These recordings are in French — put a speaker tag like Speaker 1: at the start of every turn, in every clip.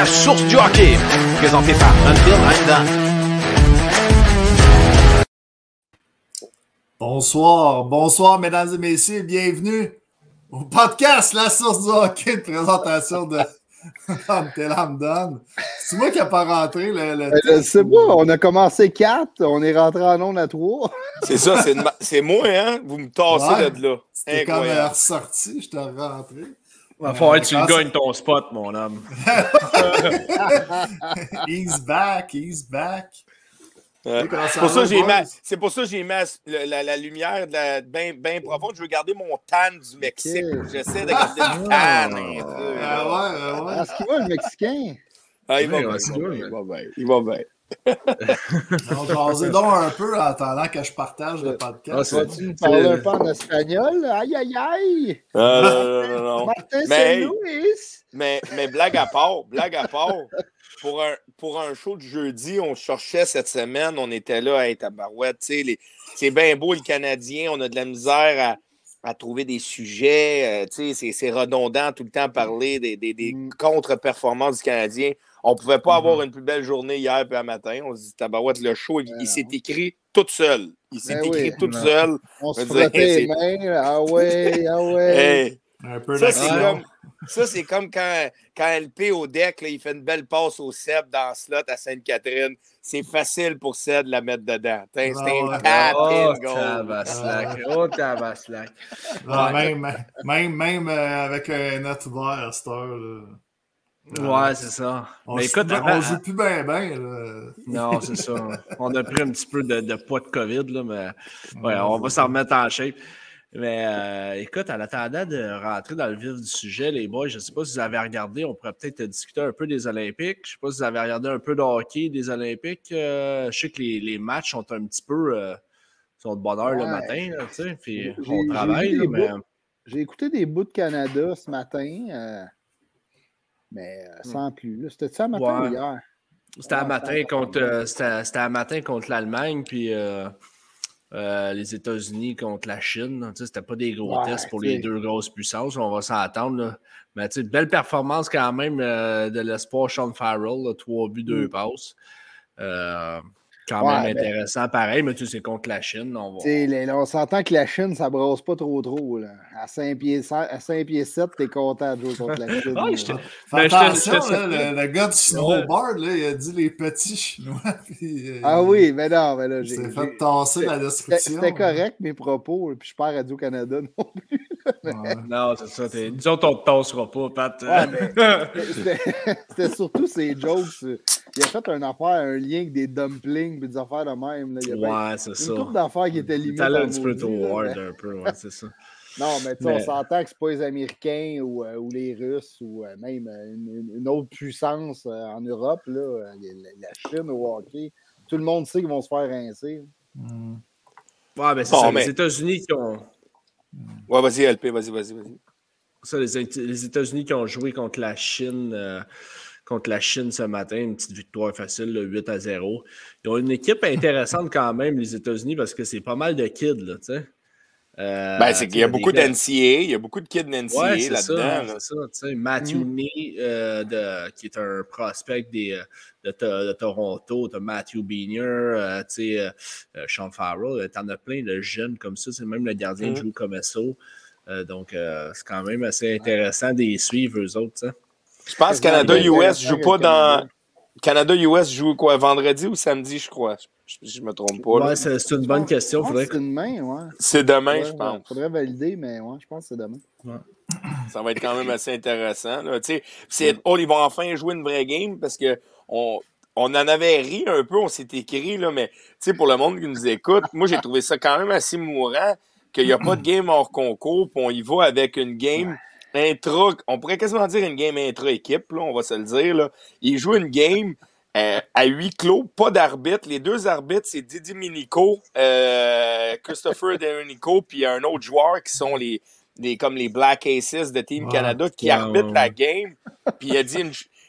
Speaker 1: podcast Source du hockey, présenté par Until
Speaker 2: Bonsoir, bonsoir mesdames et messieurs, bienvenue au podcast La Source du hockey, de présentation de. C'est moi qui n'ai pas rentré le, le
Speaker 3: Je sais pas, on a commencé 4, on est rentré en onde à 3.
Speaker 4: C'est ça, c'est ma- c'est moi, hein? Vous me tassez
Speaker 2: Ouais.
Speaker 4: de là.
Speaker 2: C'était comme euh, ressorti, je t'ai rentré.
Speaker 5: Va falloir que tu gagnes ton spot, mon homme.
Speaker 2: He's back, he's back.
Speaker 4: C'est pour ça que j'ai C'est pour ça que j'ai mis la, la- la lumière bien ben profonde. Je veux garder mon tan du Mexique. J'essaie de garder le tan. un peu,
Speaker 2: Ah ouais, ah ouais.
Speaker 3: Ah, ce qu'il va, le Mexicain?
Speaker 4: Ah, il va bien, il va il va bien, il va bien.
Speaker 2: On jasait donc un peu en attendant que je partage le
Speaker 5: Ah,
Speaker 2: podcast.
Speaker 5: c'est-
Speaker 3: Vas-tu nous parler un peu en espagnol? Aïe, aïe, aïe!
Speaker 4: Ah, non, non, non, non.
Speaker 3: Martin
Speaker 4: Mais-! Mais, mais blague à part, blague à part, pour un, pour un show de jeudi, on cherchait cette semaine, on était là à être à Barouette. C'est bien beau le Canadien, on a de la misère à, à trouver des sujets. euh, tu sais, c'est c'est redondant tout le temps parler des, des, des
Speaker 3: Mm.
Speaker 4: contre-performances du Canadien. On ne pouvait pas avoir une plus belle journée hier et un matin. On se dit, Tabarouette, le show, il, il
Speaker 3: Ben
Speaker 4: s'est écrit tout seul. Il s'est
Speaker 3: Ben
Speaker 4: écrit
Speaker 3: oui.
Speaker 4: tout
Speaker 5: Non.
Speaker 4: seul.
Speaker 3: On se frottait les
Speaker 4: c'est-
Speaker 3: mains. Ah ouais, ah ouais.
Speaker 4: Hey,
Speaker 2: Un peu
Speaker 4: ça, c'est comme, ça, c'est comme quand, quand LP au deck, là, il fait une belle passe au Seb dans le slot à Sainte-Catherine. C'est facile pour Seb de la mettre dedans. C'est
Speaker 2: Ah
Speaker 4: un
Speaker 2: ouais.
Speaker 4: tap
Speaker 5: Oh, tabaslac. Oh, tabaslac.
Speaker 2: Même, même, même euh, avec un net vert à cette heure. là.
Speaker 5: Ouais, c'est ça.
Speaker 2: On,
Speaker 5: Mais
Speaker 2: joue-
Speaker 5: écoute,
Speaker 2: on joue plus bien, bien.
Speaker 5: Non, c'est ça. On a pris un petit peu de, de poids de COVID, là, mais ouais, on va s'en remettre en shape. Mais euh, écoute, en attendant de rentrer dans le vif du sujet, les boys, je ne sais pas si vous avez regardé, on pourrait peut-être discuter un peu des Olympiques. Je ne sais pas si vous avez regardé un peu de hockey des Olympiques. Euh, je sais que les, les matchs sont un petit peu euh, sont de bonne heure le matin, là, tu sais, puis on travaille, mais.
Speaker 3: J'ai écouté des bouts de Canada ce matin, euh, mais euh, sans plus. C'était ça matin
Speaker 5: Hmm. Ouais.
Speaker 3: ou hier?
Speaker 5: C'était à
Speaker 3: Ouais,
Speaker 5: matin
Speaker 3: ça-
Speaker 5: contre euh, à matin contre l'Allemagne puis euh, euh, les États-Unis contre la Chine. C'était pas des gros
Speaker 3: Ouais,
Speaker 5: tests pour les deux grosses puissances, on va s'attendre. là. Mais tu sais, belle performance quand même euh, de l'espoir Sean Farrell, là, trois buts, deux
Speaker 3: Mm.
Speaker 5: passes. Quand
Speaker 3: Ouais,
Speaker 5: même
Speaker 3: ben-
Speaker 5: intéressant, pareil, mais tu sais, c'est contre la Chine. On va...
Speaker 3: On s'entend que la Chine, ça brasse pas trop trop. Là. À 5 pieds, à 5 pieds 7, t'es content de jouer contre la Chine. Là.
Speaker 2: Fais
Speaker 5: Ben,
Speaker 2: attention, là, le, le gars du snowboard, là, il a dit les petits chinois. puis, euh,
Speaker 3: Ah oui, mais non, mais là, j'ai.
Speaker 2: s'est
Speaker 3: j'ai-
Speaker 2: fait tasser la description.
Speaker 3: c'était correct, mes propos, puis je perds Radio-Canada. non plus.
Speaker 2: Ouais.
Speaker 5: Non, c'est ça. t'es- Nous autres, on te tassera pas, Pat.
Speaker 3: Ouais, mais- C'était c'était surtout ces jokes. Il a fait une affaire, un lien avec des dumplings et des affaires de même. Là. Il y
Speaker 5: ouais, c'est ça.
Speaker 3: une couple d'affaires qui
Speaker 5: allé
Speaker 3: en
Speaker 5: un petit peu trop hard un peu, ouais, c'est ça.
Speaker 3: Non, mais tu sais, on s'entend que c'est pas les Américains ou, euh, ou les Russes ou euh, même euh, une, autre puissance euh, en Europe, là, la, la Chine au hockey. Tout le monde sait qu'ils vont se faire rincer.
Speaker 2: Hmm.
Speaker 5: Ouais, ben c'est
Speaker 4: Bon,
Speaker 5: ça.
Speaker 4: mais-
Speaker 5: Les États-Unis qui ont.
Speaker 4: Ouais, vas-y, LP, vas-y, vas-y, vas-y.
Speaker 5: Ça, les États-Unis qui ont joué contre la Chine. Contre la Chine ce matin, une petite victoire facile, là, 8 à 0. Ils ont une équipe intéressante quand même, les États-Unis, parce que c'est pas mal de kids, là, tu sais. Euh,
Speaker 4: Ben, c'est
Speaker 5: tu
Speaker 4: qu'il y a beaucoup d'NCA, il y a beaucoup de kids d'NCA
Speaker 5: Ouais, c'est ça,
Speaker 4: là-dedans. là.
Speaker 5: Matthew Nee, euh, de- qui est un prospect des, euh, de, To- de Toronto, de Matthew Beanier, euh, tu sais, Sean Farrell, t'en as plein de jeunes comme ça. C'est même le gardien
Speaker 4: Mhm.
Speaker 5: de. Euh, donc, c'est quand même assez intéressant de les suivre, eux autres. tu sais.
Speaker 4: Je pense Canada-US joue pas dans. Canada-US joue quoi, vendredi ou samedi, je crois? Je, je me trompe pas.
Speaker 5: Ouais, c'est une bonne question. Faudrait
Speaker 3: que c'est demain, ouais.
Speaker 4: C'est demain,
Speaker 3: Ouais,
Speaker 4: je pense.
Speaker 3: ouais, Faudrait valider, mais ouais, je pense que c'est demain.
Speaker 4: Ça va être quand même assez intéressant. là. Tu sais, c'est- oh, ils vont enfin jouer une vraie game parce que on, on en avait ri un peu, on s'est écrit, là, mais tu sais, pour le monde qui nous écoute, moi j'ai trouvé ça quand même assez mourant qu'il n'y a pas de game hors concours, puis on y va avec une game intra, on pourrait quasiment dire une game intra-équipe, là, on va se le dire. Là. Ils jouent une game euh, à huis clos, pas d'arbitre. Les deux arbitres, c'est Didi Minico, euh, Christopher Derenico, puis un autre joueur qui sont les, les comme les Black Aces de Team
Speaker 2: Ouais.
Speaker 4: Canada qui arbitrent la game. Puis il a dit,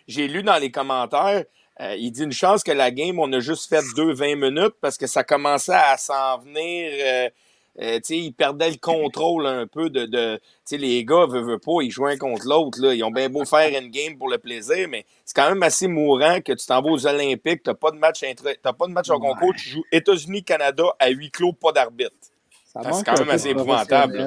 Speaker 4: j'ai lu dans les commentaires, euh, il dit une chance que la game, on a juste fait deux 20 minutes parce que ça commençait à s'en venir. Euh, ils perdaient le contrôle un peu de. de les gars, veulent, veulent pas, ils jouent un contre l'autre. Ils ont bien beau faire une game pour le plaisir, mais c'est quand même assez mourant que tu t'en vas aux Olympiques, t'as pas de match intra- t'as pas de match en concours, tu joues États-Unis-Canada à huis clos, pas d'arbitre. Ah, c'est quand même assez épouvantable,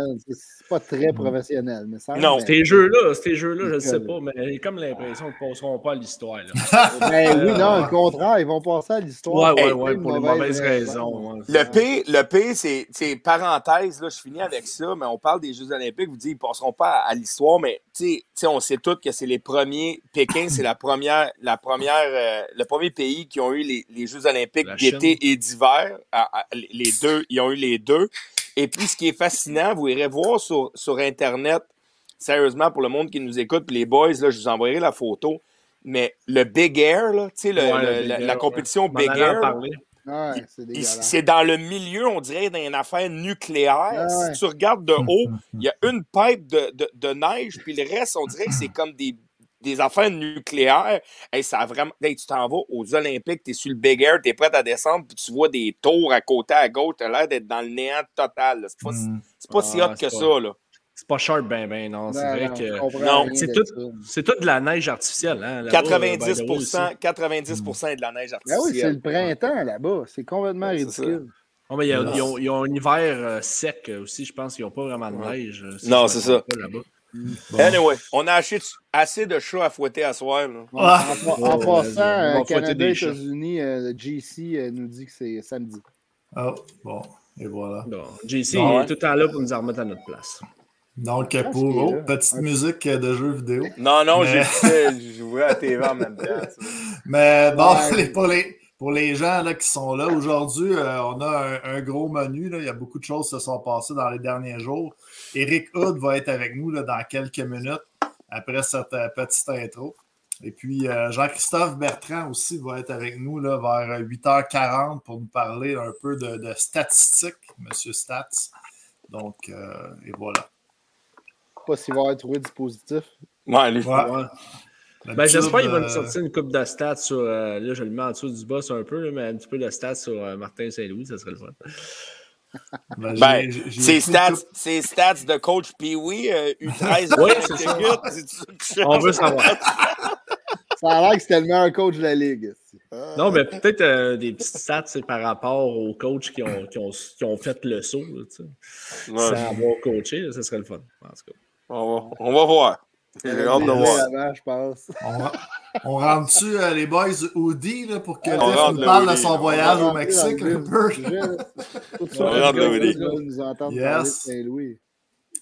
Speaker 3: pas très professionnel, mais ça
Speaker 4: Non.
Speaker 5: Ces jeux-là, ces jeux-là, je ne sais pas, mais j'ai comme l'impression qu'ils ne passeront pas à l'histoire. là.
Speaker 3: Ben oui, non,
Speaker 5: Euh,
Speaker 3: au contraire, ils vont passer à l'histoire.
Speaker 5: ouais,
Speaker 4: Hey,
Speaker 5: ouais, pour les mauvaises raisons. ouais.
Speaker 4: Le P, le P, c'est, c'est parenthèse, là, je finis avec ça, mais on parle des Jeux Olympiques, vous dites, ils passeront pas à, à l'histoire, mais on sait tous que c'est les premiers, Pékin, c'est la première, la première, euh, le premier pays qui ont eu les, les Jeux Olympiques d'été et d'hiver. Les deux, ils ont eu les deux. Et puis, ce qui est fascinant, vous irez voir sur, sur Internet, sérieusement, pour le monde qui nous écoute, puis les boys, là, je vous envoyerai la photo, mais le Big Air, là, tu sais, le-
Speaker 5: Ouais,
Speaker 4: le-
Speaker 5: le Big
Speaker 4: la,
Speaker 5: Air,
Speaker 4: la
Speaker 5: ouais.
Speaker 4: compétition Big
Speaker 5: en
Speaker 4: Air.
Speaker 3: Ouais, c'est
Speaker 4: dans le milieu, on dirait, d'une affaire nucléaire.
Speaker 3: Ouais.
Speaker 4: Si tu regardes de haut, il y a une pipe de, de, de neige, puis le reste, on dirait que c'est comme des, des affaires nucléaires. Hey, ça a vraiment... Hey, tu t'en vas aux Olympiques, tu es sur le Big Air, tu es prêt à descendre, puis tu vois des tours à côté, à gauche, tu as l'air d'être dans le néant total. C'est pas, si-
Speaker 2: Mm.
Speaker 4: pas si
Speaker 5: Ah,
Speaker 4: hot
Speaker 5: c'est
Speaker 4: que
Speaker 5: pas-
Speaker 4: ça. Là.
Speaker 5: C'est pas sharp, ben, ben, non. C'est vrai
Speaker 3: non,
Speaker 5: que.
Speaker 4: Non,
Speaker 5: c'est tout-
Speaker 3: ça.
Speaker 5: C'est tout de la neige artificielle. Hein, là-bas,
Speaker 4: 90,
Speaker 5: by the way, aussi.
Speaker 4: 90 est de la neige
Speaker 3: Ben oui, c'est
Speaker 4: artificielle.
Speaker 3: le printemps là-bas. C'est complètement
Speaker 4: Ouais, ça.
Speaker 3: ridicule.
Speaker 5: Oh, mais il y a-
Speaker 2: Yes.
Speaker 5: ils, ont, ils ont un hiver euh, sec aussi, je pense qu'ils n'ont pas vraiment de neige. euh, si
Speaker 4: Non, c'est
Speaker 5: là-bas. Bon.
Speaker 4: Anyway, on a acheté assez de chats à fouetter à soir. Là.
Speaker 3: En,
Speaker 2: Ah.
Speaker 3: en- en passant, euh, Canada. États-Unis, euh, le GC euh, nous dit que c'est samedi.
Speaker 2: Oh, bon, et voilà.
Speaker 5: Bon, JC
Speaker 4: Ah
Speaker 5: est tout le temps là pour nous en remettre à notre place.
Speaker 2: Donc,
Speaker 3: Ah,
Speaker 2: pour oh, petite musique de jeu vidéo.
Speaker 4: Non, non,
Speaker 2: Mais-
Speaker 4: j'ai j'ouvrais la TV en même temps. ça.
Speaker 2: Mais bon,
Speaker 3: Ouais.
Speaker 2: les- pour, les, pour les gens là, qui sont là, aujourd'hui, euh, on a un, un gros menu. Là. Il y a beaucoup de choses qui se sont passées dans les derniers jours. Eric Hood va être avec nous là, dans quelques minutes après cette euh, petite intro. Et puis, euh, Jean-Christophe Bertrand aussi va être avec nous là, vers 8h40 pour nous parler un peu de, de statistiques, Monsieur Stats. Donc, euh, et voilà.
Speaker 3: Pas s'il va trouvé du positif.
Speaker 4: Ouais, lui.
Speaker 2: Ouais.
Speaker 5: Ben, j'espère qu'il va
Speaker 2: euh,
Speaker 5: nous sortir une coupe de stats sur. euh, là, je le mets en dessous du boss un peu, mais un petit peu de stats sur euh, Martin Saint-Louis, ça serait le fun.
Speaker 2: Ben,
Speaker 4: Ben, stats, ces stats de coach Pee-Wee, euh, U13,
Speaker 5: Oui,
Speaker 4: de
Speaker 5: c'est ça. On veut savoir.
Speaker 3: Ça a l'air que c'était le meilleur coach de la ligue.
Speaker 5: Non, mais peut-être euh, des petites stats c'est par rapport aux coachs qui ont, qui ont, qui ont fait le saut, là.
Speaker 4: Ouais,
Speaker 5: sans avoir coaché, ça serait le fun. En tout cas.
Speaker 4: on, va, on va voir. J'ai hâte de
Speaker 3: Déjà
Speaker 4: voir.
Speaker 3: avant, je pense.
Speaker 2: On, ra- on rentre-tu euh, les boys Audi là, pour que
Speaker 3: On
Speaker 2: Jeff
Speaker 4: rentre
Speaker 2: nous
Speaker 4: le
Speaker 2: parle de son
Speaker 4: On
Speaker 2: voyage au Mexique un peu?
Speaker 3: Tout ça,
Speaker 4: On rentre le
Speaker 3: nous entendre
Speaker 2: Yes.
Speaker 3: Saint-Louis.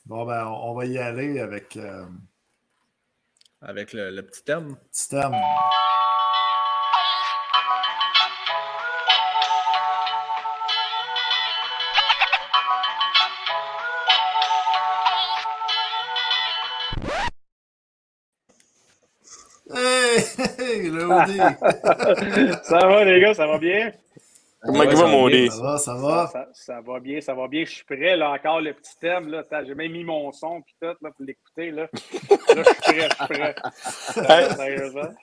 Speaker 2: Bon, ben, on on va y aller avec euh,
Speaker 5: Avec le, le petit thème.
Speaker 2: petit thème. Hey, le
Speaker 6: ça va, les gars, ça va bien?
Speaker 4: Comment
Speaker 5: Ouais,
Speaker 4: il
Speaker 5: ça
Speaker 4: va, mon
Speaker 5: bien,
Speaker 4: dé?
Speaker 2: Ça va, ça va?
Speaker 6: ça- ça va bien, ça va bien. Je suis prêt, là, encore le petit thème, là. J'ai même mis mon son, puis tout, là, pour l'écouter, là. Là, je suis prêt, je suis prêt.
Speaker 4: Hey.
Speaker 6: Sérieusement.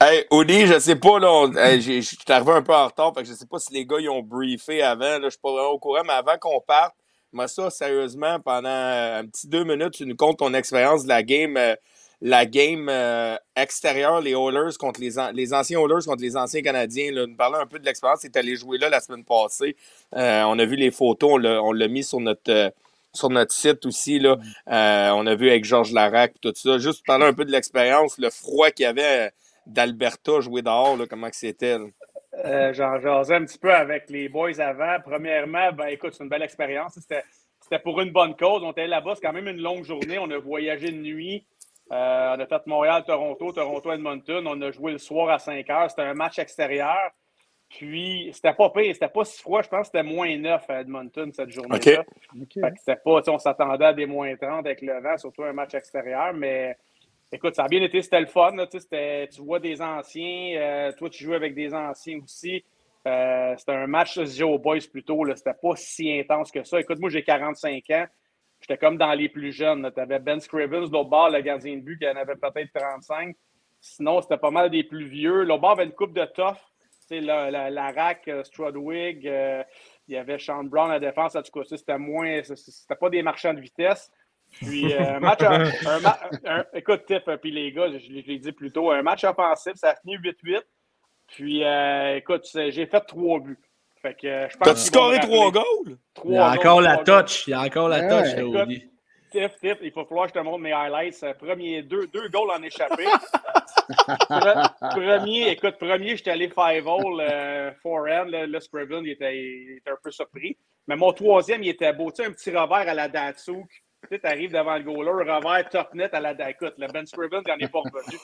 Speaker 4: Hey, Audi, je sais pas, là, on- hey, j'ai- je suis arrivé un peu en retard, fait que je sais pas si les gars ils ont briefé avant, là, je suis pas vraiment au courant, mais avant qu'on parte, moi ça, sérieusement, pendant euh, un petit deux minutes, tu nous comptes ton expérience de la game, euh, la game euh, extérieure, les Oilers contre les, an- les anciens Oilers contre les anciens Canadiens, là, nous parler un peu de l'expérience, c'est allé jouer là la semaine passée, Euh, on a vu les photos, on l'a mis sur notre... euh, sur notre site aussi, là. Euh, on a vu avec Georges Larac et tout ça. Juste parler un peu de l'expérience, le froid qu'il y avait d'Alberta jouer dehors, là, comment c'était.
Speaker 6: J'en jasais un petit peu avec les boys avant. Premièrement, ben écoute, c'est une belle expérience. C'était c'était pour une bonne cause. On était là-bas, c'est quand même une longue journée. On a voyagé de nuit. Euh, on a fait Montréal-Toronto, Toronto-Edmonton. On a joué le soir à 5 heures. C'était un match extérieur. Puis, c'était pas pire, c'était pas si froid. Je pense que c'était moins 9 à Edmonton cette journée-là.
Speaker 3: OK.
Speaker 6: Fait que c'était pas, on s'attendait à des moins 30 avec le vent, surtout un match extérieur, mais écoute, ça a bien été, c'était le fun. là, tu sais, c'était- tu vois des anciens, euh, toi tu joues avec des anciens aussi. Euh, c'était un match je disais aux boys plutôt, là, c'était pas si intense que ça. Écoute, moi j'ai 45 ans, j'étais comme dans les plus jeunes. Tu avais Ben Scrivens, l'autre le gardien de but, qui en avait peut-être 35. Sinon, c'était pas mal des plus vieux. L'autre avait une coupe de tough. La, la, la rack, euh, Strudwig, euh, Il y avait Sean Brown à la défense. En tout cas, c'était moins. C'était pas des marchands de vitesse. Puis, euh, match. un, écoute, Tiff, puis les gars, je, l'ai dit plus tôt, un match offensif, ça a fini 8-8. Puis, écoute, j'ai fait trois buts. Fait que, euh, je pense
Speaker 4: T'as-tu scoré trois goals?
Speaker 5: Il y a encore la touch. Il y a encore la touch, là, Audi.
Speaker 6: Tiff, Tiff, il faut falloir que je te montre mes highlights. Premier, deux, deux goals en échappé. premier, écoute, premier, j'étais allé five hole euh, forehand. Le, le Scriven, il était, il était un peu surpris. Mais mon troisième, il était beau. Tu sais, un petit revers à la Datsuk. Tu sais, arrives devant le goaler, revers top net à la Écoute, le Ben Scriven, j'en ai pas revenu.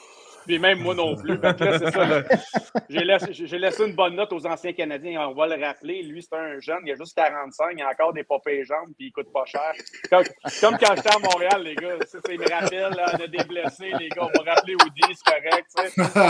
Speaker 6: Puis même moi non plus. c'est ça. J'ai laissé, laissé, une bonne note aux anciens Canadiens. On va le rappeler. Lui, c'est un jeune. Il a juste 45. Il a encore des popées jambes. Puis il coûte pas cher. Comme, comme quand j'étais à Montréal, les gars. Ça, il me rappelle. Là, on a des blessés. Les gars, on va rappeler Woody. C'est correct.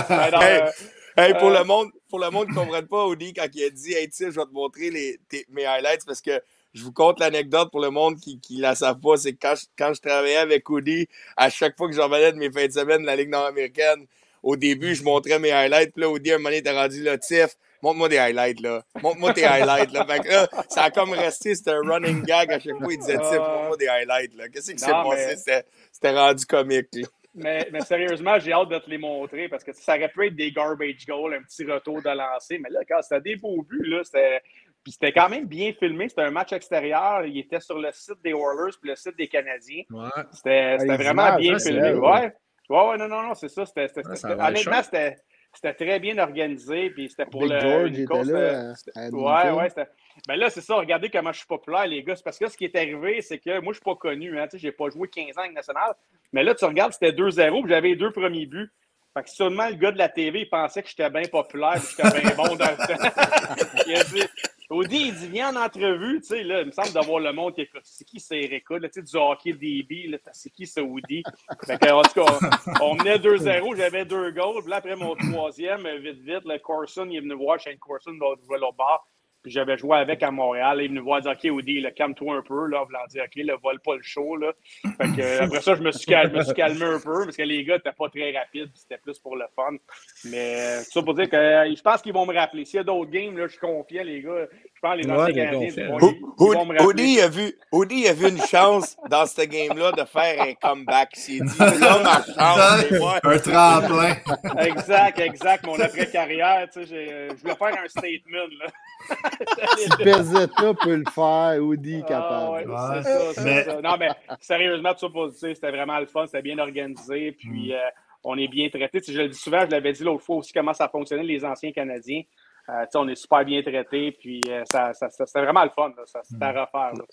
Speaker 4: Hey, euh, hey, pour, euh, le monde, pour le monde qui ne comprenne pas, Woody, quand il a dit Hey, je vais te montrer les, tes, mes highlights parce que je vous conte l'anecdote pour le monde qui ne la savent pas. C'est que quand je, quand je travaillais avec Woody, à chaque fois que j'en revenais de mes fins de semaine de la Ligue nord-américaine, au début, je montrais mes highlights. Puis là, Woody, un moment donné, t'es rendu là, Tiff, montre-moi des highlights, là. Montre-moi tes highlights, là. Fait que là, ça a comme resté, c'était un running gag. À chaque fois, il disait, Tiff, montre-moi des highlights, là. Qu'est-ce qui s'est passé? C'était rendu comique, là.
Speaker 6: Mais, mais, sérieusement, j'ai hâte de te les montrer parce que ça aurait pu être des garbage goals, un petit retour de lancer. Mais là, quand c'était des beaux buts, là, c'était puis c'était quand même bien filmé. C'était un match extérieur. Il était sur le site des Oilers puis le site des Canadiens. Ouais. C'était vraiment bien filmé. Ouais. ouais. ouais, non, non, non, c'est ça. C'était, honnêtement, c'était. C'était très bien organisé, puis c'était pour
Speaker 3: Big
Speaker 6: le.
Speaker 3: George était là.
Speaker 6: ouais, ouais, c'était. Ben là, c'est ça, regardez comment je suis populaire, les gars. C'est parce que ce qui est arrivé, c'est que moi, je suis pas connu. Hein, je n'ai pas joué 15 ans avec National. Mais là, tu regardes, c'était 2-0, puis j'avais les deux premiers buts. Fait que seulement le gars de la TV, il pensait que j'étais bien populaire, que j'étais bien bon dans le temps. il a dit Audi, il dit Viens en entrevue, tu sais, là, il me semble d'avoir le monde qui écoute. C'est qui c'est Erika, tu sais, du hockey DB, c'est qui c'est Audi? Fait en tout cas, on, menait 2-0, j'avais deux goals, puis là, après mon troisième, vite, vite, le Corson, il est venu voir Shane Corson, va jouer l'autre bord. Puis j'avais joué avec à Montréal. Il est venu voir dire OK, Woody, calme-toi un peu. Là, voulant dire OK, le vole pas le show. Là. Fait que, après ça, je me, suis calmé, me suis calmé un peu parce que les gars n'étaient pas très rapides. C'était plus pour le fun. Mais euh, ça pour dire que je pense qu'ils vont me rappeler. S'il y a d'autres games, là, je suis confiant, les gars. Je pense que les anciens Canadiens.
Speaker 4: Audi a, vu, Audi a vu une chance dans ce game-là de faire un comeback. s'est dit là, ma chance.
Speaker 2: un tremplin.
Speaker 6: exact, exact. Mon après-carrière, tu sais, je voulais faire un statement. Là
Speaker 3: si Bezetta peut le faire, Audi capable.
Speaker 6: Ah, ouais, c'est ça, mais... ça, Non, mais sérieusement, tout ça pour dire, c'était vraiment le fun, c'était bien organisé, puis mm. euh, on est bien traité. je le dis souvent, je l'avais dit l'autre fois aussi comment ça fonctionnait, les anciens Canadiens. Euh, on est super bien traités, puis euh, ça, ça, c'était vraiment le fun. Ça, c'était à mm. refaire.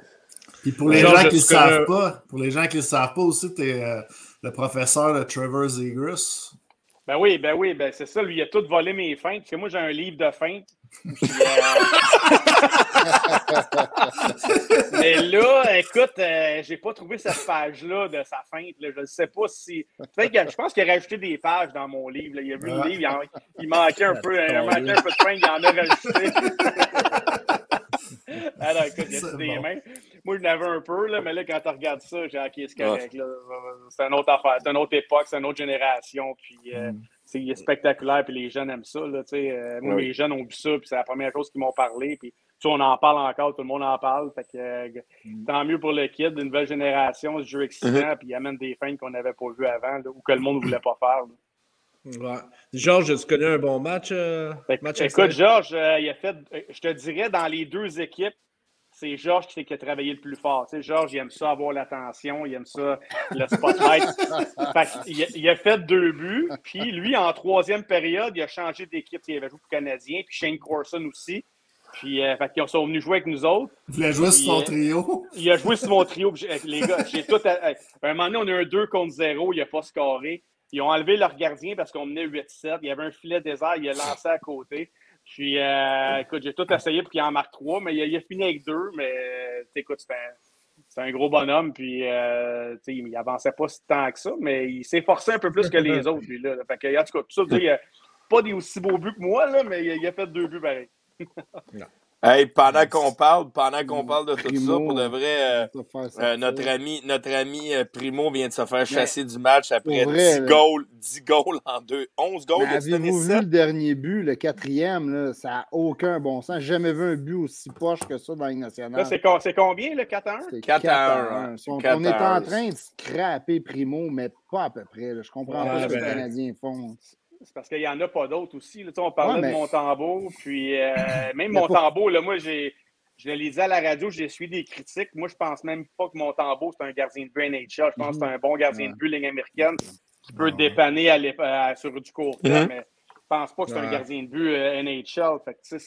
Speaker 2: Puis pour les gens qui ne savent pas, pour les gens qui ne savent pas aussi, tu es le professeur de Trevor Zegras.
Speaker 6: Ben oui, ben oui, ben c'est ça. Lui, il a tout volé mes feintes. Parce que moi, j'ai un livre de feintes. Euh, mais là, écoute, euh, j'ai pas trouvé cette page-là de sa feinte. Je ne sais pas si. je pense qu'il a rajouté des pages dans mon livre. Il a vu le livre, il, manquait un peu, il manquait un peu de feinte, il en a rajouté. Alors, écoute, il y a des mains. Moi, je n'avais un peu, là, mais là, quand tu regardes ça, j'ai OK, c'est correct. C'est une autre affaire, c'est une autre époque, c'est une autre génération. Puis, euh, mm. c'est spectaculaire, puis les jeunes aiment ça. Là, euh, moi, les jeunes ont vu ça, puis c'est la première chose qu'ils m'ont parlé. Puis, on en parle encore, tout le monde en parle. Fait que, euh, mm. tant mieux pour le kid, une nouvelle génération, ce jeu excitant, mm-hmm. puis il amène des fins qu'on n'avait pas vues avant, ou que le monde ne voulait pas faire.
Speaker 5: Ouais. Georges, tu connais un bon match?
Speaker 6: match écoute, Georges, il a fait, je te dirais, dans les deux équipes, c'est Georges qui, qui, a travaillé le plus fort. Tu sais, Georges, il aime ça avoir l'attention, il aime ça le spotlight. il, a, fait deux buts, puis lui, en troisième période, il a changé d'équipe. Il avait joué pour le Canadien, puis Shane Corson aussi. Puis, euh, fait, ils sont venus jouer avec nous autres.
Speaker 2: Il a joué sur son trio.
Speaker 6: Il a joué sur mon trio. les gars, j'ai tout. À, un moment donné, on a eu un 2 contre 0, il n'a pas scoré. Ils ont enlevé leur gardien parce qu'on menait 8-7. Il y avait un filet désert, il a lancé à côté. Puis, euh, écoute, j'ai tout essayé pour qu'il en marque trois, mais il a, fini avec deux. Mais, écoute, c'est un, gros bonhomme. Puis, euh, il avançait pas si tant que ça, mais il s'est forcé un peu plus que les autres, lui. Là. Fait que, en tout cas, tout ça, il a pas des aussi beaux buts que moi, là, mais il a, fait deux buts pareil.
Speaker 4: Hey, pendant qu'on parle, pendant qu'on parle de tout ça, pour de vrai, euh, euh, notre ami, notre ami euh, Primo vient de se faire chasser du match après
Speaker 3: vrai,
Speaker 4: 10
Speaker 3: là.
Speaker 4: goals, 10 goals en deux, 11 goals.
Speaker 3: Mais
Speaker 4: il a donné
Speaker 3: Avez-vous vu le dernier but, le quatrième? Là, ça n'a aucun bon sens. J'ai jamais vu un but aussi poche que ça dans la Ligue nationale.
Speaker 6: C'est co- c'est combien, le 4 à 1?
Speaker 3: C'était
Speaker 4: 4 à 1,
Speaker 3: Si On,
Speaker 4: 4
Speaker 3: on est en
Speaker 4: 1.
Speaker 3: train de scraper Primo, mais pas à peu près. là. Je comprends
Speaker 5: Ouais,
Speaker 3: pas ce que les
Speaker 5: ben-
Speaker 3: Canadiens font.
Speaker 6: C'est parce qu'il n'y en a pas d'autres aussi. là. On parlait
Speaker 3: Ouais, mais-
Speaker 6: de Montembeau, puis euh, même Montembeau, là, moi, j'ai, je le lisais à la radio, j'ai suivi des critiques. Moi, je pense même pas que Montembeau, c'est un gardien de but NHL. Je pense que c'est un bon gardien
Speaker 3: Ouais.
Speaker 6: de but ligne américaine qui peut dépanner à sur du court terme,
Speaker 4: Mhm.
Speaker 6: mais je pense pas que c'est un gardien de but euh, NHL. Fait que,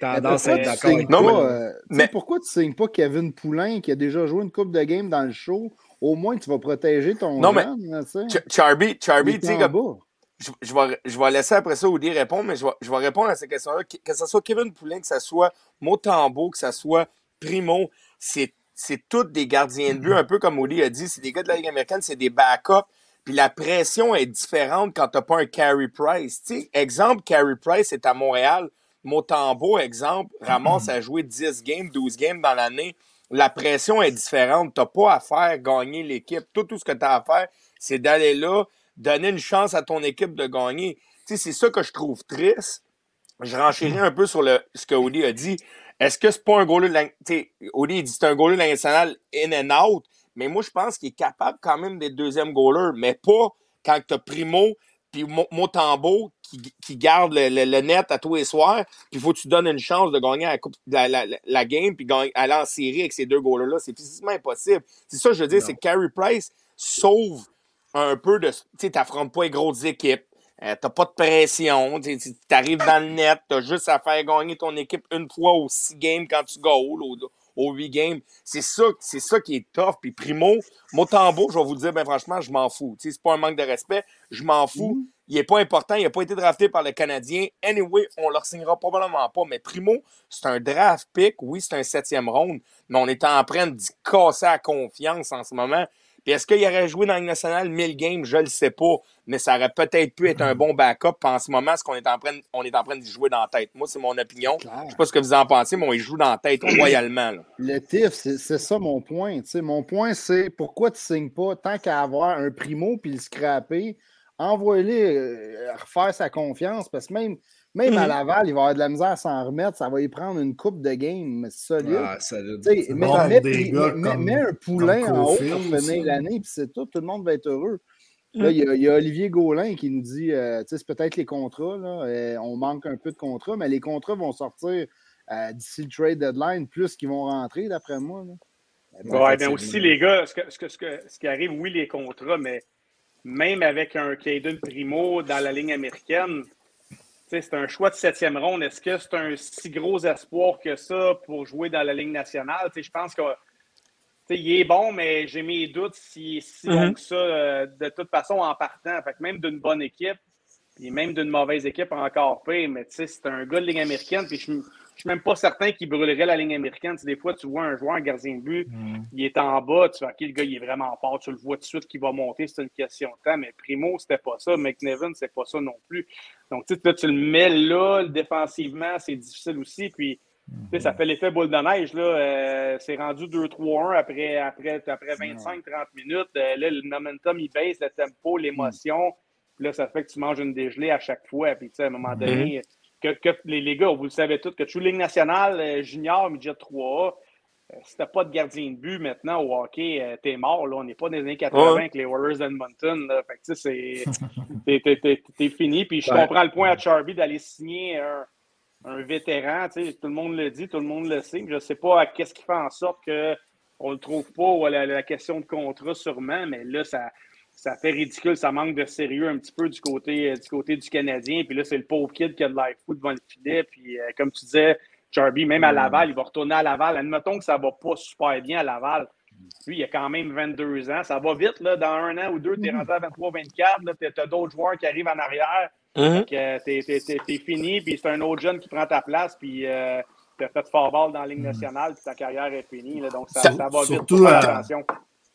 Speaker 5: Tendance à être d'accord
Speaker 4: Non,
Speaker 3: pas, euh,
Speaker 4: mais-
Speaker 3: pourquoi tu signes pas Kevin Poulain qui a déjà joué une coupe de game dans le show? Au moins, tu vas protéger ton
Speaker 4: Non, mais-
Speaker 3: jeune,
Speaker 4: Charby, Charby, tu sais, comme-
Speaker 3: bas.
Speaker 4: Je, vais, laisser après ça Audi répondre, mais je vais, répondre à ces questions-là. Que, ce soit Kevin Poulin, que ce soit Motambo, que ce soit Primo, c'est tous des gardiens de but, un peu comme Audi a dit, c'est des gars de la Ligue américaine, c'est des backups. Puis la pression est différente quand t'as pas un Carey Price. Exemple, Carey Price est à Montréal. Motambo, exemple, Ramos a joué 10 games, 12 games dans l'année. La pression est différente. T'as pas à faire gagner l'équipe. Tout, tout ce que tu as à faire, c'est d'aller là, donner une chance à ton équipe de gagner. Tu sais, c'est ça que je trouve triste. Je renchéris un peu sur le, ce que Audi a dit. Est-ce que c'est pas un goaler de la... Il dit que c'est un goaler de la Ligue nationale in and out, mais moi, je pense qu'il est capable quand même d'être deuxième goaler, mais pas quand tu as Primo puis Mo- Motambo qui, qui garde le, le- le net à tous les soirs, puis il faut que tu donnes une chance de gagner la, coupe- la, la, game puis aller en série avec ces deux goalers-là. C'est physiquement impossible. C'est ça que je veux dire, c'est que Carey Price sauve un peu de. Tu sais, t'affrontes pas les grosses équipes. Euh, t'as pas de pression. Tu arrives dans le net. T'as juste à faire gagner ton équipe une fois aux six games quand tu goal, aux, aux huit games. C'est ça, c'est ça qui est tough. Puis Primo, Motambo, je vais vous le dire, ben franchement, je m'en fous. Tu sais, c'est pas un manque de respect. Je m'en fous. Il est pas important. Il a pas été drafté par le Canadien. Anyway, on le signera probablement pas. Mais Primo, c'est un draft pick. Oui, c'est un septième round. Mais on est en train d'y casser la confiance en ce moment. Puis est-ce qu'il aurait joué dans Ligue nationale 1000 games? Je le sais pas. Mais ça aurait peut-être pu être un bon backup. Puis en ce moment, ce qu'on est en train, on est en train d'y jouer dans la tête? Moi, c'est mon opinion. Je sais pas ce que vous en pensez, mais on y joue dans la tête royalement. là.
Speaker 3: Le TIF, c'est ça mon point. Mon point, c'est pourquoi tu ne signes pas tant qu'à avoir un primo puis le scraper, envoie-le euh, refaire sa confiance parce que même, même à
Speaker 4: Mhm.
Speaker 3: Laval, il va avoir de la misère à s'en remettre. Ça va y prendre une coupe de game solide.
Speaker 5: Ah, solide.
Speaker 3: Mets,
Speaker 2: bon
Speaker 3: mets un poulain en haut pour
Speaker 2: aussi.
Speaker 3: l'année, puis c'est tout. Tout le monde va être heureux. Là, il y, a- il y a Olivier Gaulin qui nous dit euh, tu sais, c'est peut-être les contrats. Là, euh, on manque un peu de contrats, mais les contrats vont sortir euh, d'ici le trade deadline, plus qu'ils vont rentrer, d'après moi. là. Mais bon,
Speaker 6: Ouais, mais aussi, les gars, ce, que, ce, que, ce, que- ce qui arrive, oui, les contrats, mais même avec un Caden Primo dans la ligne américaine, c'est un choix de septième ronde. Est-ce que c'est un si gros espoir que ça pour jouer dans la ligne nationale? Je pense que il est bon, mais j'ai mes doutes est si bon
Speaker 4: Mhm.
Speaker 6: que ça euh, de toute façon en partant. Fait que même d'une bonne équipe, puis même d'une mauvaise équipe encore pire, mais c'est un gars de ligne américaine, puis je je suis même pas certain qu'il brûlerait la ligne américaine. Tu sais, des fois, tu vois un joueur, un gardien de but, il est en bas, tu fais, OK, le gars, il est vraiment fort, tu le vois tout de suite qu'il va monter, c'est une question de temps. Mais Primo, c'était pas ça. McNevin, c'est pas ça non plus. Donc, tu sais, là, tu le mets là, défensivement, c'est difficile aussi. Puis, tu sais, ça fait l'effet boule de neige. Là. Euh, c'est rendu 2-3-1 après, après, après 25-30 minutes. Euh, là, le momentum, il baisse, le tempo, l'émotion. Puis là, ça fait que tu manges une dégelée à chaque fois. Puis, tu sais, à un moment donné, que, que les, les gars, vous le savez tous, que tu joues Ligue nationale, euh, junior, midget 3A, euh, si t'as pas de gardien de but maintenant au hockey, euh, t'es mort. Là. On n'est pas dans les années 80
Speaker 4: Ouais.
Speaker 6: avec les Warriors d'Edmonton. Fait que, tu sais, c'est- t'es- fini. Puis je
Speaker 5: Ouais.
Speaker 6: comprends le point à Charby d'aller signer un, un vétéran. tu sais, Tout le monde le dit, tout le monde le sait. Je sais pas qu'est-ce qui fait en sorte qu'on le trouve pas ou la, la question de contrat sûrement, mais là, ça, ça fait ridicule. Ça manque de sérieux un petit peu du côté, du côté du Canadien. Puis là, c'est le pauvre kid qui a de l'air fou devant le filet. Puis euh, comme tu disais, Charby, même à Laval, il va retourner à Laval. Admettons que ça va pas super bien à Laval. Lui, il a quand même 22 ans. Ça va vite, là. Dans un an ou deux, tu es rendu à 23-24. Tu as d'autres joueurs qui arrivent en arrière. Euh, t'es- t'es- t'es fini, puis c'est un autre jeune qui prend ta place, puis euh, t'as fait fort ball dans la Ligue nationale, puis ta carrière est finie. là. donc, ça,
Speaker 2: Ça-
Speaker 6: ça va vite.
Speaker 2: surtout,
Speaker 6: Faut faire
Speaker 2: euh,
Speaker 6: attention.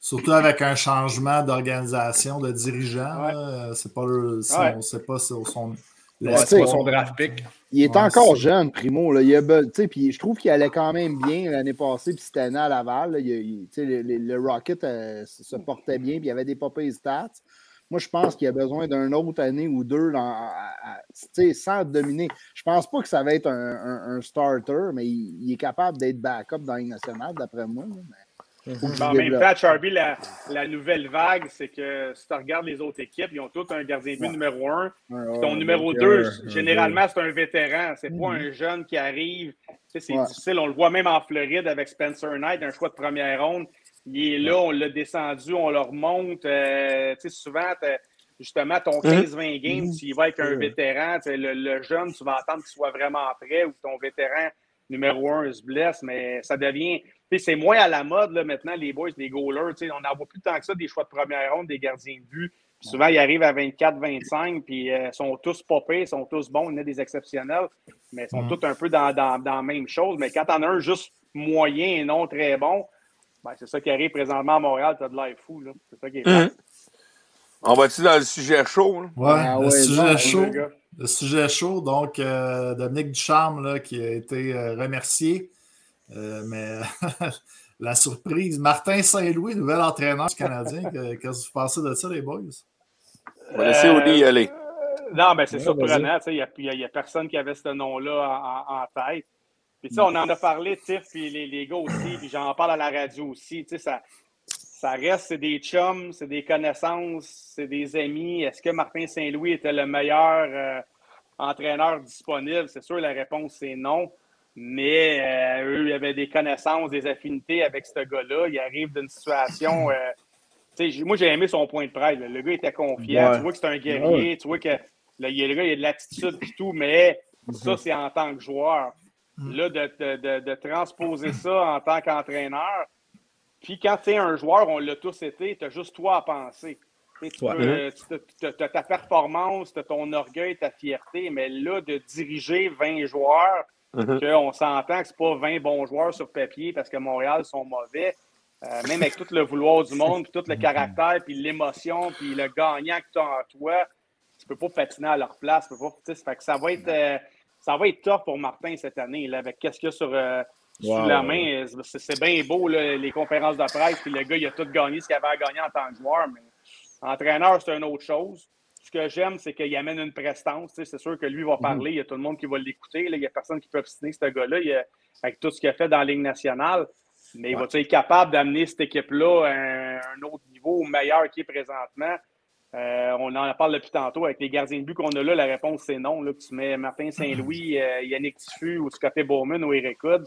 Speaker 2: Surtout avec un changement d'organisation, de dirigeant.
Speaker 6: Ouais.
Speaker 2: C'est pas le- si
Speaker 6: Ouais.
Speaker 2: On ne sait pas si son,
Speaker 5: Ouais, c'est pas son draft pick.
Speaker 3: Il est encore jeune, Primo. Là. Il a, puis je trouve qu'il allait quand même bien l'année passée, puis cette année à Laval. Là, il, le, le, Rocket euh, se portait bien, puis il y avait des popées stats. Moi, je pense qu'il a besoin d'une autre année ou deux dans, sans dominer. Je pense pas que ça va être un, starter, mais il, est capable d'être backup dans une nationale, d'après moi.
Speaker 6: En même temps, Charby, la, la, nouvelle vague, c'est que si tu regardes les autres équipes, ils ont tous un gardien de but numéro un. ton numéro deux, généralement, c'est un vétéran. C'est pas un jeune qui arrive. c'est difficile. On le voit même en Floride avec Spencer Knight, un choix de première ronde. Il est là, on l'a descendu, on le remonte. Euh, souvent, justement, ton 15-20 games, tu y vas avec un vétéran. Le, le, jeune, tu vas attendre qu'il soit vraiment prêt ou ton vétéran numéro un se blesse, mais ça devient c'est moins à la mode là, maintenant, les boys, les goalers. On n'en voit plus tant que ça des choix de première ronde, des gardiens de but. souvent, ils arrivent à 24-25, puis ils euh, sont tous popés, sont tous bons, il y en a des exceptionnels, mais ils sont mm. tous un peu dans, dans, dans, la même chose. Mais quand on a un juste moyen et non très bon, ben, c'est ça qui arrive présentement à Montréal, tu as de l'air fou. C'est ça qui est mm.
Speaker 4: On va-tu dans le sujet chaud?
Speaker 2: Oui, ah le sujet chaud. Le sujet chaud, donc euh, Dominique Ducharme là, qui a été euh, remercié euh, mais la surprise, Martin Saint-Louis, nouvel entraîneur Canadien, qu'est-ce que vous pensez de ça, les boys?
Speaker 4: On va laisser Oli y aller.
Speaker 6: Euh, non, mais c'est surprenant. Il n'y a, personne qui avait ce nom-là en, tête. Puis, on en a parlé, Tiff, puis les, les, gars aussi, puis j'en parle à la radio aussi. Ça, ça reste, c'est des chums, c'est des connaissances, c'est des amis. Est-ce que Martin Saint-Louis était le meilleur euh, entraîneur disponible? C'est sûr, la réponse, c'est non mais euh, eux, ils avaient des connaissances, des affinités avec ce gars-là. Il arrive d'une situation. Euh, moi, j'ai aimé son point de presse. Le gars était confiant. Tu vois que c'est un guerrier. Tu vois que le, gars, il a de l'attitude et tout, mais ça, mhm. c'est en tant que joueur. Mhm. Là, de, transposer ça en tant qu'entraîneur. Puis quand tu es un joueur, on l'a tous été, tu as juste toi à penser. Tu as ta performance, tu as ton orgueil, ta fierté, mais là, de diriger 20 joueurs, Mm-hmm. On s'entend que ce pas 20 bons joueurs sur papier parce que Montréal sont mauvais. Euh, même avec tout le vouloir du monde, puis tout le mm-hmm. caractère, puis l'émotion, puis le gagnant que tu as en toi, tu peux pas patiner à leur place. ça va être euh, ça va être tough pour Martin cette année, là, avec qu'est-ce qu'il y a sur, euh, la main. C'est bien beau, les conférences de presse, puis le gars, il a tout gagné ce qu'il avait à gagner en tant que joueur, mais entraîneur, c'est une autre chose ce que j'aime, c'est qu'il amène une prestance. C'est sûr que lui va mhm. parler, il y a tout le monde qui va l'écouter. Il n'y a personne qui peut obstiner ce gars-là avec tout ce qu'il a fait dans la Ligue nationale. Mais il va être capable d'amener cette équipe-là à un, autre niveau, meilleur qu'il est présentement? Euh, on en parle depuis tantôt avec les gardiens de but qu'on a là. La réponse, c'est non. Là, tu mets Martin Saint-Louis, euh, Yannick Tiffu ou Scotty Bowman ou Eric Hood.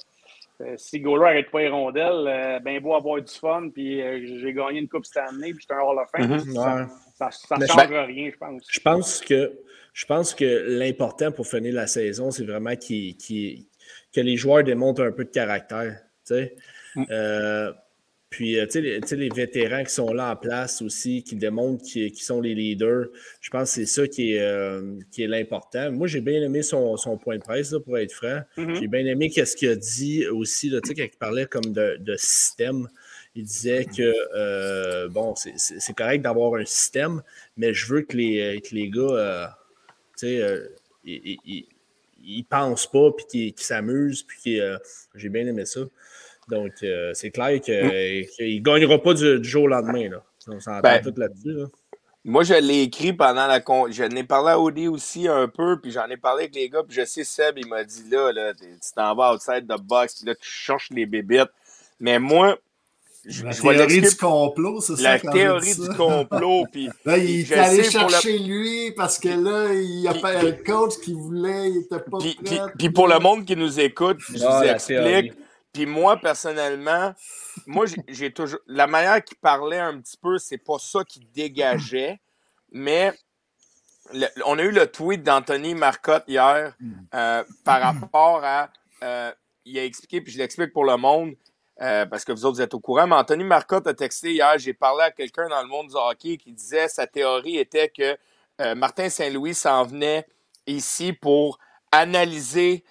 Speaker 6: Euh, si Gaulois n'arrête pas les rondelles, ben beau avoir du fun, puis j'ai gagné une Coupe Stanley, puis j'étais un Hall of Fame. Mhm. Ça ne change rien, je pense.
Speaker 5: Je pense que, je pense que l'important pour finir la saison, c'est vraiment que les joueurs démontrent un peu de caractère. Mm. Euh, puis, euh, tu sais, les, vétérans qui sont là en place aussi, qui démontrent qu'ils sont les leaders, je pense que c'est ça qui est, euh, qui est l'important. Moi, j'ai bien aimé son, point de presse, pour être franc. Mm-hmm. J'ai bien aimé ce qu'il a dit aussi, là, quand il parlait comme de, de système. Il disait que, euh, bon, c'est correct d'avoir un système, mais je veux que les, que les gars, euh, tu sais, ils, pensent pas, puis qu'ils s'amusent, puis j'ai bien aimé ça. Donc, c'est clair qu'il ne gagnera pas du, jour au lendemain. Là. On s'entend ben, tout là-dessus.
Speaker 4: Moi, je l'ai écrit pendant la. Con... Je n'ai parlé à Audi aussi un peu, puis j'en ai parlé avec les gars, puis je sais, Seb, il m'a dit là, là tu t'en vas outside the box, puis là, tu cherches les bébites. Mais moi,
Speaker 2: la théorie du complot, c'est ça?
Speaker 4: La théorie du complot. Puis,
Speaker 2: là, il est allé chercher lui parce que là, il y a pas un coach qui voulait, il était pas
Speaker 4: puis, Puis, pour le monde qui nous écoute, je vous explique. Puis moi, personnellement, moi, j'ai toujours. La manière qu'il parlait un petit peu, c'est pas ça qui dégageait, mais on a eu le tweet d'Anthony Marcotte hier hmm. euh, par rapport à. Euh, il a expliqué, puis je l'explique pour le monde. Euh, parce que vous autres, vous êtes au courant. Mais Anthony Marcotte a texté hier, j'ai parlé à quelqu'un dans le monde du hockey qui disait sa théorie était que Martin Saint-Louis s'en venait ici pour analyser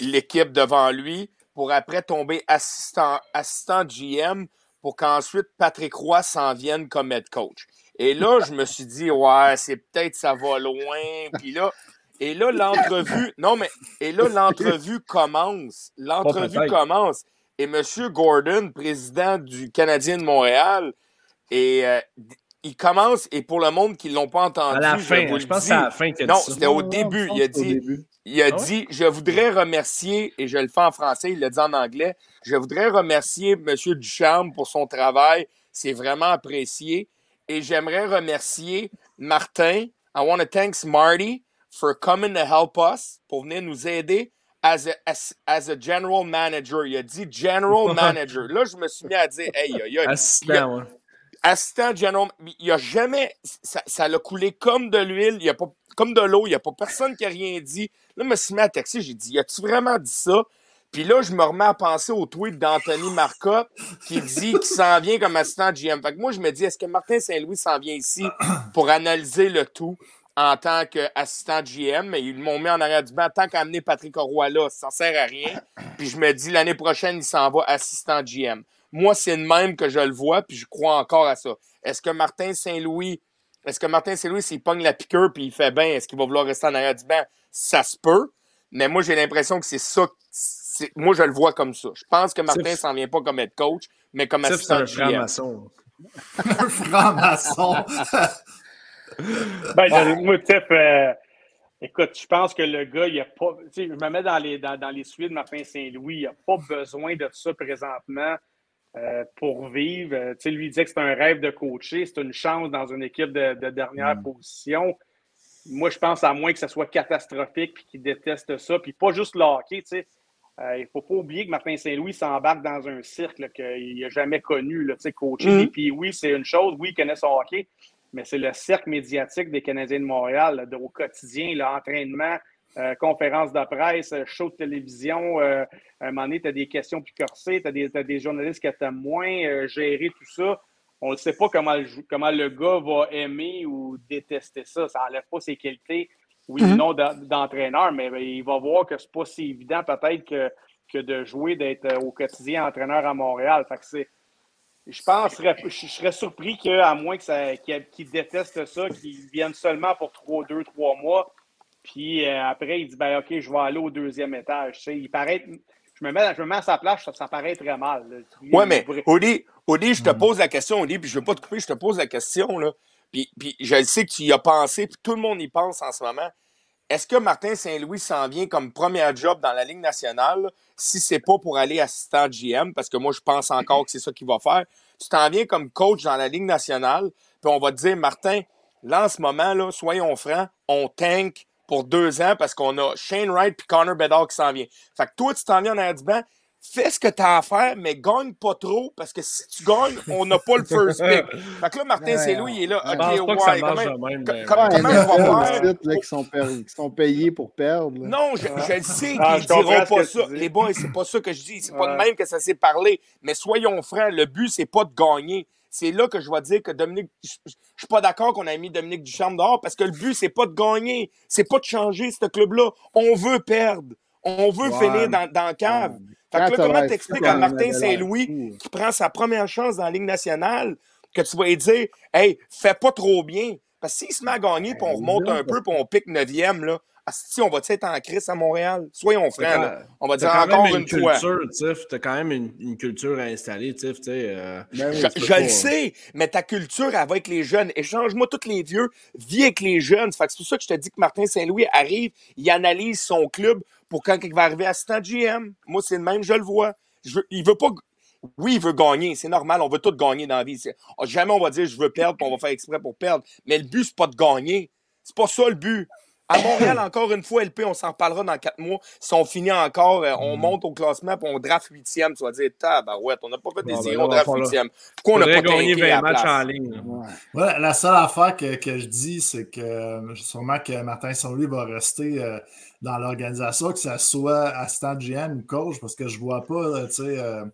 Speaker 4: l'équipe devant lui, pour après tomber assistant, assistant GM, pour qu'ensuite Patrick Roy s'en vienne comme head coach. Et là, je me suis dit, ouais, c'est peut-être ça va loin. Puis là, Et là, l'entrevue, non, mais, et là, l'entrevue commence. L'entrevue commence. Et M. Gordon, président du Canadien de Montréal, et euh, il commence, et pour le monde qui ne l'ont pas entendu,
Speaker 5: À la
Speaker 4: je
Speaker 5: fin,
Speaker 4: vous
Speaker 5: je,
Speaker 4: le
Speaker 5: pense c'est à la fin qu'il a
Speaker 4: Non,
Speaker 5: dit ça.
Speaker 4: c'était au début. Il a dit,
Speaker 3: début.
Speaker 4: Il a
Speaker 5: Ah ouais?
Speaker 4: dit, je voudrais remercier, et je le fais en français, il l'a dit en anglais, je voudrais remercier M. Ducharme pour son travail. C'est vraiment apprécié. Et j'aimerais remercier Martin. I want to thank Marty for coming to help us, pour venir nous aider as a, as, as a general manager. Il a dit general manager. Là, je me suis mis à dire, hey, aïe, aïe, il y a-
Speaker 5: Assistant, ouais.
Speaker 4: Assistant general, il a jamais, ça, l'a coulé comme de l'huile, comme de l'eau, il n'y a pas personne qui a rien dit. Là, je me suis mis à texter, j'ai dit, as-tu vraiment dit ça? Puis là, je me remets à penser au tweet d'Anthony Marcotte qui dit qu'il s'en vient comme assistant GM. Fait que moi, je me dis, est-ce que Martin Saint-Louis s'en vient ici pour analyser le tout en tant qu'assistant GM? Mais ils m'ont mis en arrière du banc. Tant qu'à amener Patrick Roy là, ça sert à rien. Puis je me dis, l'année prochaine, il s'en va assistant GM. Moi, c'est le même que je le vois, puis je crois encore à ça. Est-ce que Martin Saint-Louis, est-ce que Martin Saint-Louis, s'il pogne la piqûre puis il fait bien, est-ce qu'il va vouloir rester en arrière du banc? Ça se peut. Mais moi, j'ai l'impression que c'est ça. c'est- Moi, je le vois comme ça. Je pense que Martin s'en vient pas comme head coach, mais comme
Speaker 5: c'est
Speaker 4: assistant
Speaker 5: un franc-maçon.
Speaker 2: Un franc-maçon.
Speaker 6: Ben, je- moi, Tiff, euh, écoute, je pense que le gars, il a pas. Tu sais, je me mets dans les, dans, dans les suites de Martin Saint-Louis. Il n'a pas besoin de ça présentement euh, pour vivre. Euh, tu sais, lui, il disait que c'est un rêve de coacher. C'est une chance dans une équipe de, de dernière
Speaker 3: Mm.
Speaker 6: position. Moi, je pense à moins que ce soit catastrophique puis qu'il déteste ça. Puis pas juste le hockey, tu sais. Euh, il ne faut pas oublier que Martin Saint-Louis s'embarque dans un cercle là, qu'il n'a jamais connu. Là, coacher des puis oui, c'est une chose. Oui, il connaît son hockey, mais c'est le cercle médiatique des Canadiens de Montréal, là, de- au quotidien, l'entraînement, euh, conférences de presse, euh, show de télévision. euh, à un moment donné, tu as des questions plus corsées, tu as des, t'as des journalistes qui t'aiment moins, euh, gérer tout ça. On ne sait pas comment le, comment le gars va aimer ou détester ça. Ça n'enlève pas ses qualités, oui ou non, d'en- d'entraîneur, mais ben, il va voir que c'est pas si évident peut-être que, que de jouer, d'être au quotidien entraîneur à Montréal. Fait que c'est je penserais, je serais surpris qu'à moins que ça- qu'il qu'il déteste ça, qu'il vienne seulement pour trois, deux, trois mois. Puis euh, après, il dit ben OK, je vais aller au deuxième étage. Tu sais, il paraît. Je me, mets, je me mets à sa place, ça, ça paraît très mal. il
Speaker 4: mais Audi, Audi, je te
Speaker 2: Hmm.
Speaker 4: pose la question, Audi, puis je veux pas te couper, je te pose la question, là. Puis, puis je le sais que tu y as pensé, puis tout le monde y pense en ce moment. Est-ce que Martin Saint-Louis s'en vient comme premier job dans la Ligue nationale si c'est pas pour aller assistant GM, parce que moi, je pense encore que c'est ça qu'il va faire. Tu t'en viens comme coach dans la Ligue nationale, puis on va te dire, Martin, là, en ce moment, là, soyons francs, on tank pour deux ans parce qu'on a Shane Wright puis Connor Bedard qui s'en vient. Fait que toi, tu t'en viens en arrière du banc, fais ce que tu as à faire, mais gagne pas trop, parce que si tu gagnes, on n'a pas le first pick. Fait que là, Martin
Speaker 3: Ouais,
Speaker 4: Saint-Louis, il est là. OK,
Speaker 5: ça
Speaker 4: ouais,
Speaker 5: marche
Speaker 4: comment-
Speaker 5: même. mais-
Speaker 4: comment
Speaker 3: NFL,
Speaker 4: il va faire?
Speaker 3: qui, sont qui sont payés pour perdre. là.
Speaker 4: Non, je, je le sais
Speaker 6: Ah,
Speaker 4: qu'ils
Speaker 6: comprends
Speaker 4: diront pas
Speaker 6: que
Speaker 4: ça. Les boys, c'est pas ça que je dis. C'est pas de même que ça s'est parlé. Mais soyons francs, le but, c'est pas de gagner. C'est là que je vais dire que Dominique. Je je- je suis pas d'accord qu'on ait mis Dominique Ducharme dehors parce que le but, c'est pas de gagner. C'est pas de changer ce club-là. On veut perdre. On veut
Speaker 5: Ouais.
Speaker 4: finir dans, dans la cave.
Speaker 3: Ouais.
Speaker 4: Fait que là, comment t'expliques à Martin Saint-Louis qui prend sa première chance dans la Ligue nationale que tu vas lui dire Hey, fais pas trop bien. Parce que s'il se met à gagner, puis on remonte un peu, puis on pique neuvième, là, si on va être en crise à Montréal? Soyons francs, là. On va dire encore
Speaker 5: même
Speaker 4: une fois.
Speaker 5: culture, Tiff. T'as quand même une, une culture installée, Tiff. tu sais, euh,
Speaker 3: Ben oui,
Speaker 4: Je, le sais, mais ta culture, elle va avec les jeunes. Échange-moi tous les vieux, vis avec les jeunes. C'est pour ça que je te dis que Martin Saint-Louis arrive, il analyse son club pour quand il va arriver assistant GM. Moi, c'est le même, je le vois. Je veux- il veut pas. Oui, il veut gagner, c'est normal, on veut tous gagner dans la vie. C'est- Jamais on va dire je veux perdre, puis on va faire exprès pour perdre. Mais le but, c'est pas de gagner. C'est pas ça le but. À Montréal, encore une fois, LP, on s'en reparlera dans quatre mois. Si on finit encore, euh, on monte au classement, puis on draft huitième, tu vas dire, tabarouette, on n'a pas fait des
Speaker 5: Bon, ben
Speaker 4: zéros,
Speaker 5: là,
Speaker 4: on draft huitième. Pourquoi on n'a pas à
Speaker 5: 20
Speaker 4: la
Speaker 5: matchs en ligne.
Speaker 3: Ouais.
Speaker 2: Ouais, la seule affaire que, que je dis, c'est que euh, sûrement que Martin Saint-Louis va rester euh, dans l'organisation, que ça soit assistant de GM ou coach, parce que je vois pas, tu sais, euh,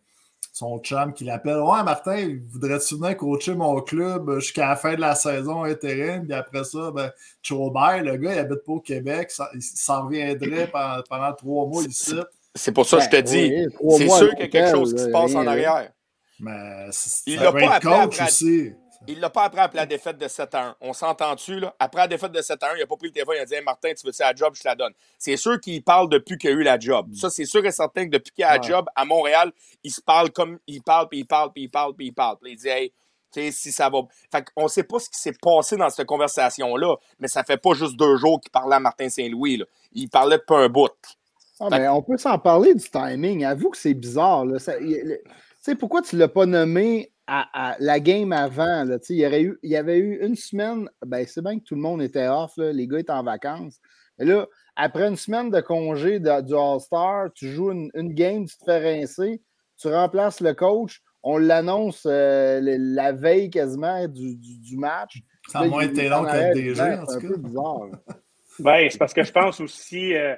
Speaker 2: son chum qui l'appelle. Ouais, Martin, voudrais-tu venir coacher mon club jusqu'à la fin de la saison intérim? Puis après ça, ben, Chaubert, le gars, il habite pas au Québec, ça- il s'en reviendrait pendant, pendant trois mois ici.
Speaker 4: C'est pour ça que je te
Speaker 3: Ben,
Speaker 4: dis.
Speaker 3: oui,
Speaker 4: c'est sûr qu'il y a quelque chose qui se passe en arrière.
Speaker 2: Mais c'est-
Speaker 4: Il
Speaker 2: peut
Speaker 4: pas
Speaker 2: être
Speaker 4: appelé
Speaker 2: coach
Speaker 4: après-
Speaker 2: aussi.
Speaker 4: Il l'a pas appris après la défaite de 7 1. On s'entend-tu, là? Après la défaite de 7 1, il n'a pas pris le téléphone, il a dit Martin, tu veux-tu la job, je te la donne. C'est sûr qu'il parle depuis qu'il a eu la job. Ça, c'est sûr et certain que depuis qu'il a la job à Montréal, il se parle comme il parle, puis il parle, puis il parle, puis il parle. Puis il dit Hey, tu sais, si ça va. Fait qu'on sait pas ce qui s'est passé dans cette conversation-là, mais ça fait pas juste deux jours qu'il parlait à Martin Saint-Louis. Il parlait depuis un bout.
Speaker 3: Ah, mais on peut s'en parler du timing. Avoue que c'est bizarre. Là. Ça- il- le- Tu sais, pourquoi tu ne l'as pas nommé à, à la game avant? Là? Il, y aurait eu, il y avait eu une semaine, ben, c'est bien que tout le monde était off, là, les gars étaient en vacances. Mais là, après une semaine de congé de- du All-Star, tu joues une, une game, tu te fais rincer, tu remplaces le coach, on l'annonce euh, la veille quasiment du, du- du match.
Speaker 2: Ça a moins été long que DG,
Speaker 3: ouais,
Speaker 2: en
Speaker 3: C'est
Speaker 2: tout
Speaker 3: bizarre.
Speaker 6: Ben, c'est parce que je pense aussi, euh,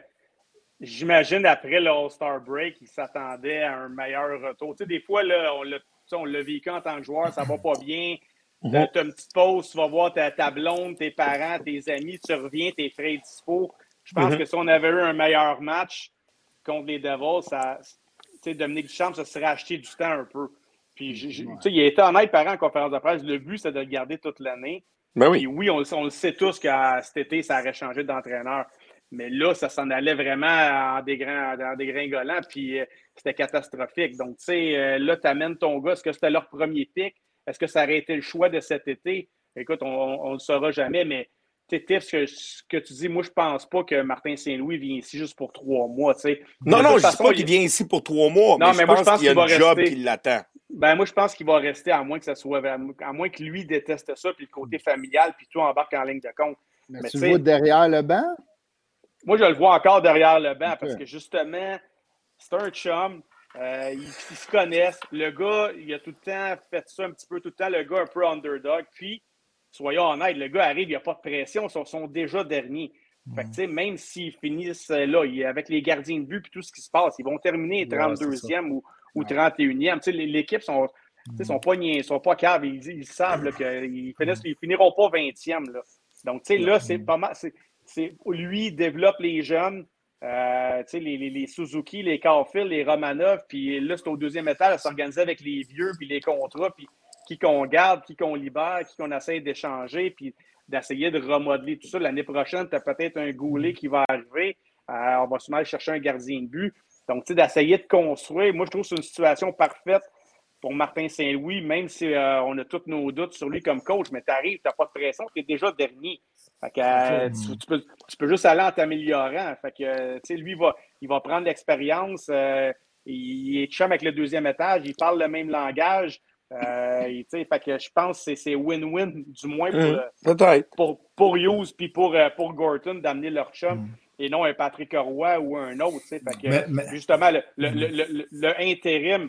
Speaker 6: j'imagine après le All-Star Break, il s'attendait à un meilleur retour. Tu sais, des fois, là, on l'a on l'a vécu en tant que joueur, ça va pas bien. Tu as une petite pause, tu vas voir ta, ta blonde, tes parents, tes amis, tu reviens, tes frais dispo. Je pense
Speaker 4: Mhm.
Speaker 6: que si on avait eu un meilleur match contre les Devils, ça, tu sais, Dominique Duchamp, ça serait acheté du temps un peu. Puis, sais, il a été honnête, parent, en conférence de presse. Le but, c'est de le garder toute l'année.
Speaker 4: Ben
Speaker 6: Puis
Speaker 4: oui.
Speaker 6: oui, on, le- on le sait tous que cet été, ça aurait changé d'entraîneur. Mais là, ça s'en allait vraiment en, dégrin- en dégringolant, puis euh, c'était catastrophique. Donc, tu sais, euh, là, tu amènes ton gars. Est-ce que c'était leur premier pic? Est-ce que ça aurait été le choix de cet été? Écoute, on ne le saura jamais, mais tu sais, Tiff, ce que, tu dis, moi, je pense pas que Martin Saint-Louis vient ici juste pour trois mois, tu sais.
Speaker 4: Non, non, je dis
Speaker 6: façon,
Speaker 4: pas
Speaker 6: il-
Speaker 4: qu'il vient ici pour trois mois,
Speaker 6: Non,
Speaker 4: mais,
Speaker 6: mais
Speaker 4: je
Speaker 6: moi, je
Speaker 4: pense
Speaker 6: pense
Speaker 4: qu'il y a un job
Speaker 6: rester.
Speaker 4: qui l'attend.
Speaker 6: Ben, moi, je pense qu'il va rester, à moins que ça soit, à moins que lui déteste ça, puis le côté familial, puis tout embarque en ligne de compte.
Speaker 3: Mais
Speaker 6: Mais
Speaker 3: tu le vois derrière le banc?
Speaker 6: Moi, je le vois encore derrière le banc parce que justement, c'est un chum. euh, ils, ils se connaissent. Le gars, il a tout le temps fait ça un petit peu, tout le temps, le gars un peu underdog. Puis, soyons honnêtes, le gars arrive, il n'y a pas de pression, ils sont, sont déjà derniers. Fait que, tu sais, même s'ils finissent euh, là, avec les gardiens de but et tout ce qui se passe, ils vont terminer
Speaker 2: Ouais,
Speaker 6: 32e ou, ou
Speaker 3: Ouais.
Speaker 6: 31e. Tu sais, les- l'équipe sont, tu sais, sont pas niais- sont pas caves. Ils, ils savent qu'ils ils finiront pas 20e. Là. Donc, tu sais, là, c'est pas mal. Lui développe les jeunes. Euh, les Suzuki, les Carfield, les Romanov, puis là, c'est au deuxième étage à s'organiser avec les vieux, puis les contrats, puis qui qu'on garde, qui qu'on libère, qui qu'on essaie d'échanger, puis d'essayer de remodeler tout ça. L'année prochaine, tu as peut-être un goulet qui va arriver. Euh, on va sûrement aller chercher un gardien de but. Donc, tu sais, d'essayer de construire. Moi, je trouve que c'est une situation parfaite pour Martin Saint-Louis, même si euh, on a tous nos doutes sur lui comme coach, mais tu arrives, tu n'as pas de pression, tu es déjà dernier. Fait que, euh, tu, tu peux, tu peux juste aller en t'améliorant. Fait que, euh, tu sais, lui, il va, il va prendre l'expérience. euh, il est chum avec le deuxième étage, il parle le même langage. Euh, fait que je pense que c'est- win-win, du moins pour,
Speaker 4: Peut-être.
Speaker 6: pour, pour Hughes puis pour, pour Gorton d'amener leur chum et non un Patrick Roy ou un autre. tu sais. Fait que,
Speaker 2: Mais- mais-
Speaker 6: Justement, le, le, le, le- le intérim,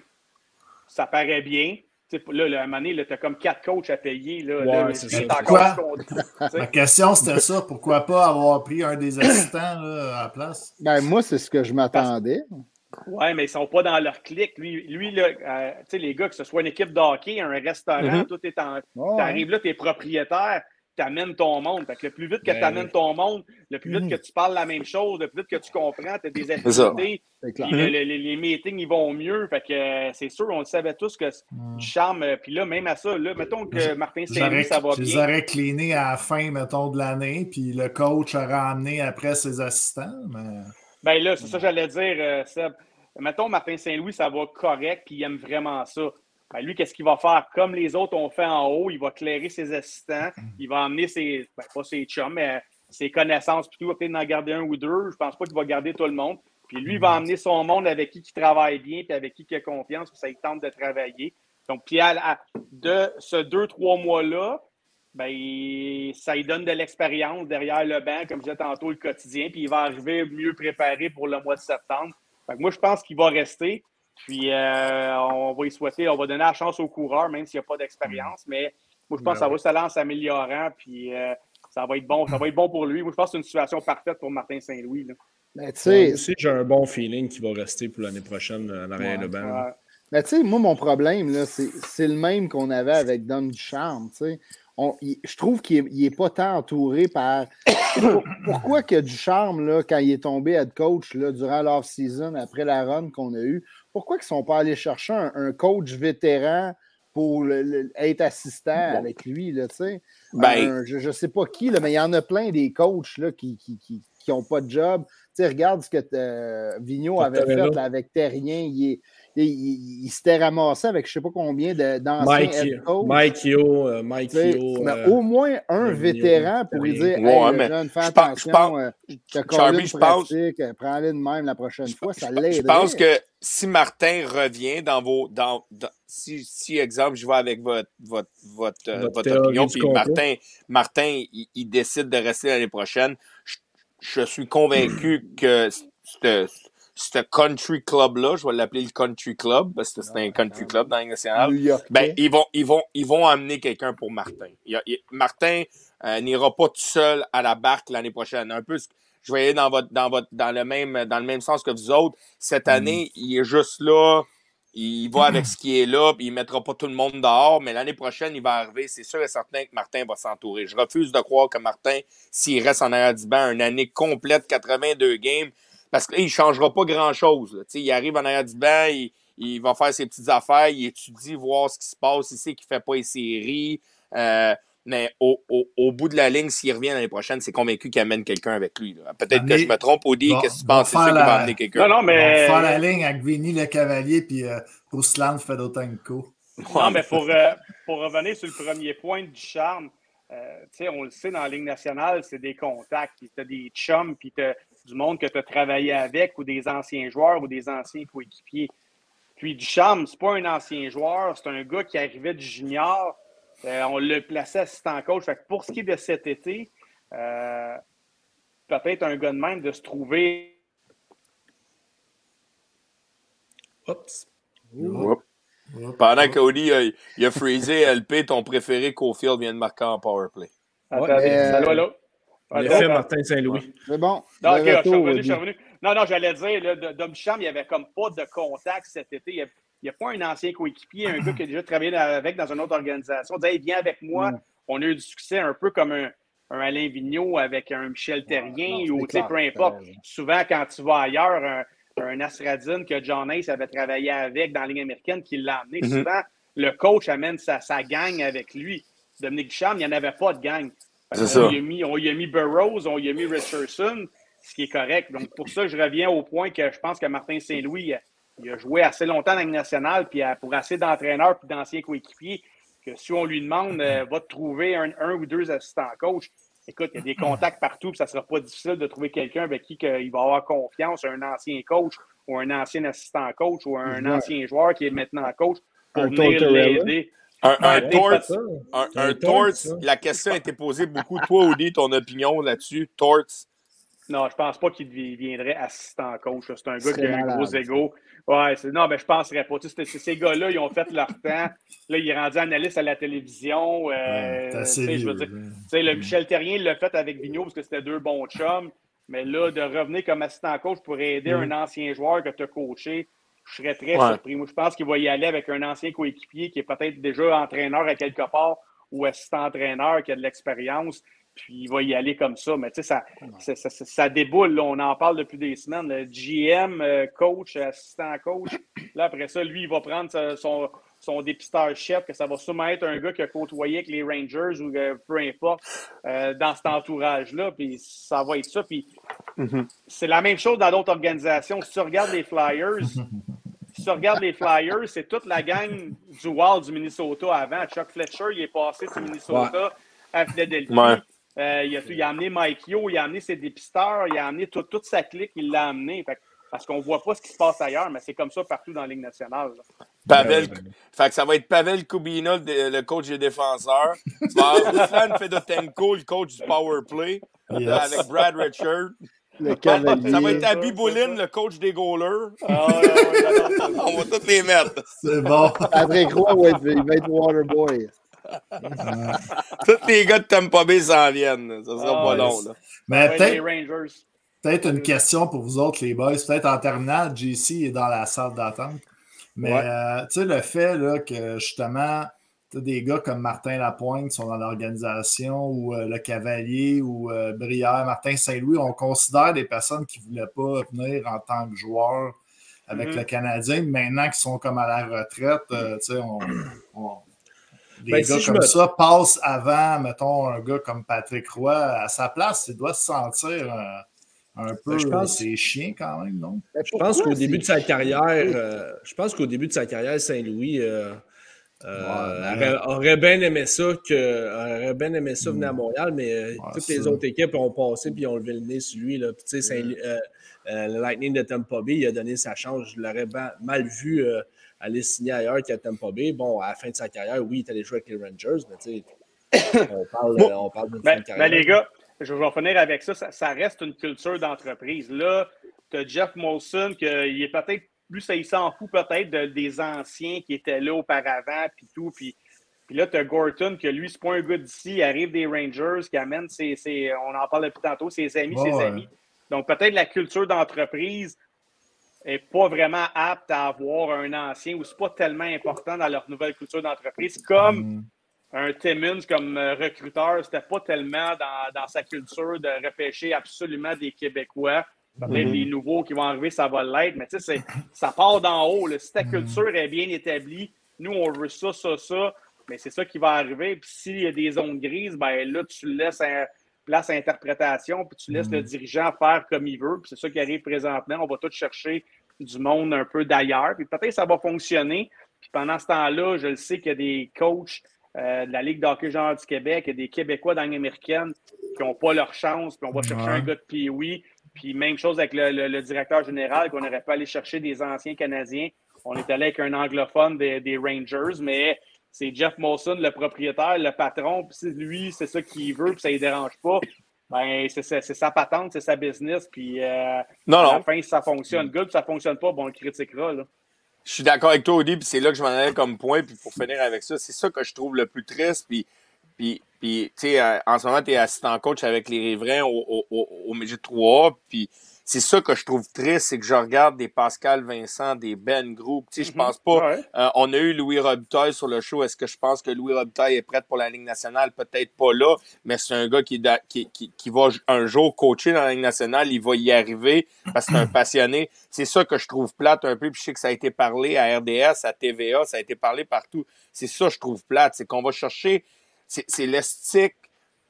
Speaker 6: ça paraît bien. Tu sais, là, là, à un moment donné, tu as comme quatre coachs à payer. Là,
Speaker 5: Ouais,
Speaker 6: là,
Speaker 5: c'est
Speaker 6: c'est
Speaker 5: ça.
Speaker 6: encore
Speaker 2: Pourquoi? Ma question, c'était ça. Pourquoi pas avoir pris un des assistants là, à la place?
Speaker 3: Ben, moi, c'est ce que je m'attendais.
Speaker 6: Ouais, mais ils sont pas dans leur clic. Lui, lui là, euh, tu sais, les gars, que ce soit une équipe de hockey, un restaurant,
Speaker 4: Mhm.
Speaker 6: tout est en.
Speaker 3: Ouais.
Speaker 6: Tu arrives là, tu es propriétaire, tu amènes ton monde. Fait que le plus vite que
Speaker 5: Ben
Speaker 6: tu amènes ton monde, le plus vite
Speaker 2: Mhm.
Speaker 6: que tu parles la même chose, le plus vite que tu comprends, tu as des
Speaker 3: clair.
Speaker 6: puis le- le- les, les meetings, ils vont mieux. Fait que euh, c'est sûr, on le savait tous que c'est du charme. euh, Puis là, même à ça, là, mettons que Martin Saint-Louis, ça va
Speaker 2: Je les
Speaker 6: bien.
Speaker 2: aurais cleanés à la fin, mettons, de l'année, puis le coach aurait amené après ses assistants. Mais...
Speaker 6: Ben là, c'est ça que j'allais dire, euh, Seb. Mettons, Martin Saint-Louis, ça va correct, puis il aime vraiment ça. Ben lui, qu'est-ce qu'il va faire? Comme les autres ont fait en haut, il va clairer ses assistants, il va emmener ses, ben, pas ses chums, mais ses connaissances, puis tout, il va peut-être en garder un ou deux. Je pense pas qu'il va garder tout le monde. Puis lui, il va emmener son monde avec qui il travaille bien, puis avec qui il a confiance, puis ça il tente de travailler. Donc, puis à, à- de ce deux, trois mois-là, ben, ça lui donne de l'expérience derrière le banc, comme je disais tantôt, le quotidien, puis il va arriver mieux préparé pour le mois de septembre. Fait que moi, je pense qu'il va rester. Puis, euh, on va y souhaiter, on va donner la chance au coureur, même s'il n'y a pas d'expérience. Mais moi, je pense que ça va se lancer en s'améliorant, puis euh, ça va être bon. Ça va être bon pour lui. Moi, je pense que c'est une situation parfaite pour Martin Saint-Louis.
Speaker 3: Mais tu
Speaker 5: Moi
Speaker 3: sais,
Speaker 5: j'ai un bon feeling qui va rester pour l'année prochaine euh, en arrière
Speaker 3: Ouais,
Speaker 5: de banc.
Speaker 3: Mais tu sais, moi, mon problème, là, c'est c'est le même qu'on avait avec Don Ducharme. tu sais. On- il- je trouve qu'il n'est pas tant entouré par. Pour- Pourquoi que Ducharme, là, quand il est tombé head coach là, durant l'off-season, après la run qu'on a eue, pourquoi ils ne sont pas allés chercher un, un coach vétéran pour le- le- être assistant avec lui, là, tu sais?
Speaker 4: Ben-
Speaker 3: je ne sais pas qui, là, mais il y en a plein des coachs là, qui n'ont qui, qui, qui ont pas de job. Tu sais, regarde ce que euh, Vigneault avait fait là, avec Terrien. Il, est- il, il- il s'était ramassé avec je ne sais pas combien de- d'anciens
Speaker 5: Mike,
Speaker 3: head coach.
Speaker 5: Mike Yo, euh, Mike Yo.
Speaker 3: mais
Speaker 5: euh,
Speaker 3: au moins un vétéran pour lui dire. Hey,
Speaker 4: Ouais, mais
Speaker 3: jeune, fais
Speaker 4: je pense- je
Speaker 3: attention,
Speaker 4: pense-
Speaker 3: euh,
Speaker 4: Charlie, je pense-
Speaker 3: prends-le de même la prochaine fois, ça
Speaker 4: Je
Speaker 3: l'aiderait.
Speaker 4: pense que si Martin revient dans vos. Dans, dans- si, si, exemple, je vais avec votre, votre, votre, euh,
Speaker 5: Votre
Speaker 4: votre
Speaker 5: théorie
Speaker 4: opinion, puis
Speaker 5: complot.
Speaker 4: Martin, Martin il, il décide de rester l'année prochaine, je, je suis convaincu que ce ce country club-là, je vais l'appeler le country club, parce que c'est un country club dans la nationale, ben, ils vont, ils vont, ils vont amener quelqu'un pour Martin. Il il- Martin euh, n'ira pas tout seul à la barque l'année prochaine. Un peu, je vais aller dans votre, dans votre, dans le même, dans le même sens que vous autres. Cette année, il est juste là. Il va avec ce qui est là, puis il mettra pas tout le monde dehors, mais l'année prochaine, il va arriver. C'est sûr et certain que Martin va s'entourer. Je refuse de croire que Martin, s'il reste en arrière du banc une année complète, 82 games, parce qu'il ne changera pas grand-chose. là. Tu sais, Il arrive en arrière du banc, il, il va faire ses petites affaires, il étudie, voir ce qui se passe, il sait qu'il ne fait pas les séries. Euh, mais au, au, au bout de la ligne, s'il revient l'année prochaine, c'est convaincu qu'il amène quelqu'un avec lui. là. Peut-être que je me trompe, Audi.
Speaker 2: va-
Speaker 4: Qu'est-ce que tu penses? C'est sûr qu'il va amener quelqu'un.
Speaker 6: Non, non,
Speaker 2: On va
Speaker 6: mais.
Speaker 2: faire la ligne avec Vinny le Cavalier puis euh, Ruslan Fedotenko.
Speaker 6: Non, mais pour, euh, pour revenir sur le premier point du charme, euh, tu sais, on le sait dans la Ligue nationale, c'est des contacts. Tu as des chums, puis tu du monde que tu as travaillé avec, ou des anciens joueurs, ou des anciens coéquipiers. Puis Ducharme, c'est pas un ancien joueur, c'est un gars qui arrivait du junior. Euh, on l'a placé assistant coach. Fait que pour ce qui est de cet été, euh, peut-être un gars de même de se trouver
Speaker 5: Oups.
Speaker 4: Oups. Pendant qu'Audi a, il a freezé LP, ton préféré, Cofield vient de marquer en powerplay.
Speaker 6: Attends,
Speaker 3: mais-
Speaker 6: allô, allô?
Speaker 5: Le
Speaker 6: Allô?
Speaker 5: fait Martin Saint-Louis.
Speaker 3: C'est bon.
Speaker 6: Non, ok, je suis revenu, je
Speaker 3: Audi.
Speaker 6: suis revenu. Non, non, j'allais dire, là, Dom Cham, il n'y avait comme pas de contact cet été. Il n'y a, pas un ancien coéquipier, un gars qui a déjà travaillé avec dans une autre organisation. Il disait, Hey, viens avec moi.
Speaker 3: Mm.
Speaker 6: On a eu du succès un peu comme un, un Alain Vigneault avec un Michel Terrien
Speaker 3: non,
Speaker 6: ou
Speaker 3: clair,
Speaker 6: peu importe.
Speaker 3: raison.
Speaker 6: Souvent, quand tu vas ailleurs, un, un Asradine que John Hayes avait travaillé avec dans la Ligue américaine, qui l'a amené,
Speaker 4: Mhm.
Speaker 6: souvent, le coach amène sa, sa gang avec lui. Dominique Cham, il n'y en avait pas de gang. Y a mis- on y a mis Burroughs, on y a mis Richardson, ce qui est correct. Donc, pour ça, je reviens au point que je pense que Martin Saint-Louis, il a- joué assez longtemps dans la nationale, puis euh, pour assez d'entraîneurs et d'anciens coéquipiers, que si on lui demande, euh, va te trouver un, un ou deux assistants coach, écoute, il y a des contacts partout, puis ça ne sera pas difficile de trouver quelqu'un avec qui il va avoir confiance, un ancien coach ou un ancien assistant coach ou un
Speaker 3: Ouais.
Speaker 6: ancien joueur qui est maintenant coach pour
Speaker 3: Un
Speaker 6: venir l'aider.
Speaker 4: Un, un
Speaker 6: Ouais,
Speaker 4: Torts, un, Torts,
Speaker 5: Torts,
Speaker 4: la question a été posée beaucoup. Toi, Audi, ton opinion là-dessus, Torts.
Speaker 6: Non, je pense pas qu'il deviendrait assistant coach. C'est un gars qui a un gros ego. Ouais, c'est- non, mais je penserais pas. Tu sais, ces gars-là, ils ont fait leur temps. Là, il est rendu analyste à la télévision. Euh,
Speaker 2: Ouais, t'es
Speaker 6: tu
Speaker 2: assez
Speaker 6: sais, je veux
Speaker 2: vieux,
Speaker 6: dire,
Speaker 2: là.
Speaker 6: tu sais, le Michel Terrien il l'a fait avec Vigneault parce que c'était deux bons chums. Mais là, de revenir comme assistant coach pour aider un ancien joueur que tu as coaché, je serais très
Speaker 4: Ouais.
Speaker 6: surpris. Moi, je pense qu'il va y aller avec un ancien coéquipier qui est peut-être déjà entraîneur à quelque part ou assistant-entraîneur qui a de l'expérience. Puis il va y aller comme ça. Mais tu sais, ça, ça, ça, ça- ça déboule. là. On en parle depuis des semaines. Le GM, euh, coach, assistant coach. Là, après ça, lui, il va prendre sa- son, son dépisteur-chef, que ça va sûrement être un gars qui a côtoyé avec les Rangers ou euh, peu importe euh, dans cet entourage-là. Puis ça va être ça. Puis c'est la même chose dans d'autres organisations. Si tu regardes les Flyers, si tu regardes les Flyers, c'est toute la gang du Wild du Minnesota avant. Chuck Fletcher, il est passé du Minnesota à Philadelphie.
Speaker 4: Ouais.
Speaker 6: Euh, il, a, il a amené Mike Yo, il a amené ses dépisteurs, il a amené tout- toute sa clique, il l'a amené. Fait parce qu'on ne voit pas ce qui se passe ailleurs, mais c'est comme ça partout dans la Ligue nationale. là.
Speaker 4: Pavel, fait que ça va être Pavel Kubina, le, le coach des défenseurs. Tu vas avoir Ruslan Fedotenko, le coach du power play,
Speaker 2: Yes.
Speaker 4: avec Brad Richard.
Speaker 3: Le
Speaker 4: Ça va être Abby Boulin, le coach des goalers.
Speaker 6: Ah, ouais, ouais, ouais, j'adore ça.
Speaker 4: On va tous les mettre.
Speaker 2: C'est bon.
Speaker 3: Patrick Roy va être, il va être Waterboy.
Speaker 4: Tous les gars de Tampa Bay s'en viennent. Ça sera
Speaker 6: Ah,
Speaker 4: pas long. Là.
Speaker 2: Mais peut-être
Speaker 6: Rangers.
Speaker 2: peut-être une question pour vous autres, les boys. Peut-être en terminant, JC est dans la salle d'attente. Mais
Speaker 3: Ouais.
Speaker 2: euh, tu sais, le fait là, que justement, des gars comme Martin Lapointe sont dans l'organisation ou euh, le Cavalier ou euh, Brière, Martin Saint-Louis, on considère des personnes qui ne voulaient pas venir en tant que joueurs avec
Speaker 6: Mhm.
Speaker 2: le Canadien. Maintenant qu'ils sont comme à la retraite, tu sais, on, on- des
Speaker 5: Ben,
Speaker 2: gars
Speaker 5: si
Speaker 2: comme
Speaker 5: me-
Speaker 2: ça passent avant, mettons, un gars comme Patrick Roy. À sa place, il doit se sentir un, un peu.
Speaker 5: Ben, je pense-
Speaker 2: C'est chiant quand même, non?
Speaker 3: Mais
Speaker 5: Je pense qu'au début de sa carrière, euh, je pense qu'au début de sa carrière, Saint-Louis euh, euh,
Speaker 2: Ouais, mais-
Speaker 5: aurait, aurait bien aimé ça que aurait bien aimé ça venir à
Speaker 2: Mm.
Speaker 5: Montréal, mais euh,
Speaker 2: Ouais,
Speaker 5: toutes
Speaker 2: ça.
Speaker 5: les autres équipes ont passé puis ont levé le nez sur lui. Là. Puis, tu sais, Saint- euh, euh, le Lightning de Tampa Bay, il a donné sa chance. Je l'aurais ba- mal vu euh, aller signer ailleurs qu'à Tampa Bay. Bon, à la fin de sa carrière, oui, il est allé jouer avec les Rangers, mais tu sais, on parle,
Speaker 6: Bon.
Speaker 5: on parle
Speaker 6: Ben,
Speaker 5: de carrière.
Speaker 6: ben, les gars, je vais finir avec ça. Ça, ça reste une culture d'entreprise. Là, tu as Jeff Molson, qui est peut-être plus, ça, il s'en fout peut-être de- des anciens qui étaient là auparavant, puis tout. Puis, puis là, tu as Gorton, que lui, c'est pas un gars d'ici, il arrive des Rangers, qui amène ses, ses- on en parle depuis tantôt, ses amis, ses
Speaker 2: ouais.
Speaker 6: amis. Donc, peut-être la culture d'entreprise n'est pas vraiment apte à avoir un ancien ou c'est pas tellement important dans leur nouvelle culture d'entreprise comme
Speaker 2: Mm.
Speaker 6: Un Timmons comme euh, recruteur, c'était pas tellement dans, dans sa culture de repêcher absolument des Québécois. Peut-être
Speaker 4: Mhm.
Speaker 6: les nouveaux qui vont arriver, ça va l'être, mais tu sais, ça part d'en haut. là. Si ta culture est bien établie, nous, on veut ça, ça, ça, mais c'est ça qui va arriver. Puis s'il y a des zones grises, ben là, tu laisses un place à interprétation, puis tu laisses le dirigeant faire comme il veut. Puis c'est ça qui arrive présentement. On va tout chercher du monde un peu d'ailleurs. Puis peut-être que ça va fonctionner. Puis pendant ce temps-là, je le sais qu'il y a des coachs euh, de la Ligue d'hockey junior du Québec, il y a des Québécois dans l'américaine qui n'ont pas leur chance, puis on va chercher
Speaker 2: Ouais.
Speaker 6: un gars de Pee-Wee. Puis même chose avec le, le- le directeur général, qu'on aurait pu aller chercher des anciens Canadiens. On est allé avec un anglophone des, des Rangers, mais c'est Jeff Molson, le propriétaire, le patron, puis c'est lui, c'est ça qu'il veut, puis ça ne dérange pas. Ben, c'est sa- patente, c'est sa business, puis euh,
Speaker 4: Non,
Speaker 6: à la fin, si ça fonctionne, good, puis ça fonctionne pas, bon, on le critiquera. Là.
Speaker 4: Je suis d'accord avec toi, Audi, puis c'est là que je m'en allais comme point. Puis pour finir avec ça, c'est ça que je trouve le plus triste. Puis, puis, puis tu sais, euh, en ce moment, tu es assistant coach avec les Riverains au, au, au, au Midget 3. Puis c'est ça que je trouve triste, c'est que je regarde des Pascal Vincent, des Ben Group. Tu sais, je pense pas.
Speaker 6: Ouais.
Speaker 4: Euh, on a eu Louis Robitaille sur le show. Est-ce que je pense que Louis Robitaille est prêt pour la Ligue nationale? peut-être pas là, mais c'est un gars qui, qui, qui, qui va un jour coacher dans la Ligue nationale. Il va y arriver parce que c'est un passionné. C'est ça que je trouve plate un peu. Puis je sais que ça a été parlé à RDS, à TVA, ça a été parlé partout. C'est ça que je trouve plate. C'est qu'on va chercher, c'est c'est l'esthétique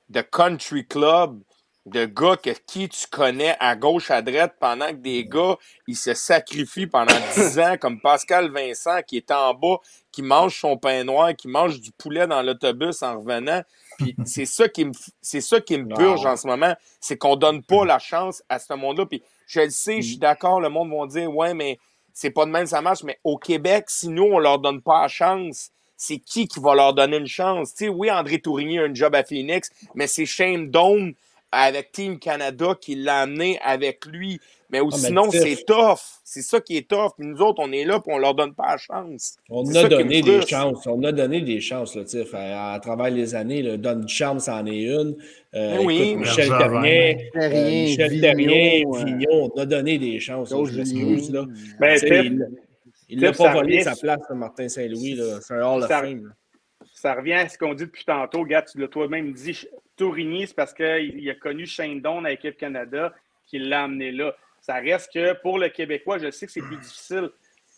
Speaker 4: de country club de gars que qui tu connais à gauche, à droite, pendant que des gars, ils se sacrifient pendant 10 ans, comme Pascal Vincent, qui est en bas, qui mange son pain noir, qui mange du poulet dans l'autobus en revenant. Puis c'est ça qui me, c'est ça qui me purge en ce moment, c'est qu'on donne pas la chance à ce monde-là. Puis je le sais, je suis d'accord, le monde va dire, ouais, mais c'est pas de même ça marche, mais au Québec, si nous, on leur donne pas la chance, c'est qui qui va leur donner une chance? Tu sais, oui, André Tourigny a un job à Phoenix, mais c'est Shane Dome avec Team Canada qui l'a amené avec lui. Mais ou
Speaker 5: Ah,
Speaker 4: sinon, c'est tough. C'est ça qui est tough. Puis nous autres, on est là puis on leur donne pas la chance.
Speaker 5: On
Speaker 4: C'est
Speaker 5: a donné des chances. On a donné des chances, là, Tiff, à, à travers les années. Là, donne une chance, en est une. Euh,
Speaker 4: Ben oui,
Speaker 5: écoute, Michel. Terrien, euh, Michel Terrien,
Speaker 3: euh,
Speaker 5: Vigneault, on a donné des chances. là, je m'excuse, là.
Speaker 6: Ben,
Speaker 5: il
Speaker 6: Tiff,
Speaker 5: pas
Speaker 6: ça
Speaker 5: volé
Speaker 6: revient
Speaker 5: sa place, Martin Saint-Louis. là. C'est un Hall of
Speaker 6: Ça-
Speaker 5: Fame.
Speaker 6: ça revient à ce qu'on dit depuis tantôt. Gars, tu l'as toi-même dit, Tourigny, c'est parce qu'il il a connu Shane à l'équipe Canada qui l'a amené là. Ça reste que pour le Québécois, je sais que c'est plus difficile,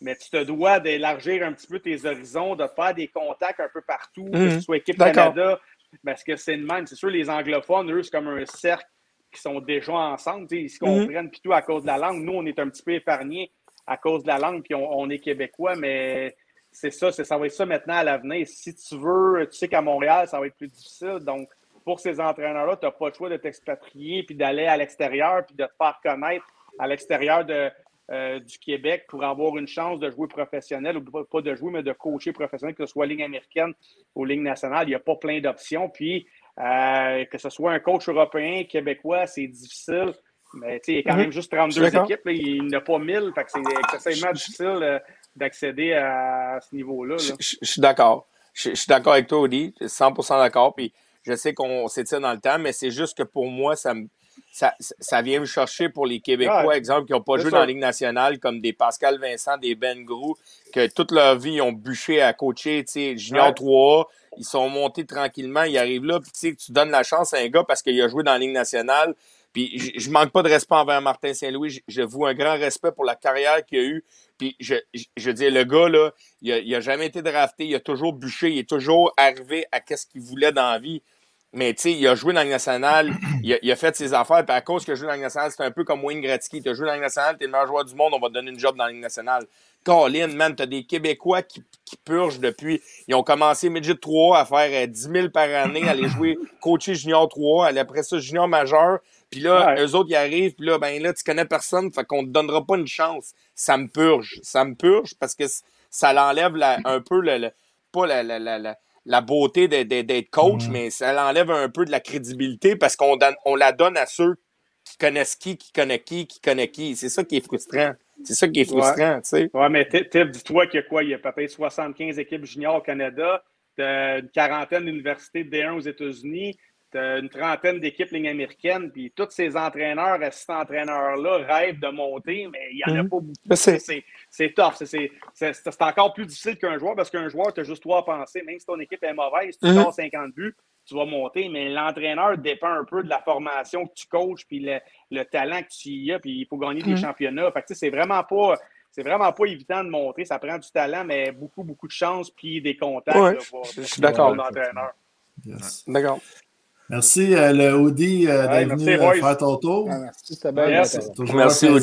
Speaker 6: mais tu te dois d'élargir un petit peu tes horizons, de faire des contacts un peu partout, que
Speaker 4: Mhm.
Speaker 6: ce soit équipe. Canada, parce que c'est le même. C'est sûr, les anglophones, eux, c'est comme un cercle qui sont déjà ensemble. Ils se
Speaker 4: Mhm.
Speaker 6: comprennent, puis tout à cause de la langue. Nous, on est un petit peu épargnés à cause de la langue, puis on, on est québécois, mais c'est ça, c'est, ça va être ça maintenant à l'avenir. Si tu veux, tu sais qu'à Montréal, ça va être plus difficile. Donc, pour ces entraîneurs-là, tu n'as pas le choix de t'expatrier, puis d'aller à l'extérieur, puis de te faire connaître à l'extérieur de, euh, du Québec pour avoir une chance de jouer professionnel, ou pas- de jouer, mais de coacher professionnel, que ce soit ligne américaine ou ligne nationale. Il n'y a pas plein d'options. Puis, euh, que ce soit un coach européen, québécois, c'est difficile. Mais il y a quand
Speaker 4: Mhm.
Speaker 6: même juste
Speaker 4: Je
Speaker 6: 32
Speaker 4: suis d'accord.
Speaker 6: équipes. là. Il n'y en a pas 1000. Fait que c'est excessivement difficile euh, d'accéder à ce niveau-là. là.
Speaker 4: Je, je- je suis d'accord. Je, je suis d'accord avec toi, Audi. Je suis 100% d'accord. Puis je sais qu'on s'étire dans le temps, mais c'est juste que pour moi, ça me. Ça, ça vient me chercher pour les Québécois,
Speaker 6: Ouais.
Speaker 4: exemple, qui n'ont pas joué dans la Ligue nationale, comme des Pascal Vincent, des Ben Grou, que toute leur vie, ils ont bûché à coacher, tu sais, Junior
Speaker 6: Ouais.
Speaker 4: 3A. Ils sont montés tranquillement, ils arrivent là, puis tu sais, tu donnes la chance à un gars parce qu'il a joué dans la Ligue nationale. Puis je, manque pas de respect envers Martin Saint-Louis. Je, je un grand respect pour la carrière qu'il a eue. Puis je, je, je dis, le gars, là, il a, a jamais été drafté, il a toujours bûché, il est toujours arrivé à qu'est-ce qu'il voulait dans la vie. Mais tu sais, il a joué dans le national, il a, il a fait ses affaires, puis à cause qu'il a joué dans le national, c'est un peu comme Wayne Gretzky. Tu as joué dans le national, tu es le meilleur joueur du monde, on va te donner une job dans le national. Colin, man, t'as des Québécois qui, qui purgent depuis. Ils ont commencé Midget 3 à faire euh, 10 000 par année, à aller jouer coacher Junior 3, aller après ça Junior majeur. Puis là,
Speaker 6: Ouais.
Speaker 4: eux autres, ils arrivent, puis là, ben là, tu connais personne, fait qu'on te donnera pas une chance. Ça me purge. Ça me purge parce que ça l'enlève la- un peu le, le- pas la, la, la, la, la beauté d'être- coach,
Speaker 2: Mhm.
Speaker 4: mais ça l'enlève un peu de la crédibilité parce qu'on on la donne à ceux qui connaissent qui, qui connaissent qui, qui connaissent qui. C'est ça qui est frustrant. C'est ça qui est
Speaker 6: Ouais.
Speaker 4: frustrant, tu sais.
Speaker 6: Ouais, mais Tiff, dis-toi qu'il y a quoi? Il y a peut-être 75 équipes juniors au Canada, une quarantaine d'universités de D1 aux États-Unis, une trentaine d'équipes ligne américaine, puis tous ces entraîneurs, assistants-entraîneurs-là rêvent de monter, mais il n'y en a
Speaker 4: Mhm.
Speaker 6: pas beaucoup.
Speaker 4: Sais.
Speaker 6: C'est c'est tough. C'est- c'est- C'est c'est encore plus difficile qu'un joueur parce qu'un joueur, tu as juste toi à penser. Même si ton équipe est mauvaise, si tu sors 50 buts, tu vas monter, mais l'entraîneur dépend un peu de la formation que tu coaches, puis le, le talent que tu y as, puis il faut gagner des
Speaker 4: Mhm.
Speaker 6: championnats. Fait que, tu sais, c'est vraiment pas. C'est vraiment pas évident de monter. Ça prend du talent, mais beaucoup, beaucoup de chance puis des contacts
Speaker 4: Ouais,
Speaker 6: là, pour,
Speaker 4: je suis d'accord.
Speaker 6: l'entraîneur.
Speaker 2: Yes.
Speaker 4: D'accord.
Speaker 2: Merci, euh, le Audi, euh,
Speaker 6: Ouais,
Speaker 2: d'être venu euh, faire ton tour.
Speaker 3: Ah, merci, c'était bien.
Speaker 6: Yes.
Speaker 4: Merci,
Speaker 6: la-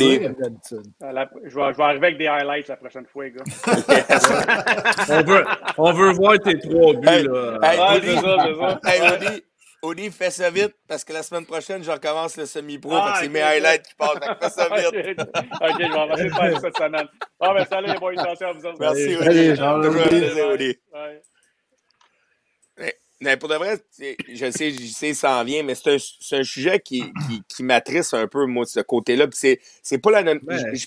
Speaker 6: je, vais, je vais arriver avec des highlights la prochaine fois, les gars.
Speaker 5: On veut, on veut voir tes trois buts.
Speaker 4: Hey,
Speaker 5: là.
Speaker 4: hey,
Speaker 6: Ouais,
Speaker 4: Audi,
Speaker 6: c'est ça, c'est ça.
Speaker 4: hey,
Speaker 6: Ouais.
Speaker 4: Audi, Audi, fais ça vite parce que la semaine prochaine, je recommence le semi-pro.
Speaker 6: Ah,
Speaker 4: c'est mes highlights qui passent. Fais ça vite.
Speaker 6: ok, je vais essayer de faire ça cette semaine. Ah, ben salut les boys, attention à vous autres.
Speaker 4: Merci, Audi.
Speaker 2: Audi.
Speaker 4: Mais pour de vrai, je sais, je sais, ça en vient, mais c'est un, sujet qui, qui, qui m'attriste un peu, moi, de ce côté-là. C'est, pas la même.
Speaker 5: Ouais.
Speaker 4: Je, je,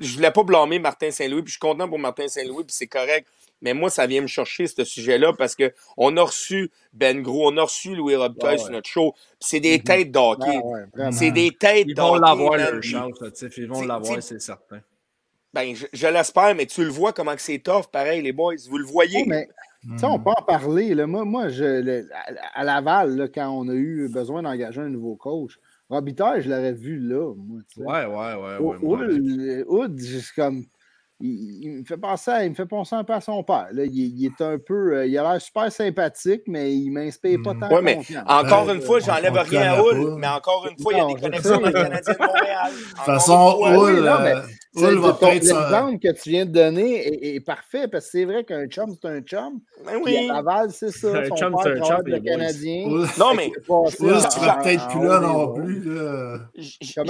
Speaker 4: je voulais pas blâmer Martin Saint-Louis, puis je suis content pour Martin Saint-Louis, puis c'est correct. Mais moi, ça vient me chercher, ce sujet-là, parce que on a reçu Ben Gros, on a reçu Louis Robitaille
Speaker 5: Ouais,
Speaker 4: sur notre show. C'est des têtes d'hockey.
Speaker 3: Ah.
Speaker 4: C'est des têtes
Speaker 5: Ils vont l'avoir leur chance, Ils vont l'avoir,
Speaker 4: c'est-
Speaker 5: certain.
Speaker 4: Ben, je, je l'espère, mais tu le vois comment c'est tough, pareil, les boys. Vous le voyez.
Speaker 3: Ouais, mais
Speaker 2: Hmm.
Speaker 3: on peut en parler. Là. Moi, moi je, le- à, à Laval, là, quand on a eu besoin d'engager un nouveau coach, Robitaille, je l'aurais vu là. Moi, tu sais.
Speaker 5: Ouais, ouais, ouais.
Speaker 3: Hood, c'est comme. Il, il me fait penser à, il me fait penser un peu à son père. Là. Il, il est un peu. euh, Il a l'air super sympathique, mais il m'inspire pas
Speaker 2: Mm.
Speaker 3: tant
Speaker 4: Ouais, mais. Encore une fois, j'enlève rien à Hull, mais encore une fois, il y a des connexions dans le Canadien de Montréal.
Speaker 2: De toute façon. Hull,
Speaker 3: L'exemple que tu viens de donner est, est parfait parce que c'est vrai qu'un chum, c'est un chum.
Speaker 4: Ben oui.
Speaker 3: Laval, c'est ça.
Speaker 5: Un
Speaker 3: Son
Speaker 5: chum, c'est un chum,
Speaker 3: le. Canadien.
Speaker 4: Non, mais
Speaker 3: en-
Speaker 2: sera peut-être plus là
Speaker 3: des
Speaker 2: non plus.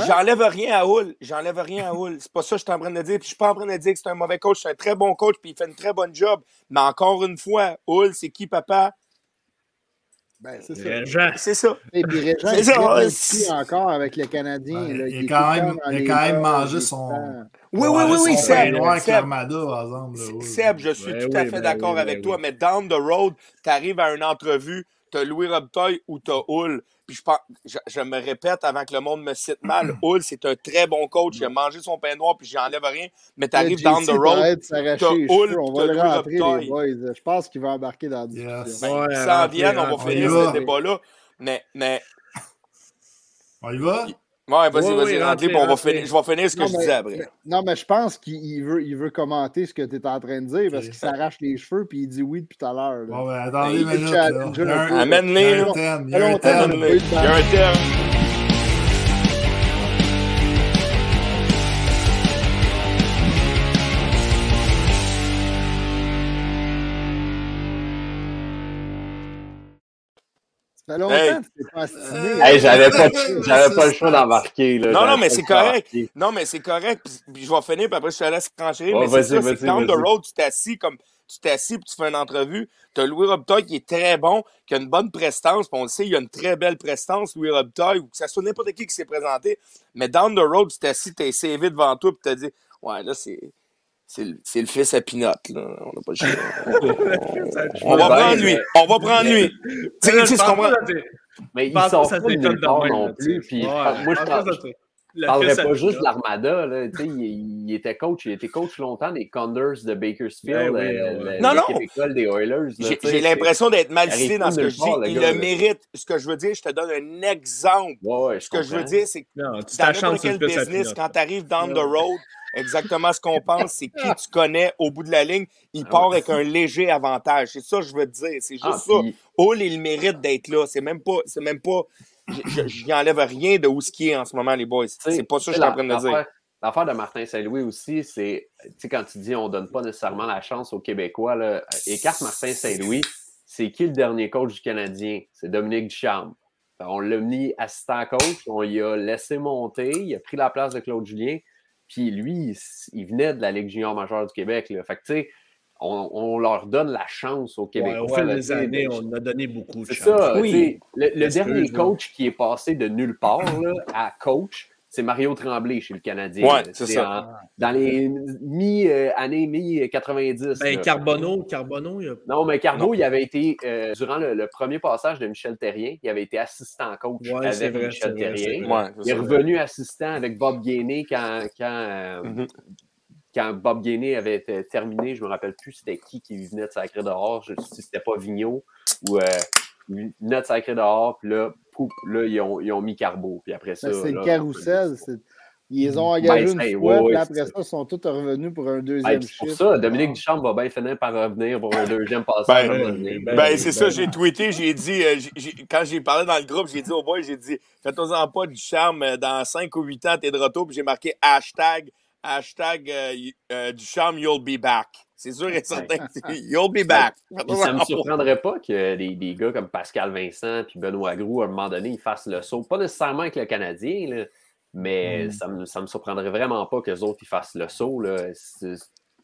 Speaker 4: J'enlève rien à Hull. J'enlève rien à Hull. C'est pas ça que je suis en train de dire. Puis je suis pas en train de dire que c'est un mauvais coach. C'est un très bon coach. Puis il fait une très bonne job. Mais encore une fois, Hull, c'est qui, papa?
Speaker 3: Ben, c'est ça.
Speaker 4: C'est ça.
Speaker 3: Et puis Régent est
Speaker 4: ça,
Speaker 3: encore avec les Canadiens. Là.
Speaker 2: il a
Speaker 3: est
Speaker 2: quand même- il a quand mangé son-
Speaker 4: Oui, oui, oui, oui, Seb. Seb,
Speaker 2: l'Armada, par exemple. là, Hull.
Speaker 4: Seb, je suis
Speaker 5: Ben
Speaker 4: tout
Speaker 5: oui,
Speaker 4: à fait
Speaker 5: ben
Speaker 4: d'accord avec
Speaker 5: ben
Speaker 4: toi,
Speaker 5: oui.
Speaker 4: mais down the road, tu arrives à une entrevue, tu as Louis Robitaille ou tu as Hull. Puis je, pense, je, je me répète avant que le monde me cite mal, Hull, c'est un très bon coach. Il a mangé son pain noir, puis j'enlève rien. Mais tu
Speaker 3: Là,
Speaker 4: arrives
Speaker 3: JC
Speaker 4: down the road, t'as Hull.
Speaker 3: On
Speaker 4: t'as
Speaker 3: va le
Speaker 4: Louis
Speaker 3: rentrer, les boys. Je pense qu'il va embarquer dans la discussion.
Speaker 2: Yes.
Speaker 4: Ben,
Speaker 5: Ouais,
Speaker 4: ils s'en viennent, on va finir ce débat-là. Mais, mais,
Speaker 2: On y va?
Speaker 4: Ouais, vas-y,
Speaker 5: Oui,
Speaker 4: vas-y,
Speaker 5: oui,
Speaker 4: rentrez,
Speaker 5: rentrez,
Speaker 4: puis on va finir, je vais finir ce que
Speaker 3: Non,
Speaker 4: je
Speaker 3: mais-
Speaker 4: disais après.
Speaker 3: mais- non, mais je pense qu'il il veut, il veut commenter ce que tu es en train de dire parce qu'il s'arrache les cheveux puis il dit oui depuis tout à l'heure.
Speaker 2: Bon, ben, attendez là. un-
Speaker 4: Amène-les,
Speaker 2: il y a un thème. Il y a un
Speaker 3: longtemps,
Speaker 2: thème.
Speaker 3: on
Speaker 4: Il y a un terme.
Speaker 3: Ça fait longtemps
Speaker 4: Hey.
Speaker 3: que tu t'es pas astiné.
Speaker 7: Hey, j'avais pas, j'avais pas le choix d'embarquer. là.
Speaker 4: Non,
Speaker 7: J'avais
Speaker 4: non, mais c'est correct.
Speaker 7: d'embarquer.
Speaker 4: Non, mais c'est correct. Puis, puis je vais finir, puis après, je te laisse trancher.
Speaker 7: Ouais,
Speaker 4: mais c'est
Speaker 7: vas-y,
Speaker 4: ça, c'est
Speaker 7: vas-y,
Speaker 4: que down the road, tu t'es assis comme tu t'es assis puis tu fais une entrevue. Tu as Louis Robitaille qui est très bon, qui a une bonne prestance. Puis on le sait, il a une très belle prestance, Louis Robitaille, ou que ça soit n'importe qui qui s'est présenté. Mais down the road, tu t'es assis, t'es CV devant toi, puis tu dit Ouais, là, c'est. C'est le, c'est le fils à Pinot, là. On n'a pas le choix. On va
Speaker 7: Ben,
Speaker 4: prendre lui. On va prendre lui. Tu sais, tu comprends?
Speaker 7: Mais ils
Speaker 5: ça
Speaker 7: pas de nulle part non plus. Puis moi, je Je parlerais pas juste de l'Armada. là. Tu sais, Il, il était coach. Il était coach longtemps des Condors de Bakersfield,
Speaker 5: Ben
Speaker 7: euh,
Speaker 5: ouais.
Speaker 7: le-
Speaker 4: Non, non.
Speaker 7: des Oilers.
Speaker 4: J'ai l'impression d'être mal cité dans ce que je dis. Il le mérite. Ce que je veux dire, je te donne un exemple. Ce que je veux dire, c'est que
Speaker 5: Non, tu
Speaker 4: dans n'importe quel business, quand tu arrives down the road, exactement ce qu'on pense, c'est qui tu connais au bout de la ligne. Il
Speaker 7: Ah
Speaker 4: part
Speaker 7: ouais.
Speaker 4: avec un léger avantage. C'est ça que je veux te dire. C'est juste
Speaker 7: Ah,
Speaker 4: ça.
Speaker 7: puis-
Speaker 4: Hull, il mérite d'être là? C'est même pas. C'est même pas. Je je- je n'y enlève rien de où ce qui est en ce moment, les boys. C'est pas ça que je suis en train de dire.
Speaker 7: l'affaire- L'affaire de Martin Saint-Louis aussi, c'est, tu sais, quand tu dis on donne pas nécessairement la chance aux Québécois, là, écarte Martin Saint-Louis, c'est qui le dernier coach du Canadien? C'est Dominique Ducharme. On l'a mis assistant coach, on y a laissé monter, il a pris la place de Claude Julien, puis lui, il, il venait de la Ligue junior majeure du Québec. Là. Fait que, tu sais, on, on leur donne la chance aux
Speaker 5: Ouais,
Speaker 7: Québécois.
Speaker 5: au fil
Speaker 7: là,
Speaker 5: des
Speaker 7: tu sais,
Speaker 5: années,
Speaker 7: de-
Speaker 5: on a donné beaucoup de
Speaker 7: c'est
Speaker 5: chance.
Speaker 7: ça.
Speaker 4: Oui.
Speaker 7: Le, dernier coach qui est passé de nulle part là, à coach, c'est Mario Tremblay chez le Canadien.
Speaker 4: Ouais, c'est ça.
Speaker 7: en- dans les mi-années mi-90.
Speaker 5: Ben, Carbonneau, Carbonneau, il a...
Speaker 7: Non, mais Carbo, il avait été, euh, durant le, le premier passage de Michel Terrien, il avait été assistant coach
Speaker 5: Ouais, c'est
Speaker 7: avec
Speaker 5: vrai,
Speaker 7: Michel
Speaker 5: c'est vrai, c'est
Speaker 7: Terrien.
Speaker 4: Ouais,
Speaker 7: Il est revenu assistant avec Bob Gainé quand, quand, euh,
Speaker 4: Mhm.
Speaker 7: quand Bob Gainé avait été terminé. Je me rappelle plus c'était qui qui venait de sacrer dehors. Je, si c'était pas Vigneault ou euh, il venait de sacrer dehors. Puis là, pouf, là ils, ont, ils ont mis Carbo. Puis après ça.
Speaker 3: Ben, c'est
Speaker 7: là,
Speaker 3: le carrousel. c'est- Ils les ont engagés
Speaker 7: Ben,
Speaker 3: une
Speaker 7: c'est-
Speaker 3: fois,
Speaker 7: ouais,
Speaker 3: puis après
Speaker 7: c'est
Speaker 3: ça, ils sont tous revenus pour un deuxième
Speaker 7: c'est pour ça, Dominique Duchamp va bien finir par revenir pour un deuxième passage.
Speaker 4: Ben,
Speaker 7: donné.
Speaker 5: ben,
Speaker 4: Ben, c'est ça,
Speaker 5: ben,
Speaker 4: j'ai tweeté, j'ai dit, euh, quand j'ai parlé dans le groupe, j'ai dit au boy, j'ai dit, faites-en pas du charme, euh, dans 5 ou 8 ans, t'es de retour, puis j'ai marqué hashtag, hashtag euh, euh, du charme, you'll be back. C'est sûr et certain, you'll be back.
Speaker 7: Puis ça me surprendrait pas que des, des gars comme Pascal Vincent puis Benoît Groux, à un moment donné, ils fassent le saut. Pas nécessairement avec le Canadien, là, mais
Speaker 3: Mm.
Speaker 7: ça, me, ça me surprendrait vraiment pas que les autres ils fassent le saut. C'est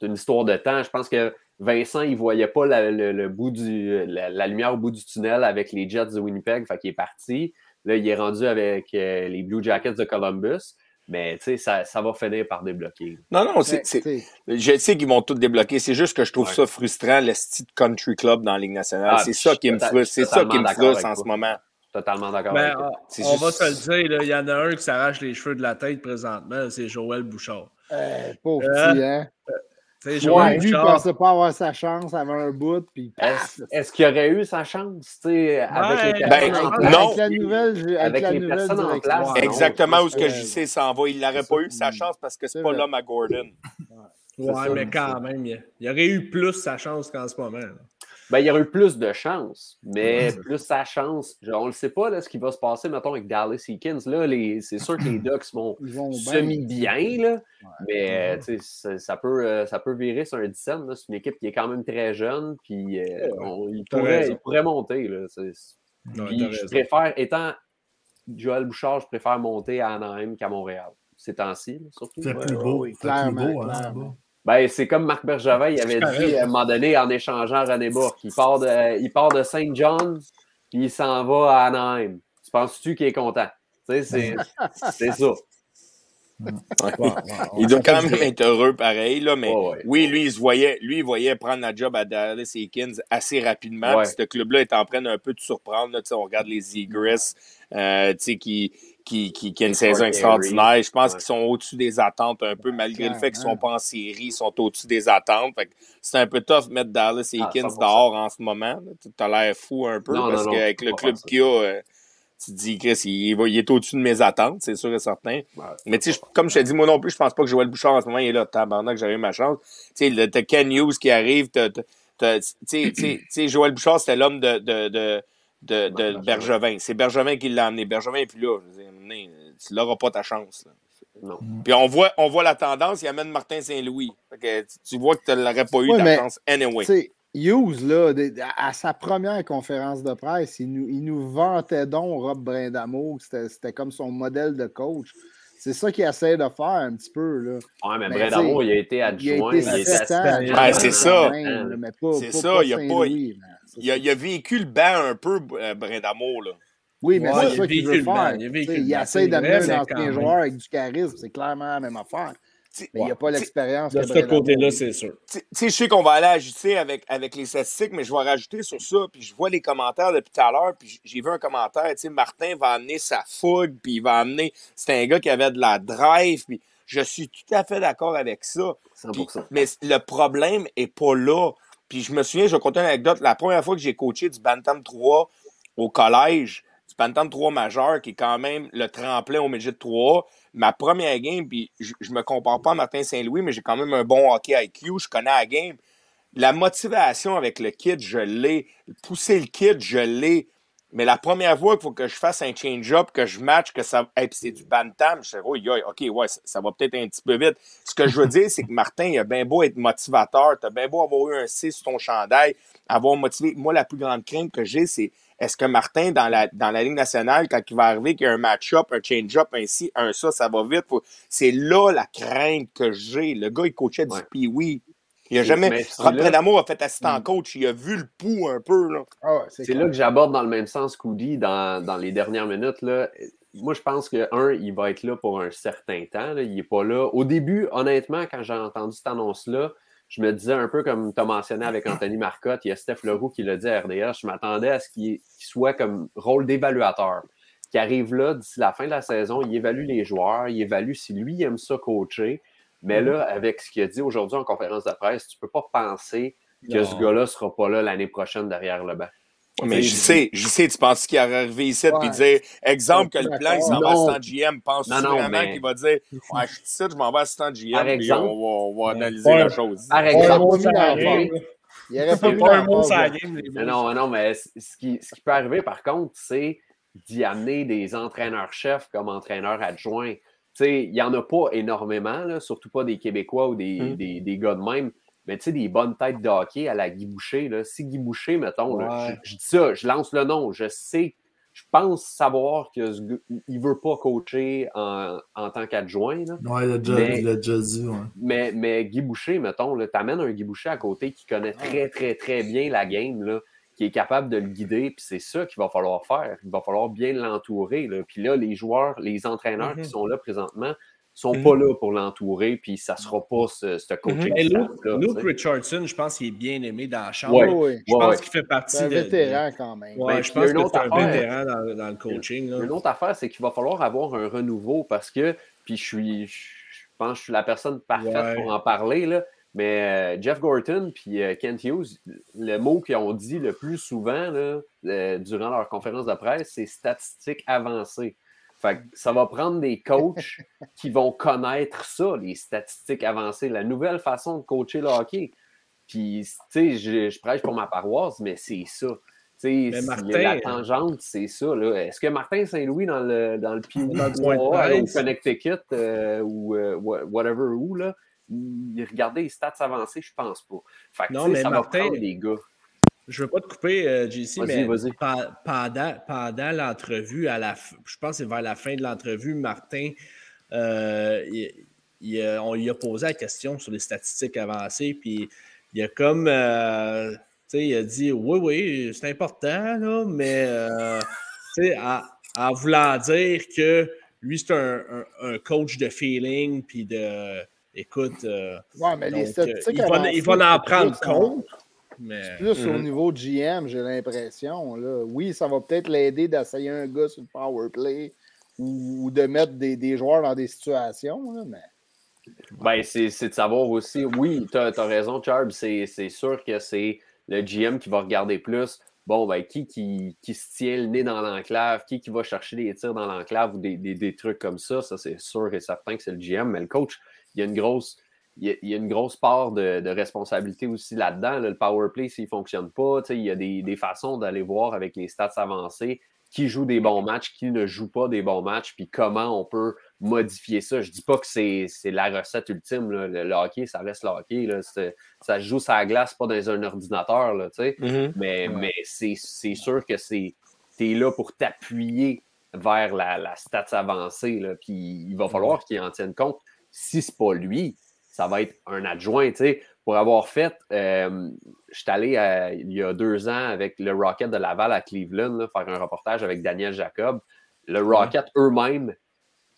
Speaker 7: une histoire de temps. Je pense que Vincent, il voyait pas la, le, le bout du, la, la lumière au bout du tunnel avec les Jets de Winnipeg, fait qu'il est parti. Là, il est rendu avec euh, les Blue Jackets de Columbus. Mais tu sais, ça, ça va finir par débloquer.
Speaker 4: Non, non, c'est, je sais qu'ils vont tout débloquer. C'est juste que je trouve
Speaker 7: Ouais.
Speaker 4: ça frustrant, le style country club dans la Ligue nationale.
Speaker 7: Ah,
Speaker 4: c'est ça qui me frustre. C'est ça qui me frustre en ce moment.
Speaker 7: Totalement d'accord
Speaker 5: Ben,
Speaker 7: avec toi.
Speaker 5: on,
Speaker 4: C'est
Speaker 5: on
Speaker 4: juste-
Speaker 5: va se le dire, il y en a un qui s'arrache les cheveux de la tête présentement, c'est Joël Bouchard.
Speaker 3: euh, pauvre
Speaker 5: Euh,
Speaker 3: petit, hein? Ouais, lui, il pensait pas avoir sa chance avant un bout, puis!
Speaker 7: Est-ce qu'il aurait eu sa chance, avec les
Speaker 5: Ben,
Speaker 3: Avec,
Speaker 4: non.
Speaker 3: avec la nouvelle, avec
Speaker 7: Avec
Speaker 3: la
Speaker 7: les
Speaker 3: nouvelle
Speaker 7: personnes en place,
Speaker 3: Ouais,
Speaker 7: non.
Speaker 4: Exactement où ce que je sais s'en va. Il n'aurait pas eu sa chance parce que c'est pas l'homme à Gordon.
Speaker 5: ouais,
Speaker 7: ça,
Speaker 5: mais quand même, il, il aurait eu plus sa chance qu'en ce moment. là.
Speaker 7: Ben, il y aurait eu plus de chance, mais plus sa chance. Genre, on ne sait pas là, ce qui va se passer, mettons, avec Dallas Eakins. Là, les- c'est sûr que les Ducks vont
Speaker 3: vont bien.
Speaker 7: semi-bien, là, mais sais, ça, ça peut, euh, ça peut virer sur un 10 cents, là. C'est une équipe qui est quand même très jeune, puis euh, on- il, pourrait,
Speaker 5: raison.
Speaker 7: il pourrait monter. Là.
Speaker 5: Ouais,
Speaker 7: Puis je
Speaker 5: raison.
Speaker 7: préfère, étant Joël Bouchard, je préfère monter à Anaheim qu'à Montréal. Ces temps-ci, surtout.
Speaker 2: C'est
Speaker 7: Ouais.
Speaker 2: plus beau.
Speaker 3: oui,
Speaker 2: c'est plus beau, hein,
Speaker 3: clairement.
Speaker 7: Ben, c'est comme Marc Bergevin, il avait dit à un moment donné en échangeant René Bourque. Il part de, il part de Saint John, puis il s'en va à Anaheim. Tu penses-tu qu'il est content? Tu sais, c'est, c'est ça.
Speaker 4: Il doit quand même être heureux pareil, là, mais
Speaker 7: Ouais, ouais.
Speaker 4: oui, lui, il se voyait, lui, il voyait prendre la job à Dallas Eakins assez rapidement. Ce club-là est en train d'un peu de surprendre. Là, Tu sais, on regarde les Egress euh, tu sais, qui, qui, qui, qui a une saison extraordinaire. Je pense
Speaker 7: Ouais.
Speaker 4: qu'ils sont au-dessus des attentes un peu, malgré le fait qu'ils sont pas en série, ils sont au-dessus des attentes. Fait que c'est un peu tough de mettre Dallas
Speaker 7: Ah,
Speaker 4: Eakins
Speaker 7: 100%.
Speaker 4: dehors en ce moment. Tu as l'air fou un peu
Speaker 7: Non,
Speaker 4: parce qu'avec le club qu'il y a, euh, tu te dis, Chris, il, va- il est au-dessus de mes attentes, c'est sûr et certain.
Speaker 7: Ouais.
Speaker 4: Mais tu sais, comme je te dis, moi non plus, je pense pas que Joël Bouchard en ce moment il est là. Tabarnak, j'aurais eu ma chance. Tu sais, t'as Ken Hughes qui arrive. tu sais, Joël Bouchard, c'était l'homme de, de, de, de, de
Speaker 7: Bergevin.
Speaker 4: Bergevin. C'est Bergevin qui l'a amené. Bergevin est plus là. Je amené, tu l'auras pas ta chance. là.
Speaker 7: Non.
Speaker 4: Puis on voit, on voit la tendance, il amène Martin Saint-Louis. Tu, vois que tu l'aurais pas eu
Speaker 3: Ouais,
Speaker 4: ta
Speaker 3: mais,
Speaker 4: chance anyway.
Speaker 3: Tu sais, Hughes, là, à sa première conférence de presse, il nous, il nous vantait donc Rob c'était c'était comme son modèle de coach. C'est ça qu'il essaie de faire un petit peu. Là.
Speaker 7: Ouais, mais
Speaker 3: Mais
Speaker 7: Brad Amour,
Speaker 3: t'sais,
Speaker 7: il a été
Speaker 3: Il a
Speaker 7: adjoint,
Speaker 3: été
Speaker 7: il a été assistant.
Speaker 4: Ouais, c'est ça. C'est ça,
Speaker 3: pas
Speaker 4: il a pas- Il il a vécu le banc un peu, euh. Là.
Speaker 3: Oui, mais
Speaker 5: Ouais,
Speaker 3: c'est ça qu'il veut faire.
Speaker 5: il
Speaker 3: Il essaie d'amener un ancien joueur avec du charisme. C'est clairement la même affaire. Mais il n'y a pas l'expérience.
Speaker 5: De ce côté-là, c'est sûr.
Speaker 4: tu tu sais, je sais qu'on va aller ajuster avec, avec les statistiques, mais je vais rajouter sur ça. Puis je vois les commentaires depuis tout à l'heure. Puis j'ai vu un commentaire. Tu sais, Martin va amener sa fougue. Puis il va amener. C'est un gars qui avait de la drive. Puis je suis tout à fait d'accord avec ça. Puis-
Speaker 7: 100%.
Speaker 4: mais le problème est pas là. Puis je me souviens, je vais conter une anecdote. La première fois que j'ai coaché du Bantam 3 au collège, du Bantam 3 majeur, qui est quand même le tremplin au Midget 3, ma première game, puis je, je me compare pas à Martin Saint-Louis, mais j'ai quand même un bon hockey IQ, je connais la game. La motivation avec le kid, je l'ai. Pousser le kid, je l'ai. Mais la première fois qu'il faut que je fasse un change-up, que je match, que ça. Puis c'est du bantam, je sais, oh, OK, ouais, ça, ça va peut-être un petit peu vite. Ce que je veux dire, c'est que Martin, il a bien beau être motivateur, t'as bien beau avoir eu un C sur ton chandail, avoir motivé. Moi, la plus grande crainte que j'ai, c'est est-ce que Martin, dans la, dans la Ligue nationale, quand il va arriver, qu'il y a un match-up, un change-up, un ci, un ça, ça va vite? faut- C'est là la crainte que j'ai. Le gars, il coachait du
Speaker 7: Ouais.
Speaker 4: pee-wee. Il a jamais.
Speaker 7: là-
Speaker 4: Prédamo a fait assistant coach. Il a vu le pouls un peu. Là.
Speaker 3: Ah ouais, c'est
Speaker 7: là que j'aborde dans le même sens qu'Oudi dans, dans les dernières minutes. Là. Moi, je pense que, un, il va être là pour un certain temps. là. Il n'est pas là. Au début, honnêtement, quand j'ai entendu cette annonce-là, je me disais un peu comme tu as mentionné avec Anthony Marcotte, il y a Steph Leroux qui l'a dit à RDS, je m'attendais à ce qu'il soit comme rôle d'évaluateur. Qui arrive là, d'ici la fin de la saison, il évalue les joueurs, il évalue si lui aime ça coacher. Mais là, avec ce qu'il a dit aujourd'hui en conférence de presse, tu peux pas penser que
Speaker 5: Non.
Speaker 7: ce gars-là ne sera pas là l'année prochaine derrière le banc.
Speaker 4: Mais je sais, je sais, tu penses qu'il va arriver ici
Speaker 3: Ouais.
Speaker 4: puis dire, exemple, que le plan, il s'en va
Speaker 7: d'accord.
Speaker 4: assistant GM.
Speaker 7: Non,
Speaker 4: vraiment
Speaker 7: mais-
Speaker 4: qu'il va dire, ouais, je suis ici, je m'en vais assistant GM,
Speaker 7: Par
Speaker 4: puis
Speaker 7: exemple.
Speaker 4: on va, on va analyser
Speaker 5: Ouais.
Speaker 4: la chose.
Speaker 7: Par exemple.
Speaker 3: Il aurait pas
Speaker 5: un mot sur la game,
Speaker 7: non, non, mais ce qui, ce qui peut arriver, par contre, c'est d'y amener des entraîneurs-chefs comme entraîneurs adjoints. Tu sais, il n'y en a pas énormément, là, surtout pas des Québécois ou des,
Speaker 4: Mm.
Speaker 7: des, des gars de même. Mais tu sais, des bonnes têtes de hockey à la Guy Boucher. Là. Si Guy Boucher, mettons, là, je, je dis ça, je lance le nom, je sais, je pense savoir qu'il ne veut pas coacher en, en tant qu'adjoint.
Speaker 2: Ouais, il a déjà, dit, ouais.
Speaker 7: Mais, mais Guy Boucher, mettons, tu amènes un Guy Boucher à côté qui connaît très, très, très bien la game, là, qui est capable de le guider, puis c'est ça qu'il va falloir faire. Il va falloir bien l'entourer. Puis là, les joueurs, les entraîneurs
Speaker 5: Mhm.
Speaker 7: qui sont là présentement sont
Speaker 4: Mhm.
Speaker 7: pas là pour l'entourer, puis ça sera pas ce, ce coaching
Speaker 5: Luke,
Speaker 7: staff-là,
Speaker 5: Luke
Speaker 7: tu sais.
Speaker 5: Richardson, je pense qu'il est bien aimé dans la chambre.
Speaker 7: Ouais.
Speaker 3: Oui, oui.
Speaker 5: Je
Speaker 7: Ouais,
Speaker 5: pense
Speaker 7: ouais.
Speaker 5: qu'il fait partie
Speaker 3: C'est un
Speaker 5: de.
Speaker 3: vétéran quand même.
Speaker 5: Ouais,
Speaker 7: Ben,
Speaker 5: je
Speaker 7: puis il y a
Speaker 5: pense que c'est un vétéran dans, dans le coaching. là.
Speaker 7: Une autre affaire, c'est qu'il va falloir avoir un renouveau parce que, puis je suis, je pense que je suis la personne parfaite
Speaker 5: Ouais.
Speaker 7: pour en parler, là, mais euh, Jeff Gorton puis euh, Kent Hughes, le mot qu'ils ont dit le plus souvent là, euh, durant leur conférence de presse, c'est statistiques avancées. Fait que ça va prendre des coachs qui vont connaître ça, les statistiques avancées, la nouvelle façon de coacher le hockey. Puis, tu sais, je, je prêche pour ma paroisse, mais c'est ça. Tu sais, la tangente, c'est ça. Est-ce que Martin Saint-Louis, dans le, dans le Pee
Speaker 5: Dans le point de
Speaker 7: au
Speaker 5: presse.
Speaker 7: Connecticut euh, ou euh, wha- whatever où, là, il regardait les stats avancées, je pense pas. Fait que,
Speaker 5: Non, mais
Speaker 7: ça
Speaker 5: Martin-
Speaker 7: va prendre des gars.
Speaker 5: Je veux pas te couper, euh, JC, mais pendant, pendant l'entrevue, à la f- je pense que c'est vers la fin de l'entrevue, Martin, euh, il- il a- on lui a posé la question sur les statistiques avancées, puis il a comme, euh, tu sais, il a dit, oui, oui, c'est important, là, mais, euh, tu sais, en, en voulant dire que lui, c'est un, un- un coach de feeling, puis de, écoute,
Speaker 3: Ouais, mais les
Speaker 5: donc,
Speaker 3: statistiques
Speaker 5: il va,
Speaker 3: avancées,
Speaker 5: il va en prendre
Speaker 3: en-
Speaker 5: mais...
Speaker 3: Plus au
Speaker 4: Mhm.
Speaker 3: niveau GM, j'ai l'impression. là. Oui, ça va peut-être l'aider d'essayer un gars sur le power play ou, ou de mettre des, des joueurs dans des situations, là, mais
Speaker 7: Ben, c'est c'est de savoir aussi. Oui, tu as, raison, Charb. C'est c'est sûr que c'est le GM qui va regarder plus. Bon, ben, qui, qui, qui se tient le nez dans l'enclave, qui, qui va chercher des tirs dans l'enclave ou des, des, des trucs comme ça? Ça, c'est sûr et certain que c'est le GM. Mais le coach, il y a une grosse. Il y a, il y a une grosse part de, de responsabilité aussi là-dedans. là. Le power play, s'il ne fonctionne pas, il y a des, des façons d'aller voir avec les stats avancées qui joue des bons matchs, qui ne joue pas des bons matchs, puis comment on peut modifier ça. Je dis pas que c'est la recette ultime. là. Le, le hockey, ça reste le hockey. là. Ça se joue sur la glace, pas dans un ordinateur. Là, sais. Mais, mais c'est sûr que c'est tu es là pour t'appuyer vers la, la stats avancée. Là, puis il va falloir qu'il en tienne compte. Si c'est pas lui, ça va être un adjoint. tu sais. Pour avoir fait, euh, je suis allé euh, il y a deux ans avec le Rocket de Laval à Cleveland là, faire un reportage avec Daniel Jacob. Le Rocket eux-mêmes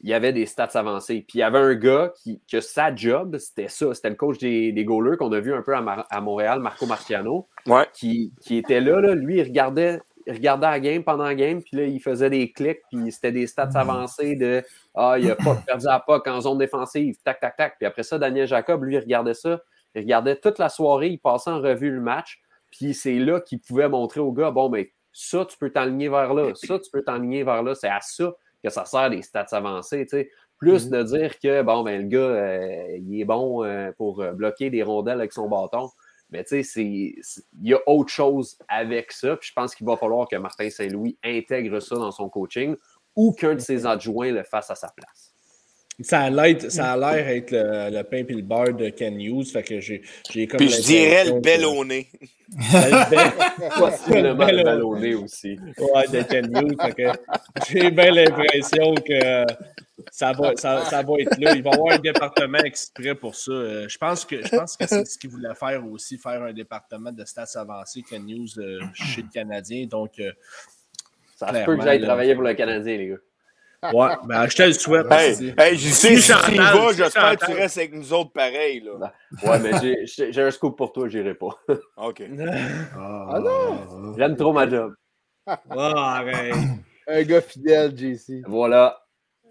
Speaker 7: il y avait des stats avancées. Puis il y avait un gars qui, que sa job, c'était ça. C'était le coach des, des goalers qu'on a vu un peu à, Mar- à Montréal, Marco Marciano,
Speaker 4: Ouais.
Speaker 7: qui, qui était là, là. Lui, il regardait, il regardait la game pendant la game, puis là, il faisait des clics, puis c'était des stats avancées de Ah, il a pas perdu à POC en zone défensive, tac, tac, tac. Puis après ça, Daniel Jacob, lui, il regardait ça. Il regardait toute la soirée, il passait en revue le match. Puis c'est là qu'il pouvait montrer au gars, bon, mais ça, tu peux t'enligner vers là, ça, tu peux t'enligner vers là. C'est à ça que ça sert des stats avancées, tu sais. Plus de dire que, bon, ben, le gars, euh, il est bon euh, pour euh, bloquer des rondelles avec son bâton. Mais tu sais, il y a autre chose avec ça. Puis je pense qu'il va falloir que Martin Saint-Louis intègre ça dans son coaching ou qu'un de ses adjoints le fasse à sa place.
Speaker 5: Ça a l'air, ça a l'air être le, le pain et le beurre de Ken Hughes. Fait que j'ai, j'ai comme
Speaker 4: Puis je dirais le
Speaker 5: que-
Speaker 4: bel au nez.
Speaker 5: Le bel-
Speaker 7: Possiblement
Speaker 5: Bel-
Speaker 7: le ballonné aussi.
Speaker 5: Ouais, de Ken Hughes. Fait que j'ai bien l'impression que ça va, ça, ça va être là. Il va y avoir un département exprès pour ça. Euh, Je pense que, je pense que c'est ce qu'il voulait faire aussi, faire un département de stats avancés, Hughes, euh, chez le Canadien. Donc, euh,
Speaker 7: Ça se peut que j'aille travailler pour le Canadien, les gars.
Speaker 5: ouais, ben, je te le souhaite.
Speaker 4: Hey, hey, je sais,
Speaker 5: Si
Speaker 4: tu vas, j'espère que tu restes avec nous autres pareil. Là.
Speaker 7: Ouais, mais j'ai- un scoop pour toi, j'irai pas.
Speaker 4: OK.
Speaker 3: Ah non!
Speaker 7: J'aime trop ma job.
Speaker 5: Ah, arrête.
Speaker 3: Un gars fidèle, JC.
Speaker 7: Voilà.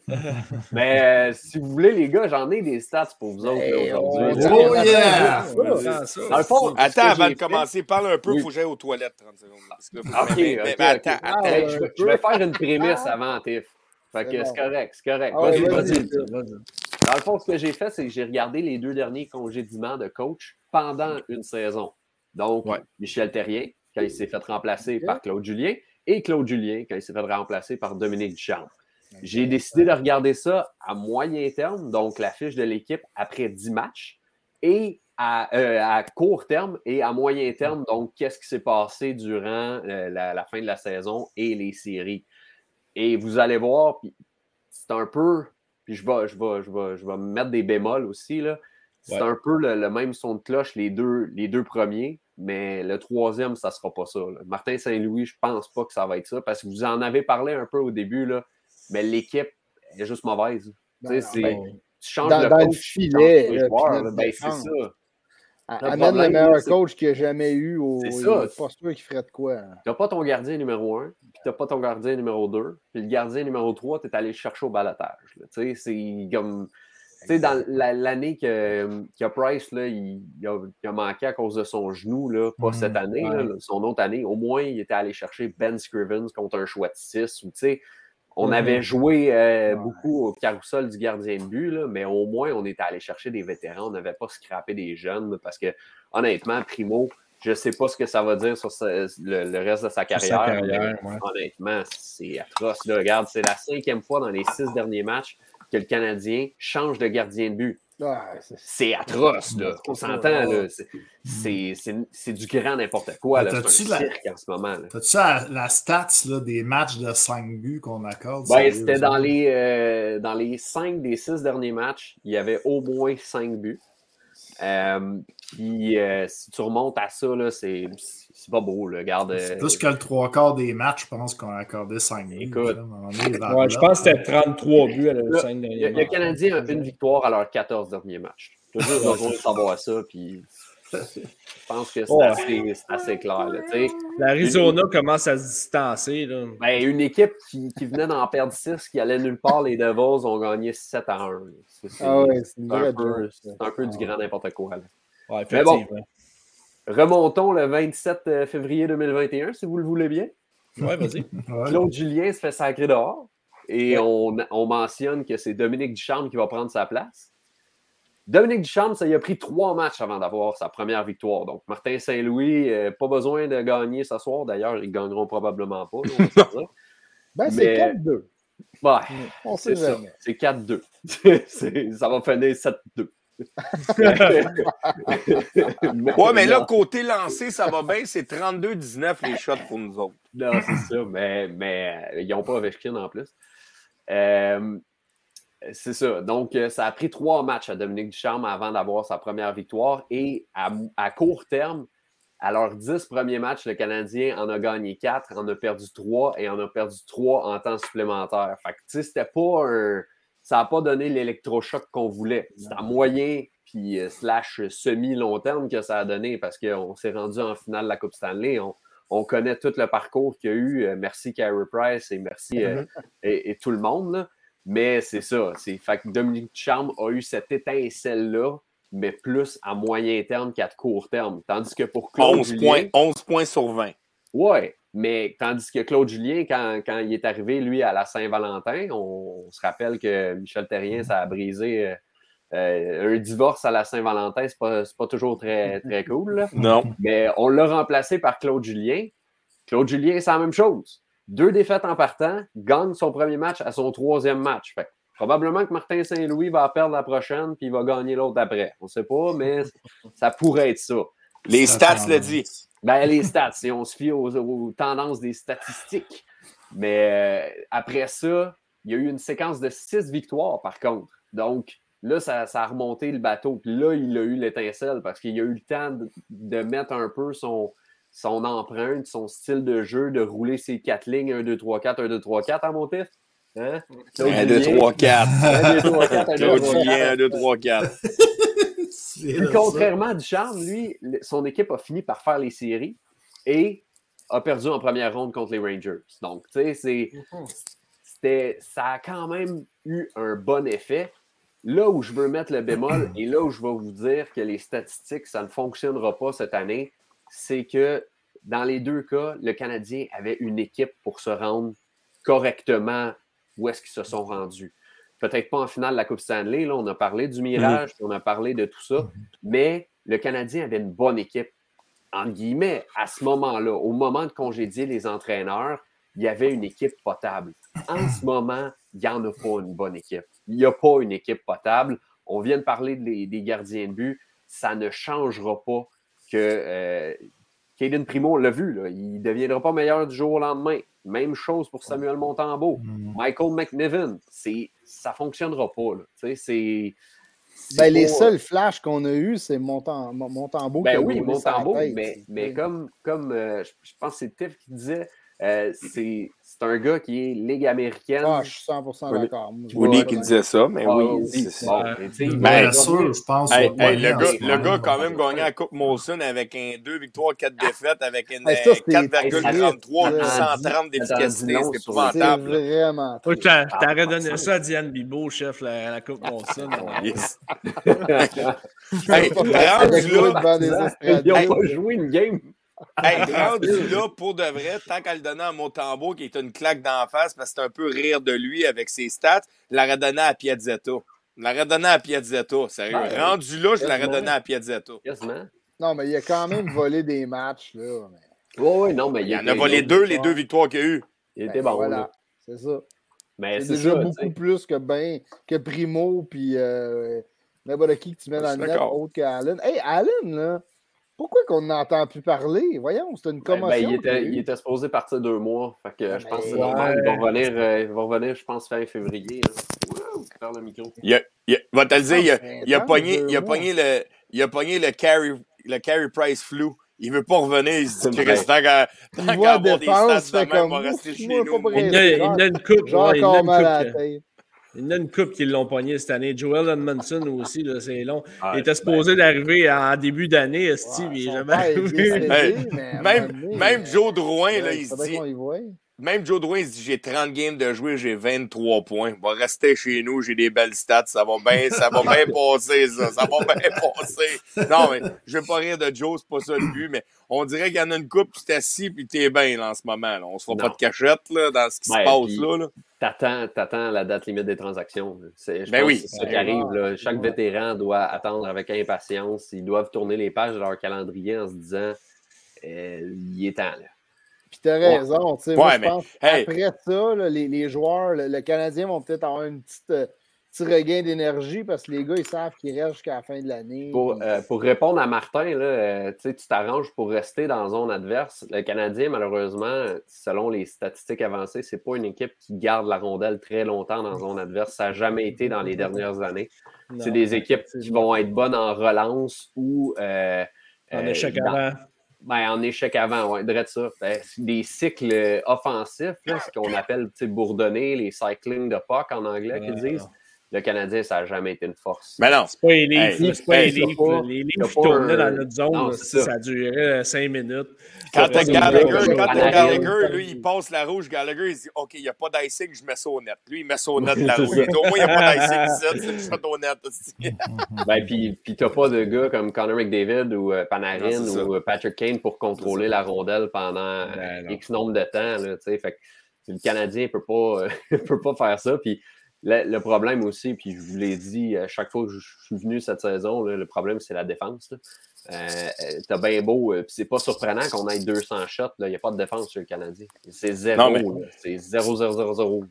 Speaker 7: Mais euh, si vous voulez, les gars, j'en ai des stats pour vous autres
Speaker 3: Hey,
Speaker 7: aujourd'hui.
Speaker 2: Oh yeah!
Speaker 7: Dans le fond,
Speaker 4: Attends, avant de
Speaker 7: fait-
Speaker 4: commencer, parle un peu, il
Speaker 7: Oui.
Speaker 4: faut que j'aille aux toilettes 30 secondes. Parce que là, faut que-
Speaker 7: OK,
Speaker 4: mais- attends,
Speaker 3: Ah,
Speaker 4: attends.
Speaker 3: Ouais.
Speaker 7: je, vais- je vais faire une prémisse avant, Tiff. Fait que
Speaker 3: C'est
Speaker 7: correct, c'est correct.
Speaker 3: Ah
Speaker 7: Vas-y,
Speaker 3: vas-y.
Speaker 7: Dans le fond, ce que j'ai fait, c'est que j'ai regardé les deux derniers congédiements de coach pendant une saison. Donc,
Speaker 5: Ouais.
Speaker 7: Michel Terrien, quand il s'est fait remplacer par Claude Julien, et Claude Julien, quand il s'est fait remplacer par Dominique Duchamp. J'ai décidé de regarder ça à moyen terme, donc la fiche de l'équipe après 10 matchs, et à, euh, à court terme et à moyen terme, donc qu'est-ce qui s'est passé durant euh, la, la fin de la saison et les séries. Et vous allez voir, c'est un peu, puis je vais, je vais, je vais, je vais me mettre des bémols aussi, là. C'est
Speaker 5: Ouais.
Speaker 7: un peu le, le même son de cloche, les deux, les deux premiers, mais le troisième, ça ne sera pas ça. là. Martin Saint-Louis, je pense pas que ça va être ça, parce que vous en avez parlé un peu au début, là, mais l'équipe est juste mauvaise. Tu sais,
Speaker 3: Ben,
Speaker 7: c'est-
Speaker 3: ben,
Speaker 7: tu changes
Speaker 3: dans-
Speaker 7: le
Speaker 3: dans
Speaker 7: coach, tu
Speaker 3: filet,
Speaker 7: changes les
Speaker 3: là,
Speaker 7: joueurs, ben, c'est ça.
Speaker 3: a-
Speaker 7: Le
Speaker 3: Amène
Speaker 7: problème,
Speaker 3: le meilleur coach qu'il a jamais eu. Au...
Speaker 7: C'est ça.
Speaker 3: Pas qu'il ferait de quoi. hein.
Speaker 7: Tu n'as pas ton gardien numéro 1, puis tu n'as pas ton gardien numéro 2, puis le gardien numéro 3, tu es allé le chercher au balotage. Tu c'est comme. Tu sais, dans la- l'année que, que Price, là, il, il a, il a manqué à cause de son genou, là, pas
Speaker 2: Mhm,
Speaker 7: cette année, là, son autre année, au moins, il était allé chercher Ben Scrivens contre un choix de 6. Ou, tu sais, on avait joué euh, beaucoup au carousel du gardien de but, là, mais au moins, on était allé chercher des vétérans. On n'avait pas scrappé des jeunes, parce que, honnêtement, Primo, je ne sais pas ce que ça va dire sur le, le reste de sa carrière.
Speaker 5: sa carrière,
Speaker 7: mais
Speaker 5: ouais.
Speaker 7: Honnêtement, c'est atroce. Là. Regarde, c'est la cinquième fois dans les six derniers matchs que le Canadien change de gardien de but.
Speaker 3: C'est-
Speaker 7: atroce, là. On s'entend, là. C'est- du grand n'importe quoi, là.
Speaker 2: T'as-tu
Speaker 7: C'est un
Speaker 2: la-
Speaker 7: cirque en ce moment.
Speaker 2: T'as-tu la, la stats là, des matchs de 5 buts qu'on accorde?
Speaker 7: Ben, c'était dans les, euh, dans les cinq des six derniers matchs, il y avait au moins cinq buts. Euh, puis, euh, si tu remontes à ça, là, c'est c'est pas beau, là.
Speaker 2: C'est
Speaker 7: euh,
Speaker 2: plus que le trois quarts des matchs, je pense qu'on a accordé 5 buts.
Speaker 5: Ouais, je pense que c'était 33 buts à la
Speaker 7: Là,
Speaker 5: scène
Speaker 7: Le,
Speaker 5: dernière.
Speaker 7: le Canadien a une victoire à leurs 14 derniers matchs. Toujours besoin de savoir ça, puis je pense que c'est
Speaker 5: Ouais.
Speaker 7: assez, clair.
Speaker 5: L'Arizona commence à se distancer. Là.
Speaker 7: ben, une équipe qui, qui venait d'en perdre 6, qui allait nulle part, les Devils ont gagné 7 à 1. là. C'est c'est-
Speaker 3: Ah ouais, c'est
Speaker 7: un, peu, un du grand n'importe quoi. là.
Speaker 5: Ouais,
Speaker 7: Mais bon.
Speaker 5: effectivement.
Speaker 7: Remontons le 27 février 2021, si vous le voulez bien.
Speaker 5: Ouais, vas-y.
Speaker 7: Claude Julien se fait sacrer dehors et on, on mentionne que c'est Dominique Ducharme qui va prendre sa place. Dominique Ducharme, ça y a pris trois matchs avant d'avoir sa première victoire. Donc, Martin Saint-Louis, euh, pas besoin de gagner ce soir. D'ailleurs, ils gagneront probablement pas. là, on.
Speaker 3: Ben, c'est
Speaker 7: Mais-
Speaker 3: 4-2.
Speaker 7: Ouais,
Speaker 3: On sait
Speaker 7: c'est ça.
Speaker 3: jamais.
Speaker 7: C'est 4-2. C'est- ça va finir 7-2.
Speaker 4: Ouais, mais là, côté lancé, ça va bien. C'est 32-19 les shots pour nous autres.
Speaker 7: Non, c'est ça, mais, mais euh, ils n'ont pas Ovechkin en plus. Euh, c'est ça. Donc, euh, ça a pris trois matchs à Dominique Ducharme avant d'avoir sa première victoire. Et à, à court terme, à leurs dix premiers matchs, le Canadien en a gagné quatre, en a perdu trois et en a perdu trois en temps supplémentaire. Fait que, tu sais, c'était pas un. Ça n'a pas donné l'électrochoc qu'on voulait. C'est à moyen puis euh, slash semi-long terme que ça a donné parce qu'on s'est rendu en finale de la Coupe Stanley. On, on connaît tout le parcours qu'il y a eu. Euh, merci Carey Price et merci euh, et, et tout le monde. là. Mais c'est ça. C'est, fait que Dominique Ducharme a eu cette étincelle-là, mais plus à moyen terme qu'à court terme. Tandis que pour Claude
Speaker 4: 11
Speaker 7: Julien,
Speaker 4: points, 11 points sur 20.
Speaker 7: Ouais, mais tandis que Claude Julien, quand, quand il est arrivé, lui, à la Saint-Valentin, on, on se rappelle que Michel Terrien, ça a brisé euh, euh, un divorce à la Saint-Valentin, c'est pas, c'est pas toujours très, très cool. là.
Speaker 4: Non.
Speaker 7: Mais on l'a remplacé par Claude Julien. Claude Julien, c'est la même chose. Deux défaites en partant, gagne son premier match à son troisième match. Fait probablement que Martin Saint-Louis va perdre la prochaine puis il va gagner l'autre après. On ne sait pas, mais ça pourrait être ça.
Speaker 4: Les stats le disent.
Speaker 7: Ben, les stats, si on se fie aux, aux tendances des statistiques. Mais euh, après ça, il y a eu une séquence de six victoires, par contre. Donc, là, ça, ça a remonté le bateau. Puis là, il a eu l'étincelle parce qu'il a eu le temps de, de mettre un peu son, son empreinte, son style de jeu, de rouler ses quatre lignes 1, 2, 3, 4, 1, 2, 3, 4 à mon. Hein? Claude
Speaker 4: 1, 2,
Speaker 7: Julien,
Speaker 4: 3, 4.
Speaker 7: 1, 2, 3, 4, 1, 2,
Speaker 4: Claude
Speaker 7: 3, 4.
Speaker 4: Julien, 1, 2, 3, 4.
Speaker 2: C'est
Speaker 7: Puis
Speaker 2: là, ça.
Speaker 7: contrairement à Ducharme, lui, son équipe a fini par faire les séries et a perdu en première ronde contre les Rangers. Donc, tu sais, c'est, c'était, ça a quand même eu un bon effet. Là où je veux mettre le bémol et là où je vais vous dire que les statistiques, ça ne fonctionnera pas cette année, c'est que dans les deux cas, le Canadien avait une équipe pour se rendre correctement où est-ce qu'ils se sont rendus. Peut-être pas en finale de la Coupe Stanley, là, on a parlé du mirage, on a parlé de tout ça, mais le Canadien avait une bonne équipe. En guillemets, à ce moment-là, au moment de congédier les entraîneurs, il y avait une équipe potable. En ce moment, il n'y en a pas une bonne équipe. Il n'y a pas une équipe potable. On vient de parler des, des gardiens de but. Ça ne changera pas que euh, Caden Primo, on l'a vu, là, il ne deviendra pas meilleur du jour au lendemain. Même chose pour Samuel Montembeau.
Speaker 2: Mm.
Speaker 7: Michael McNiven, c'est, ça ne fonctionnera pas. là. Tu sais, c'est, c'est
Speaker 3: Ben, les seuls flashs qu'on a eus, c'est Montembeau. qui
Speaker 7: Ben
Speaker 3: a
Speaker 7: oui, Montembeau,
Speaker 3: tête,
Speaker 7: mais, mais comme, comme euh, je, je pense que c'est Tiff qui disait, euh, c'est c'est un gars qui est Ligue américaine.
Speaker 3: Ah, je suis 100%
Speaker 4: Oui.
Speaker 3: d'accord.
Speaker 4: Woody qui disait ça, mais
Speaker 7: Ah,
Speaker 4: oui. c'est-
Speaker 7: bon,
Speaker 4: Ben,
Speaker 2: sûr, je pense.
Speaker 4: Hey, le, gars, le gars, quand même, gagné la Coupe Molson avec un 2 victoires, 4 défaites, avec une
Speaker 3: Hey, ça,
Speaker 4: euh,
Speaker 3: c'était-
Speaker 4: 4,33,
Speaker 3: hey, ça-
Speaker 4: 830 d'efficacité. C'est épouvantable.
Speaker 3: vraiment.
Speaker 5: Je t'a- je t'aurais donné ça à Diane Bibo, chef, la, la Coupe Monson.
Speaker 4: Yes. Hey, rendu là,
Speaker 7: Ils n'ont pas joué une game.
Speaker 4: Hey, rendu là, pour de vrai, tant qu'à le donner à Montembeau, qui est une claque d'en face, parce que c'est un peu rire de lui avec ses stats, je l'aurais donné à Piazzetta. Je l'aurais donné à Piazzetta, sérieux.
Speaker 7: Ouais.
Speaker 4: rendu là, je l'aurais donné à Piazzetta.
Speaker 3: Non, mais il a quand même volé des matchs. Là, mais...
Speaker 7: Oui, oui, non, mais
Speaker 4: Il y en a volé
Speaker 7: il-
Speaker 4: deux, les deux victoires qu'il y a eu.
Speaker 7: Il était
Speaker 3: Ben,
Speaker 7: bon.
Speaker 3: voilà.
Speaker 7: là.
Speaker 3: C'est ça.
Speaker 7: Mais
Speaker 3: C'est déjà
Speaker 7: ça,
Speaker 3: beaucoup plus que, ben, que Primo puis euh, n'importe qui que tu mets dans le net autre qu'Allen. Hey, Allen, là, pourquoi qu'on n'entend plus parler? Voyons, c'est une
Speaker 7: Ben,
Speaker 3: commotion.
Speaker 7: ben, il,
Speaker 3: y a
Speaker 7: était, il était supposé partir deux mois. Fait que je pense que c'est normal. Il va revenir, euh, il va revenir, je pense, fin février. le micro.
Speaker 4: Il a, il a- va te le dire, il a, il a pogné, il a pogné le, il a pogné le carry, le carry price flou. Il veut pas revenir. Il se dit que
Speaker 7: Ben,
Speaker 4: tant qu'à
Speaker 3: Il
Speaker 4: avoir des stats on va rester chez nous.
Speaker 3: pas
Speaker 5: Il a, il une coupe. Il a
Speaker 3: encore
Speaker 5: une
Speaker 3: mal à la
Speaker 5: coupe,
Speaker 3: tête.
Speaker 5: Il y en a une coupe qui l'ont pogné cette année. Joel Edmondson aussi, là, c'est long.
Speaker 7: Ah,
Speaker 5: il était supposé d'arriver en début d'année, Steve, il est jamais arrivé.
Speaker 3: décédé, mais
Speaker 4: Même,
Speaker 3: moment donné,
Speaker 4: même Joe Drouin, là, il se dit,
Speaker 3: qu'on y voie.
Speaker 4: Même Joe Drouin, se dit, j'ai 30 games de jouer, j'ai 23 points. On va rester chez nous, j'ai des belles stats, ça va bien, ça va bien passer, ça. Ça va bien passer. Non, mais je vais pas rire de Joe, c'est pas ça le but, mais on dirait qu'il y en a une coupe, tu t'es assis, puis t'es bien, là, en ce moment, là. On se fera pas de cachette, là, dans ce qui
Speaker 7: Ben,
Speaker 4: se passe,
Speaker 7: puis-
Speaker 4: là, là.
Speaker 7: T'attends, t'attends la date limite des transactions. C'est, je
Speaker 4: Ben
Speaker 7: pense
Speaker 4: oui.
Speaker 7: c'est ça qui arrive. là. Chaque vétéran doit attendre avec impatience. Ils doivent tourner les pages de leur calendrier en se disant euh, il est temps. Là.
Speaker 3: Puis t'as raison, tu sais,
Speaker 4: Ouais, mais, hey.
Speaker 3: après ça, là, les, les joueurs, le, le Canadien vont peut-être avoir une petite euh, petit regain d'énergie parce que les gars, ils savent qu'ils restent jusqu'à la fin de l'année.
Speaker 7: Pour, euh, pour répondre à Martin, là, euh, tu t'arranges pour rester dans la zone adverse. Le Canadien, malheureusement, selon les statistiques avancées, c'est pas une équipe qui garde la rondelle très longtemps dans la zone adverse. Ça n'a jamais été dans les dernières années. C'est des équipes qui vont être bonnes en relance ou euh,
Speaker 5: En
Speaker 7: euh,
Speaker 5: échec
Speaker 7: dans-
Speaker 5: avant.
Speaker 7: Ben, en échec avant, ouais, dirais ça. Ben, des cycles euh, offensifs, là, ce qu'on appelle bourdonner, les cycling de puck en anglais qu'ils disent. Le Canadien, ça n'a jamais été une force.
Speaker 4: Mais non.
Speaker 5: C'est pas les livres,
Speaker 4: Hey,
Speaker 5: c'est pas les livres.
Speaker 7: pas-
Speaker 5: Les livres tournaient
Speaker 7: un-
Speaker 5: dans notre zone,
Speaker 7: Non,
Speaker 5: là,
Speaker 7: c'est ça.
Speaker 5: ça durait cinq minutes.
Speaker 4: Quand
Speaker 5: Ça
Speaker 4: t'as
Speaker 5: fait
Speaker 4: Gallagher, quand
Speaker 7: Panarin.
Speaker 4: Gallagher, lui, il passe la rouge. Gallagher, il dit OK, il n'y a pas d'icing, je mets ça au net. Lui, il met ça au net de la rouge.
Speaker 7: ça.
Speaker 4: Il dit, Au moins, il n'y a pas d'icing ici, c'est une shot au net. aussi.
Speaker 7: Ben, puis, puis t'as pas de gars comme Connor McDavid ou euh, Panarin
Speaker 4: Non, ça.
Speaker 7: ou euh, Patrick Kane pour contrôler la rondelle pendant euh,
Speaker 5: Ben.
Speaker 7: X nombre de temps. Là, tu sais. fait que le Canadien peut pas, euh, peut pas faire ça. Puis le, le problème aussi, puis je vous l'ai dit à chaque fois que je suis venu cette saison, là, le problème, c'est la défense. Euh, euh, T'as bien beau, euh, puis c'est pas surprenant qu'on ait 200 shots. Il n'y a pas de défense sur le Canadien. C'est zéro.
Speaker 4: Mais-.
Speaker 7: C'est 0-0-0-0.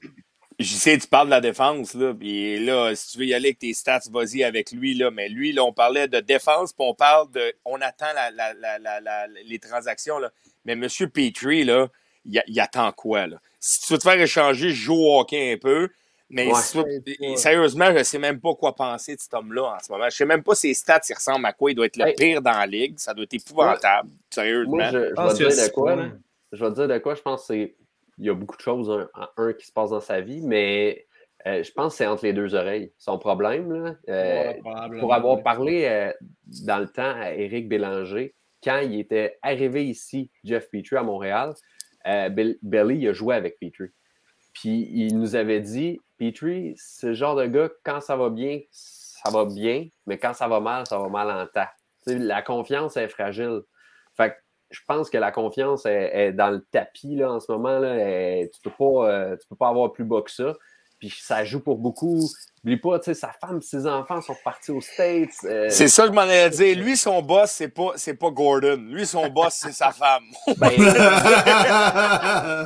Speaker 4: Je sais, tu parles de la défense, là, puis là, si tu veux y aller avec tes stats, vas-y avec lui, là, mais lui, là, on parlait de défense, puis on parle de, on attend la, la, la, la, la- les transactions, là. Mais M. Petrie, là, il, attend quoi, là? Si tu veux te faire échanger, joue au hockey un peu, mais
Speaker 7: Ouais.
Speaker 4: sérieusement, je sais même pas quoi penser de cet homme-là en ce moment. Je sais même pas ses stats, il ressemble à quoi. Il doit être le
Speaker 7: Hey.
Speaker 4: pire dans la ligue. Ça doit être épouvantable, sérieusement.
Speaker 7: Moi, je, vais te dire de quoi. là. Je vais te dire de quoi. Je pense que c'est. Il y a beaucoup de choses, un, un qui se passe dans sa vie, mais euh, je pense que c'est entre les deux oreilles. Son problème, là, euh,
Speaker 5: Ouais,
Speaker 7: pour avoir parlé euh, dans le temps à Éric Bélanger, quand il était arrivé ici, Jeff Petrie, à Montréal, euh, il a joué avec Petrie. Puis il nous avait dit Petrie, le genre de gars, quand ça va bien, ça va bien, mais quand ça va mal, ça va mal en sais, la confiance est fragile. Fait que je pense que la confiance est, dans le tapis là, en ce moment. Là, tu peux pas, euh, tu peux pas avoir plus bas que ça. Puis ça joue pour beaucoup. N'oublie pas, tu sais, sa femme, ses enfants sont partis aux States. euh,
Speaker 4: C'est ça que je m'en allais dire. Lui, son boss, c'est pas, c'est pas Gordon. Lui, son boss, c'est sa femme.
Speaker 7: ben,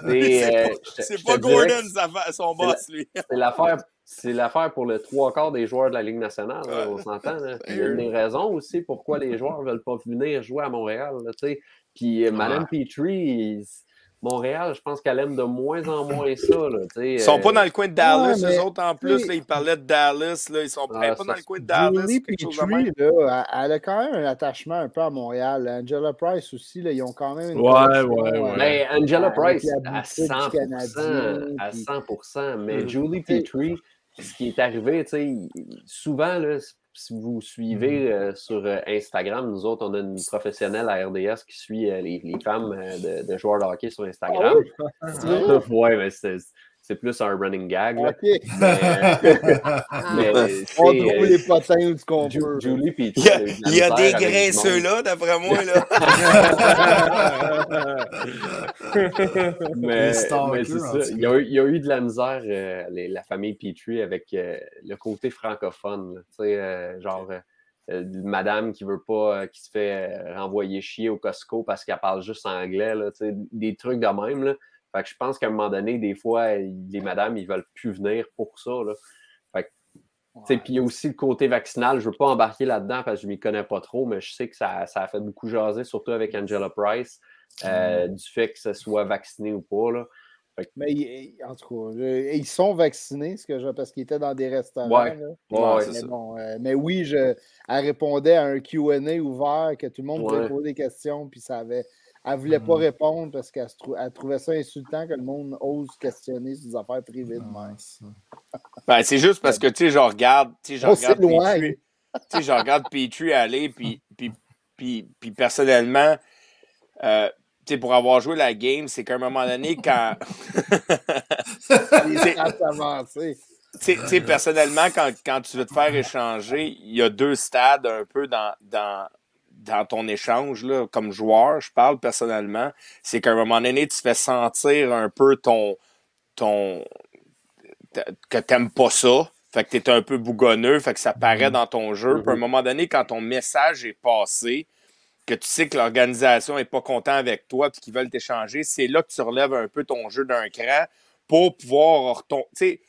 Speaker 7: c'est, euh,
Speaker 4: pas Gordon, sa son boss, lui.
Speaker 7: C'est l'affaire. C'est l'affaire pour le trois quarts des joueurs de la Ligue nationale, là,
Speaker 4: Ouais.
Speaker 7: on s'entend. Il y a une des raisons aussi pourquoi les joueurs ne veulent pas venir jouer à Montréal. là, tu sais. Puis euh, Madame Petrie, Montréal, je pense qu'elle aime de moins en moins ça. Là,
Speaker 4: Ils sont
Speaker 7: euh,
Speaker 4: pas dans le coin de Dallas,
Speaker 3: Ouais, mais,
Speaker 4: eux autres en plus. Là, ils parlaient de Dallas. Là, ils sont
Speaker 7: Ah,
Speaker 4: pas
Speaker 7: ça
Speaker 4: dans le coin de Dallas.
Speaker 3: Petrie, là, elle a quand même un attachement un peu à Montréal. Angela Price aussi, là, ils ont quand même une
Speaker 5: Ouais, ouais, ouais.
Speaker 3: euh,
Speaker 7: Mais Angela
Speaker 3: avec
Speaker 7: Price, à
Speaker 3: boutique du
Speaker 7: 100%,
Speaker 3: Canadien,
Speaker 7: à
Speaker 3: puis-
Speaker 7: 100%. Mais
Speaker 5: Mm.
Speaker 7: Julie Petrie, ce qui est arrivé, tu sais, il- souvent, là, si vous suivez euh, sur euh, Instagram, nous autres, on a une professionnelle à RDS qui suit euh, les, les femmes euh, de, de joueurs de hockey sur Instagram.
Speaker 3: Ah oui?
Speaker 7: ouais, mais c'est plus un running gag. là.
Speaker 3: OK.
Speaker 7: Mais, mais
Speaker 3: On trouve
Speaker 7: euh,
Speaker 3: les potins ce qu'on.
Speaker 7: Julie Petrie.
Speaker 4: Il y a, il y des
Speaker 7: du
Speaker 4: graisseux là, d'après moi. Là.
Speaker 7: mais, mais c'est ça. Il y, a, eu- il y a eu de la misère, euh, les- la famille Petrie, avec euh, le côté francophone. là. Tu sais, euh, genre, euh, madame qui veut pas, euh, qui se fait euh, renvoyer chier au Costco parce qu'elle parle juste anglais. Là, tu sais, des trucs de même. Là. Fait que je pense qu'à un moment donné, des fois, les madames, ils veulent plus venir pour ça. Là. Fait que, Puis il y a aussi le côté vaccinal. Je ne veux pas embarquer là-dedans parce que je ne m'y connais pas trop, mais je sais que ça, ça a fait beaucoup jaser, surtout avec Angela Price, euh, du fait que ce soit vacciné ou pas. Là.
Speaker 3: Mais en tout cas, ils sont vaccinés, ce que je, parce qu'ils étaient dans des restaurants.
Speaker 7: Ouais.
Speaker 3: là.
Speaker 7: Ouais,
Speaker 4: Ouais,
Speaker 3: Mais,
Speaker 4: ça.
Speaker 3: bon, euh, mais oui, je, elle répondait à un QA ouvert que tout le monde pouvait poser des questions, puis ça avait. Elle voulait pas
Speaker 2: Mhm.
Speaker 3: répondre parce qu'elle trou- trouvait ça insultant que le monde ose questionner sur des affaires privées de même.
Speaker 4: Ben, c'est juste parce que, tu sais, je regarde, tu sais, je regarde. Petrie, tu sais, je regarde Petrie aller, puis, puis, puis, puis personnellement, euh, tu sais, pour avoir joué la game, c'est qu'à un moment donné, quand,
Speaker 3: Les stats avancées.
Speaker 4: tu sais- tu sais, personnellement, quand, quand tu veux te faire échanger, il y a deux stades un peu dans, dans, dans ton échange, là, comme joueur, je parle personnellement, c'est qu'à un moment donné, tu fais sentir un peu ton, ton, que t'aimes pas ça. Fait que t'es un peu bougonneux, fait que ça paraît dans ton jeu. Puis à un moment donné, quand ton message est passé, que tu sais que l'organisation est pas content avec toi puis qu'ils veulent t'échanger, c'est là que tu relèves un peu ton jeu d'un cran pour pouvoir. Tu sais,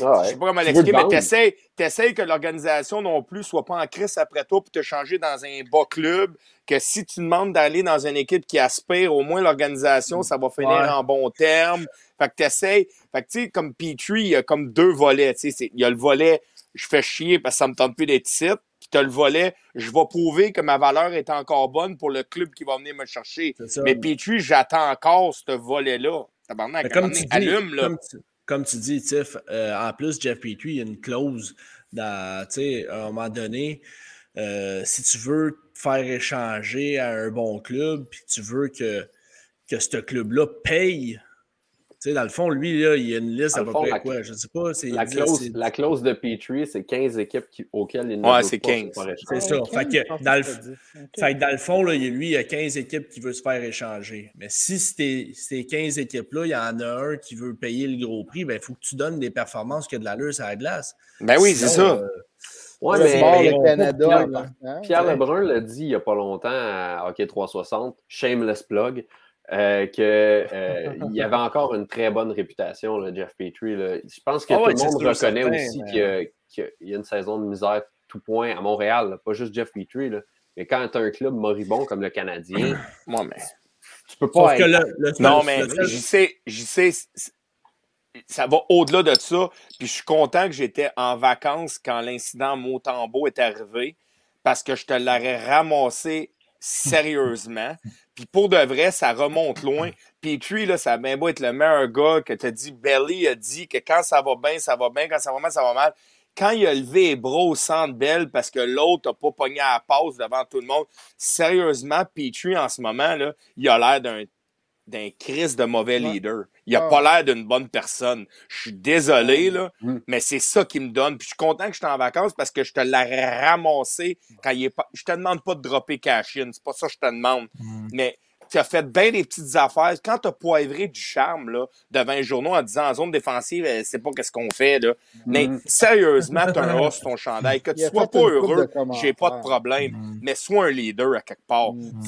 Speaker 7: Ah
Speaker 4: je sais
Speaker 7: ouais.
Speaker 4: pas comment l'expliquer, mais t'essayes, t'essayes que l'organisation non plus soit pas en crise après toi pour te changer dans un bas club, que si tu demandes d'aller dans une équipe qui aspire, au moins l'organisation, ça va finir
Speaker 5: Ouais.
Speaker 4: en bon terme. Fait que t'essayes. Fait que tu sais, comme Petrie, il y a comme deux volets. Tu sais, c'est- il y a le volet je fais chier parce que ça me tente plus d'être ici. Puis t'as le volet je vais prouver que ma valeur est encore bonne pour le club qui va venir me chercher.
Speaker 5: Ça.
Speaker 4: Mais Petrie, j'attends encore ce volet-là. Tabarnak,
Speaker 5: comme tu dis,
Speaker 4: allume, là.
Speaker 5: comme tu, comme tu dis, Tiff, euh, en plus, Jeff Petrie, il y a une clause dans, à un moment donné, euh, si tu veux faire échanger à un bon club, puis tu veux que, que ce club-là paye sais, dans le fond, lui, là, il y a une liste à peu près quoi? Je ne sais pas.
Speaker 7: La clause, la clause de Petrie, c'est 15 équipes qui, auxquelles il
Speaker 4: ne Ouais, c'est 15.
Speaker 5: C'est ça. fait, que, dans le, fait que dans le fond, là, lui, il y a 15 équipes qui veulent se faire échanger. Mais si ces 15 équipes-là, il y en a un qui veut payer le gros prix, il ben, faut que tu donnes des performances qui ont de l'allure à la glace.
Speaker 4: Ben oui, c'est ça.
Speaker 7: Euh, ouais, mais, le Canada, Pierre, Pierre Lebrun l'a dit il n'y a pas longtemps à Hockey 360, shameless plug. Euh, qu'il euh, y avait encore une très bonne réputation, là, Jeff Petrie. Je pense que ah tout le monde reconnaît aussi qu'il y, a une saison de misère tout point à Montréal, pas juste Jeff Petrie. Mais quand tu as un club moribond comme le Canadien,
Speaker 4: Moi, mais...
Speaker 7: tu peux pas.
Speaker 4: non, mais j'y sais, sais, ça va au-delà de ça. Puis je suis content que j'étais en vacances quand l'incident Motambo est arrivé parce que je te l'aurais ramassé sérieusement. Puis pour de vrai, ça remonte loin. Petrie, là, ça a bien beau être le meilleur gars que tu as dit. Belly a dit que quand ça va bien, ça va bien. Quand ça va mal, ça va mal. Quand il a levé les bras au centre belle parce que l'autre n'a pas pogné à la passe devant tout le monde, sérieusement, Petrie, en ce moment, là, il a l'air d'un d'un crise de mauvais leader. Il a ah. pas l'air d'une bonne personne. Je suis désolé, là, mm. mais c'est ça qui me donne. Puis je suis content que je en vacances parce que je te l'ai ramassé quand il est pas. Je te demande pas de dropper cash in. C'est pas ça que je te demande. Mm. Mais tu as fait bien des petites affaires. Quand tu as poivré du charme là, devant un journaux en disant en zone défensive, c'est pas qu'est-ce qu'on fait. Là. Mais mm. sérieusement, tu as un os ton chandail. Que tu sois pas heureux, j'ai pas de problème. Mm. Mais sois un leader à quelque part. Mm.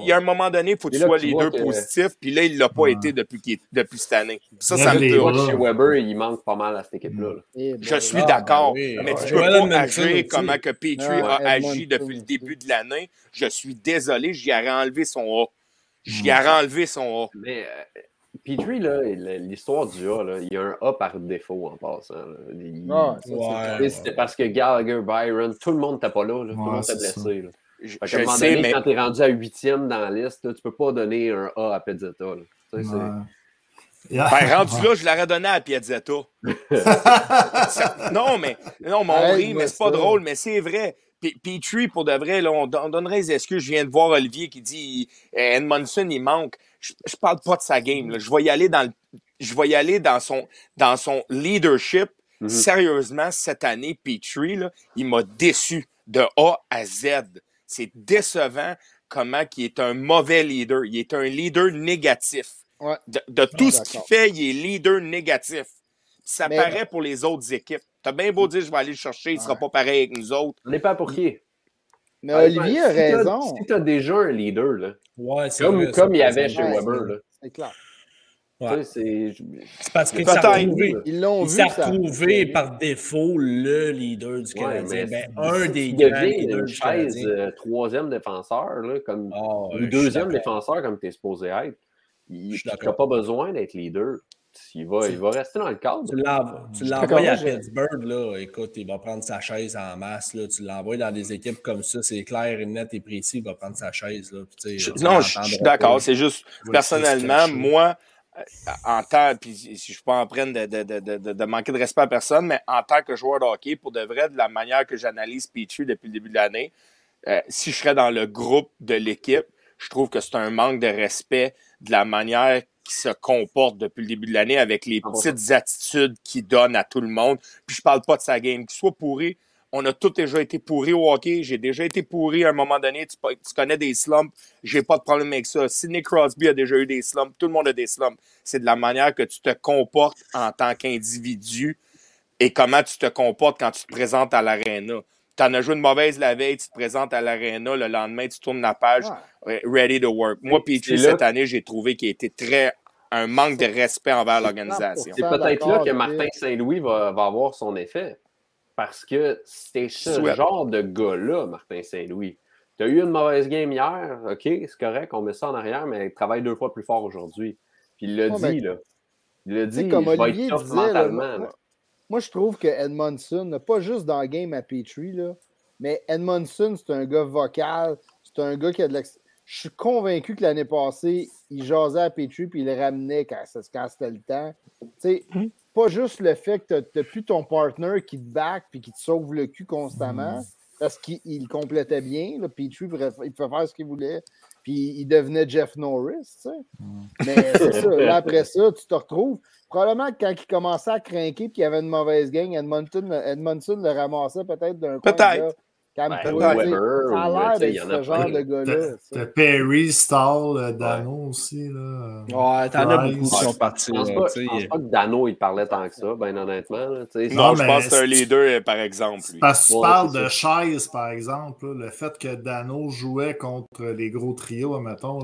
Speaker 4: Il y a un moment donné, il faut que tu sois leader positif. Puis là, il l'a pas été depuis, depuis cette année. Ça, ça me
Speaker 7: touche. Chez Weber, il manque pas mal à cette équipe-là.
Speaker 4: Eh ben je suis d'accord. mais tu peux pas agir comment que Petrie a agi depuis le début de l'année. Je suis désolé, j'y aurais enlevé son A. J'y ai enlevé son A.
Speaker 7: Mais euh, Petrie, l'histoire du A, là, il y a un A par défaut en passant. Ah, C'était parce que Gallagher, Byron, tout le monde n'était pas là. tout le monde était blessé. Là. Je, sais, donné, mais... quand tu es rendu à huitième dans la liste, là, tu peux pas donner un A à Piazzetta. Ouais.
Speaker 4: Ben, rendu là, je l'aurais donné à Piazzetta. non, mais, non, mais on rit, mais c'est pas drôle, mais c'est vrai. Petrie, pour de vrai, là, on, donnerait les excuses. Je viens de voir Olivier qui dit euh, Edmondson, il manque. Je, je parle pas de sa game. Là. Je vais y aller dans le, je vais y aller dans son, dans son leadership. Mm-hmm. Sérieusement, cette année, Petrie, là, il m'a déçu de A à Z. C'est décevant comment il est un mauvais leader. Il est un leader négatif. De, tout ce qu'il fait, il est leader négatif. Ça paraît pour les autres équipes. T'as bien beau dire je vais aller le chercher, il ne sera pas pareil avec nous autres.
Speaker 7: On n'est pas pour qui?
Speaker 3: Mais Olivier a raison.
Speaker 7: Si tu as déjà un leader, là,
Speaker 5: ouais,
Speaker 7: comme, comme il y avait chez Weber.
Speaker 3: C'est clair.
Speaker 5: Ouais. C'est parce qu'il s'est retrouvé, Ils l'ont il s'est retrouvé par défaut le leader du Canadien. Ben, un des grands leaders du Canadien.
Speaker 7: Euh, troisième défenseur, là, comme, oh, ou deuxième défenseur comme tu es supposé être. Il n'a pas besoin d'être leader. Il va, il va rester dans le cadre.
Speaker 5: Tu l'envoies à Pittsburgh, là, écoute, il va prendre sa chaise en masse. Là. Tu l'envoies dans des équipes comme ça, c'est clair et net et précis, il va prendre sa chaise. Là.
Speaker 4: non, je suis d'accord. C'est juste, personnellement, moi, euh, en tant, puis si je ne suis pas en train de, de, de, de, manquer de respect à personne, mais en tant que joueur de hockey, pour de vrai, de la manière que j'analyse Petrie depuis le début de l'année, euh, si je serais dans le groupe de l'équipe, je trouve que c'est un manque de respect de la manière qui se comporte depuis le début de l'année avec les ah, petites attitudes qu'il donne à tout le monde. Puis je parle pas de sa game. Qu'il soit pourri, on a tous déjà été pourri au hockey. J'ai déjà été pourri à un moment donné. Tu, connais des slumps. J'ai pas de problème avec ça. Sidney Crosby a déjà eu des slumps. Tout le monde a des slumps. C'est de la manière que tu te comportes en tant qu'individu et comment tu te comportes quand tu te présentes à l'aréna. Tu en as joué une mauvaise la veille, tu te présentes à l'aréna, le lendemain, tu tournes la page, ready to work. Moi, Petrie, cette année, j'ai trouvé qu'il était très un manque de respect envers l'organisation.
Speaker 7: C'est peut-être là que Martin Saint-Louis va, avoir son effet. Parce que c'est ce genre de gars-là, Martin Saint-Louis. Tu as eu une mauvaise game hier, OK, c'est correct, on met ça en arrière, mais il travaille deux fois plus fort aujourd'hui. Puis il l'a dit, là. Il l'a dit, comme je Olivier disait, mentalement.
Speaker 3: moi, je trouve que Edmondson, pas juste dans le game à Petrie, là, mais Edmondson, c'est un gars vocal, c'est un gars qui a de l'expérience je suis convaincu que l'année passée, il jasait à Petrie puis il le ramenait quand, c'était le temps. Tu sais, pas juste le fait que tu n'as plus ton partner qui te back puis qui te sauve le cul constamment, parce qu'il il complétait bien. Là, Petrie, il pouvait faire ce qu'il voulait. Puis il devenait Jeff Norris, tu sais. Mais c'est ça. Là, après ça, tu te retrouves. Probablement que quand il commençait à craquer et qu'il y avait une mauvaise gang, Edmonton, Edmondson le ramassait peut-être d'un coin.
Speaker 4: Peut-être.
Speaker 3: Calme-toi,
Speaker 7: Ben. Weber,
Speaker 3: ça a l'air d'être ce genre
Speaker 7: plein.
Speaker 3: de gars-là.
Speaker 2: T'as Perry, Stall, euh, Dano aussi. Là.
Speaker 5: Ouais, t'en as beaucoup qui sont partis.
Speaker 7: Je pense pas, que Dano, il parlait tant que ça, ben honnêtement.
Speaker 4: Non, je pense que c'est un
Speaker 2: c'est-
Speaker 4: leader, euh, par exemple.
Speaker 2: Parce que tu parles
Speaker 7: c'est
Speaker 2: de
Speaker 7: ça.
Speaker 2: chaise, par exemple, le fait que Dano jouait contre les gros trios, mettons.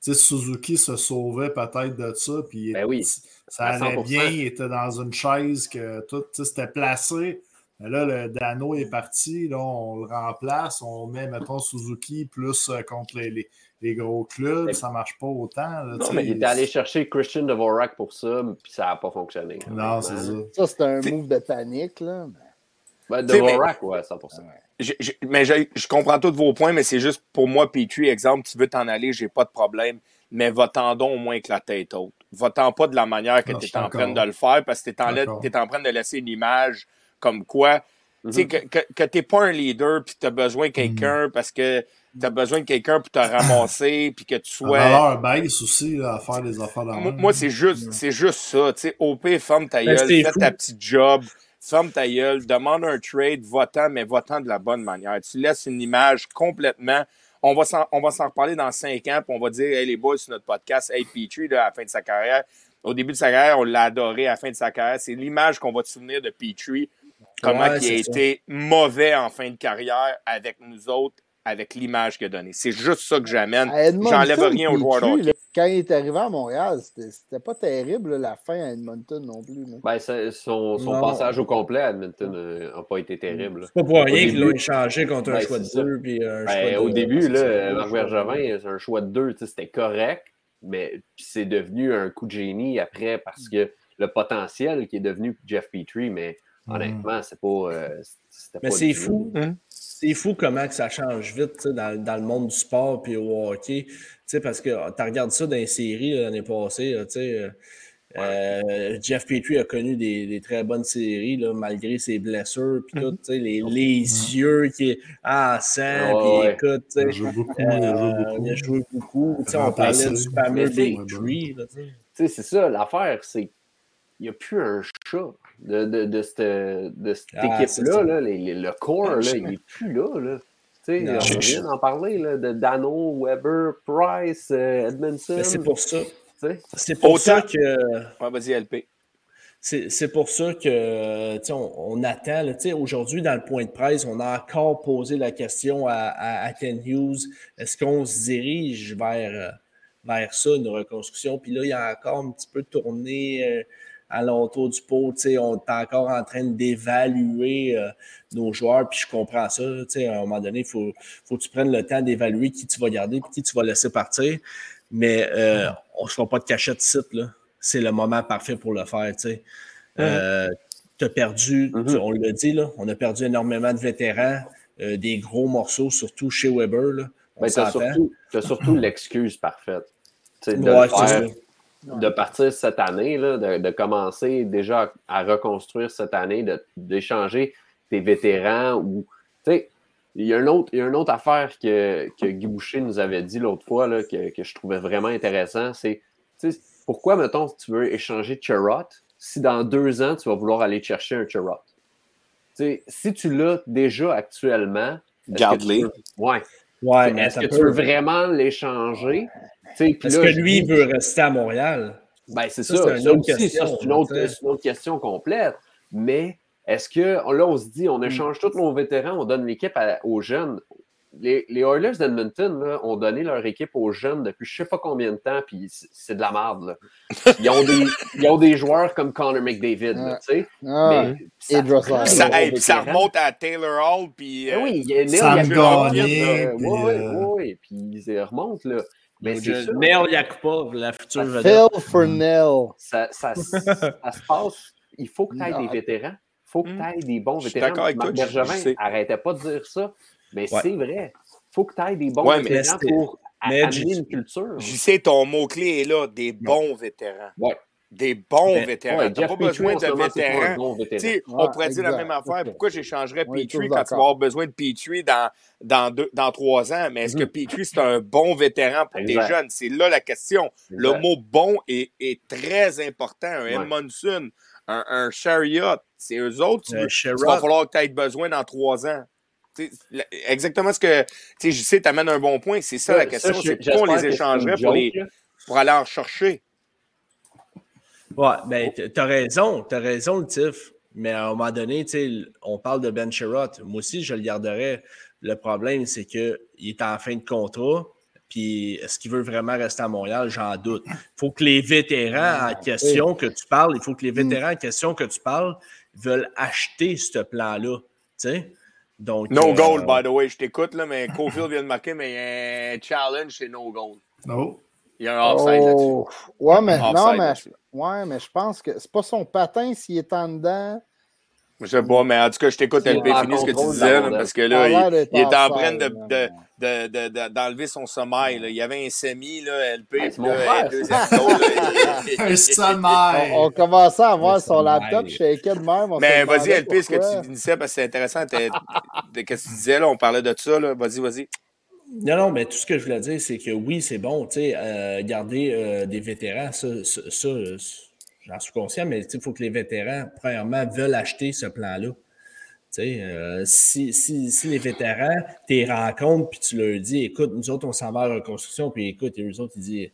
Speaker 2: Suzuki se sauvait peut-être de ça, puis
Speaker 7: Ben oui,
Speaker 2: ça allait
Speaker 7: 100%.
Speaker 2: bien, il était dans une chaise que tout, c'était placé. Mais là, le Dano est parti, là, on le remplace, on met, mettons, Suzuki plus euh, contre les, les- les gros clubs,
Speaker 7: Mais-
Speaker 2: ça marche pas autant. là,
Speaker 7: Non, mais il était allé chercher Christian Dvorak pour ça, puis ça n'a pas fonctionné.
Speaker 2: Non, c'est ça.
Speaker 3: Ça, c'est un move de panique. Là.
Speaker 7: Ben,
Speaker 4: T'sais, mais-
Speaker 7: Dvorak, ouais, 100%.
Speaker 4: Je- je- mais je, je comprends tous vos points, mais c'est juste pour moi, Petrie, exemple, tu veux t'en aller, j'ai pas de problème, mais va-t'en donc au moins avec la tête haute. Va-t'en pas de la manière que tu es en train de le faire parce que tu es, en train de laisser une image comme quoi,
Speaker 7: Mhm.
Speaker 4: que, que, que t'es pas un leader puis tu as besoin de quelqu'un parce que tu as besoin de quelqu'un pour te ramasser puis que tu sois.
Speaker 2: valeur baisse aussi à faire des affaires dans
Speaker 4: Moi, moi, c'est juste, c'est juste ça. Tu sais, OP, ferme ta
Speaker 5: Ben,
Speaker 4: gueule,
Speaker 5: c'est
Speaker 4: fais
Speaker 5: fou.
Speaker 4: ta petite job, ferme ta gueule, demande un trade, va-t'en, mais va-t'en de la bonne manière. Tu laisses une image complètement. On va s'en, on va s'en reparler dans cinq ans, puis on va dire, hey, les boys, sur notre podcast, hey, Petrie, là, à la fin de sa carrière. Au début de sa carrière, on l'a adoré. À la fin de sa carrière, c'est l'image qu'on va te souvenir de Petrie. Comment
Speaker 5: Ouais,
Speaker 4: il a
Speaker 5: ça.
Speaker 4: été mauvais en fin de carrière avec nous autres, avec l'image qu'il a donnée. C'est juste ça que j'amène. J'enlève rien au joueur de
Speaker 3: Petrie,
Speaker 4: hockey.
Speaker 3: là, Quand il est arrivé à Montréal, c'était pas terrible là, la fin à Edmonton non plus.
Speaker 7: Ben, ça- son, son
Speaker 5: Non.
Speaker 7: passage au complet à Edmonton n'a pas été terrible.
Speaker 5: C'est pas pour rien qu'ils
Speaker 7: début-
Speaker 5: l'ont échangé contre un
Speaker 7: Ben,
Speaker 5: choix de
Speaker 7: ça.
Speaker 5: deux. Puis un
Speaker 7: Ben,
Speaker 5: choix
Speaker 7: au
Speaker 5: de-
Speaker 7: début, là,
Speaker 5: ça.
Speaker 7: Marc Bergevin, c'est un choix de deux, c'était correct, mais c'est devenu un coup de génie après parce que le potentiel qui est devenu Jeff Petrie, mais honnêtement, c'est pas. euh,
Speaker 5: Mais c'est fou.
Speaker 4: Hum.
Speaker 5: C'est fou comment que ça change vite tu sais, dans, dans le monde du sport puis au hockey. Tu sais, parce que tu regardes ça dans les séries l'année passée. sais, euh, euh, Jeff Petrie a connu des, des très bonnes séries là, malgré ses blessures puis tout. tu sais, Les, les yeux qui en sang.
Speaker 7: Ouais,
Speaker 5: puis
Speaker 7: ouais.
Speaker 5: écoute, tu sais,
Speaker 2: Il beaucoup, joue
Speaker 5: euh,
Speaker 2: beaucoup.
Speaker 5: il a joué beaucoup. Tu sais, on parlait du fameux Petrie. là, tu sais.
Speaker 7: Tu sais, c'est ça, l'affaire, c'est qu'il n'y a plus un chat de, de, de cette, de cette
Speaker 5: Ah,
Speaker 7: équipe-là. Là, les- les- le corps, là, il n'est plus là. là. Tu sais,
Speaker 5: Non.
Speaker 7: on vient d'en parler là, de Dano, Weber, Price, euh, Edmondson.
Speaker 5: Mais c'est pour ça. C'est pour
Speaker 4: Autant-
Speaker 5: ça que.
Speaker 4: Ouais, vas-y, LP.
Speaker 5: C'est c'est pour ça que tu sais, on, on attend. là, tu sais, Aujourd'hui, dans le point de presse, on a encore posé la question à, à, à Ken Hughes. Est-ce qu'on se dirige vers, euh, vers ça, une reconstruction? Puis là, il y a encore un petit peu tourné euh, à l'entour du pot. tu sais, On est encore en train d'évaluer euh, nos joueurs. Puis je comprends ça. tu sais, À un moment donné, il faut, faut que tu prennes le temps d'évaluer qui tu vas garder et qui tu vas laisser partir. Mais euh, on ne se fera pas de cachette de site. Là c'est le moment parfait pour le faire. Tu sais. Euh, as perdu,
Speaker 7: Mhm.
Speaker 5: tu- on l'a dit, là, on a perdu énormément de vétérans, des gros morceaux, surtout chez Weber. Là, on
Speaker 7: Ben, t'as
Speaker 5: s'entend.
Speaker 7: surtout, l'excuse parfaite. Tu
Speaker 5: Ouais,
Speaker 7: de partir cette année, là, de, de commencer déjà à, à reconstruire cette année, de- d'échanger tes vétérans ou. Tu sais, il y, a une autre, il y a une autre affaire que, que Guy Boucher nous avait dit l'autre fois là, que, que je trouvais vraiment intéressant. C'est tu sais, pourquoi, mettons, tu veux échanger Cherot si dans deux ans, tu vas vouloir aller chercher un Cherot? Tu sais, si tu l'as déjà actuellement, est-ce que
Speaker 4: Garde-les.
Speaker 7: Ouais.
Speaker 5: Ouais, mais
Speaker 7: Est-ce que tu veux vraiment l'échanger?
Speaker 5: Est-ce que lui, veut rester à Montréal?
Speaker 7: ben, c'est
Speaker 5: Ça,
Speaker 7: ça.
Speaker 5: c'est une autre question,
Speaker 7: une, autre- une autre complète. Mais est-ce que là, on se dit, on échange tous nos vétérans, on donne l'équipe aux jeunes? Les, les Oilers d'Edmonton ont donné leur équipe aux jeunes depuis je ne sais pas combien de temps, puis c'est- de la merde. là. Ils ont, des, ils ont des joueurs comme Connor McDavid, là, tu sais.
Speaker 3: Ah,
Speaker 7: mais ça
Speaker 4: remonte à Taylor Hall, puis.
Speaker 7: Ben
Speaker 4: euh,
Speaker 7: oui, il y a Neil
Speaker 2: Sam Gagné,
Speaker 7: Oui, oui,
Speaker 2: euh,
Speaker 7: oui, puis ils remontent, là. Mais c'est ça.
Speaker 5: Neil Yakupov, la future vedette.
Speaker 3: Phil Furnell.
Speaker 7: ça, ça, ça se passe. Il faut que tu aies des vétérans. Il faut que
Speaker 4: Mm.
Speaker 7: tu aies des bons
Speaker 4: Je suis
Speaker 7: vétérans.
Speaker 4: d'accord avec
Speaker 7: Marc
Speaker 4: toi,
Speaker 7: Bergevin arrêtait pas de dire ça. Mais
Speaker 5: Ouais.
Speaker 7: c'est vrai. Il faut que tu aies des bons
Speaker 4: Ouais,
Speaker 7: vétérans pour
Speaker 5: mais
Speaker 7: amener une culture.
Speaker 4: J'y sais, ton mot-clé est là, des bons vétérans.
Speaker 7: Ouais.
Speaker 4: Des bons
Speaker 5: Ben,
Speaker 4: vétérans.
Speaker 7: Ouais, Jeff
Speaker 4: pas besoin de vétérans.
Speaker 7: bon vétéran.
Speaker 4: Tu sais,
Speaker 3: Ouais,
Speaker 4: on pourrait dire la même affaire. Pourquoi j'échangerais Petrie quand tu vas avoir besoin de Petrie dans, dans, deux, dans trois ans? Mais est-ce que Petrie, c'est un bon vétéran pour tes jeunes? C'est là la question. Le mot bon est, est très important. Un
Speaker 7: Ouais.
Speaker 4: Edmondson, un, un Chariot, c'est eux autres. Tu,
Speaker 5: Euh,
Speaker 4: tu vas falloir que tu aies besoin dans trois ans. Tu exactement ce que. Tu sais, je sais, tu amènes un bon point. C'est ça, la question. c'est pourquoi on les échangerait les, pour aller en chercher.
Speaker 5: Ouais, ben, t- t'as raison, t'as raison, le Tiff. Mais à un moment donné, tu sais, on parle de Ben Sherrod. Moi aussi, je le garderais. Le problème, c'est qu'il est en fin de contrat. Puis, est-ce qu'il veut vraiment rester à Montréal? J'en doute. Il faut que les vétérans en question que tu parles, il faut que les vétérans en question que tu parles veulent acheter ce plan-là. Tu sais? Donc,
Speaker 4: No
Speaker 5: euh,
Speaker 4: goal, by the way. Je t'écoute, là, mais Cofield vient de marquer, mais il y a un challenge, c'est no goal.
Speaker 2: Non.
Speaker 4: Il y a un offside là-dessus.
Speaker 3: Oh, ouais, mais
Speaker 4: Offside
Speaker 3: non, mais,
Speaker 4: là-dessus.
Speaker 3: Ouais, mais je pense que c'est pas son patin s'il est en dedans.
Speaker 4: Je sais pas, mais en tout cas, je t'écoute, LP, finis ce que tu disais, là, parce que là, il, il est en train de, de, de- d'enlever son sommeil. là. Il y avait un semi, là, LP, puis
Speaker 7: mon
Speaker 4: là,
Speaker 7: frère,
Speaker 4: un
Speaker 2: sommeil.
Speaker 3: On, on commençait à voir son laptop, shakeais de même.
Speaker 4: Mais vas-y, LP, ce que tu disais, parce que c'est intéressant, qu'est-ce que tu disais, là, on parlait de ça, là. Vas-y, vas-y.
Speaker 5: Non, non, mais tout ce que je voulais dire, c'est que oui, c'est bon, tu sais, euh, garder euh, des vétérans, ça, ça, ça, j'en suis conscient, mais il faut que les vétérans, premièrement, veulent acheter ce plan-là. Tu sais, euh, si, si, si les vétérans, tu les rencontres, puis tu leur dis, écoute, nous autres, on s'en va à la reconstruction, puis écoute, et eux autres, ils disent,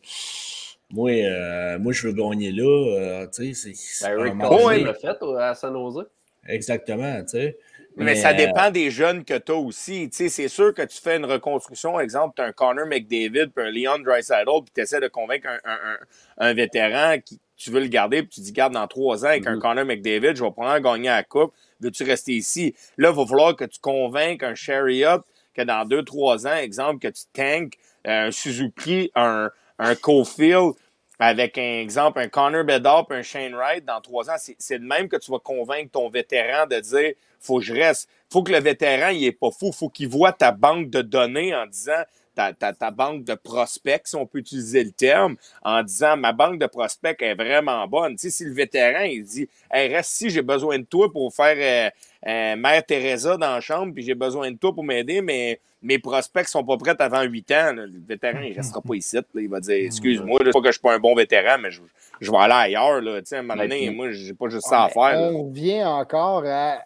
Speaker 5: moi, euh, moi je veux gagner là, euh, tu sais, c'est-
Speaker 7: Ben, Rick Cohen l'a fait à San Jose.
Speaker 5: Exactement, tu sais.
Speaker 4: Mais, ça
Speaker 5: euh,
Speaker 4: dépend des jeunes que tu as aussi. Tu sais, c'est sûr que tu fais une reconstruction, exemple, tu as un Connor McDavid puis un Leon Draisaitl, puis tu essaies de convaincre un, un- un- un vétéran qui tu veux le garder, puis tu dis, garde dans trois ans avec un
Speaker 7: Mhm.
Speaker 4: Connor McDavid, je vais probablement gagner la coupe, veux-tu rester ici? Là, il va falloir que tu convainques un Chariot que dans deux, trois ans, exemple, que tu tankes euh, un Suzuki, un, un Cofield, avec un exemple, un Connor Bedard puis un Shane Wright dans trois ans, c'est- de même que tu vas convaincre ton vétéran de dire faut que je reste. faut que le vétéran, il est pas fou. faut qu'il voit ta banque de données en disant ta, ta, ta banque de prospects, si on peut utiliser le terme, en disant ma banque de prospects est vraiment bonne. Tu sais, si le vétéran, il dit hey, reste ici, j'ai besoin de toi pour faire euh, euh, Mère Teresa dans la chambre, puis j'ai besoin de toi pour m'aider, mais mes prospects sont pas prêts avant 8 ans. là. Le vétéran, il restera pas ici. là. Il va dire Excuse-moi, c'est pas que je suis pas un bon vétéran, mais je, je vais aller ailleurs. Là. Tu sais, à un moment donné,
Speaker 7: puis-
Speaker 4: moi, j'ai pas juste ça à faire.
Speaker 3: On revient encore à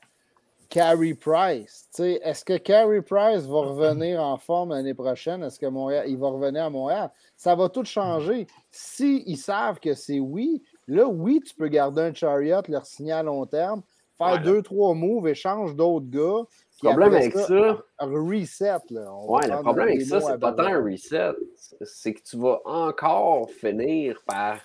Speaker 3: Carey Price. Tu sais, Est-ce que Carey Price va revenir en forme l'année prochaine? Est-ce que Montréal, il va revenir à Montréal? Ça va tout changer. S'ils ils savent que c'est oui, là, oui, tu peux garder un chariot, leur signer à long terme, faire deux, trois moves, échange d'autres gars.
Speaker 7: Le problème avec ça,
Speaker 3: reset. Là. On
Speaker 7: Ouais, le problème avec ça, c'est pas tant un reset. C'est que tu vas encore finir par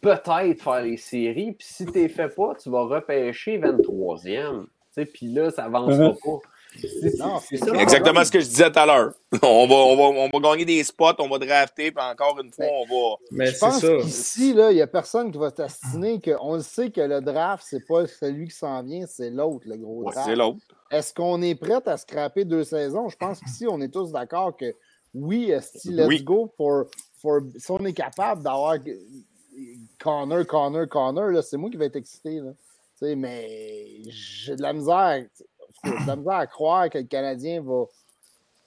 Speaker 7: peut-être faire les séries. Puis si tu fais pas, tu vas repêcher 23e. Puis là, ça avancera pas. C'est-
Speaker 3: Non,
Speaker 7: c'est ça
Speaker 4: Exactement ce que je disais tout à l'heure. On va, on, va, on va gagner des spots, on va drafter, puis encore une fois, on va.
Speaker 5: Mais
Speaker 3: Je
Speaker 5: c'est
Speaker 3: pense
Speaker 5: ça.
Speaker 3: qu'ici, là, il n'y a personne qui va t'astiner qu'on le sait que le draft, c'est pas celui qui s'en vient, c'est l'autre, le gros
Speaker 4: Ouais,
Speaker 3: draft.
Speaker 4: c'est l'autre.
Speaker 3: Est-ce qu'on est prêt à scraper deux saisons? Je pense qu'ici, on est tous d'accord que oui, let's
Speaker 4: Oui.
Speaker 3: go for, for- si on est capable d'avoir Connor, Connor, Connor, là, c'est moi qui vais être excité. Là. Mais j'ai de la misère. De la misère à croire que le Canadien va.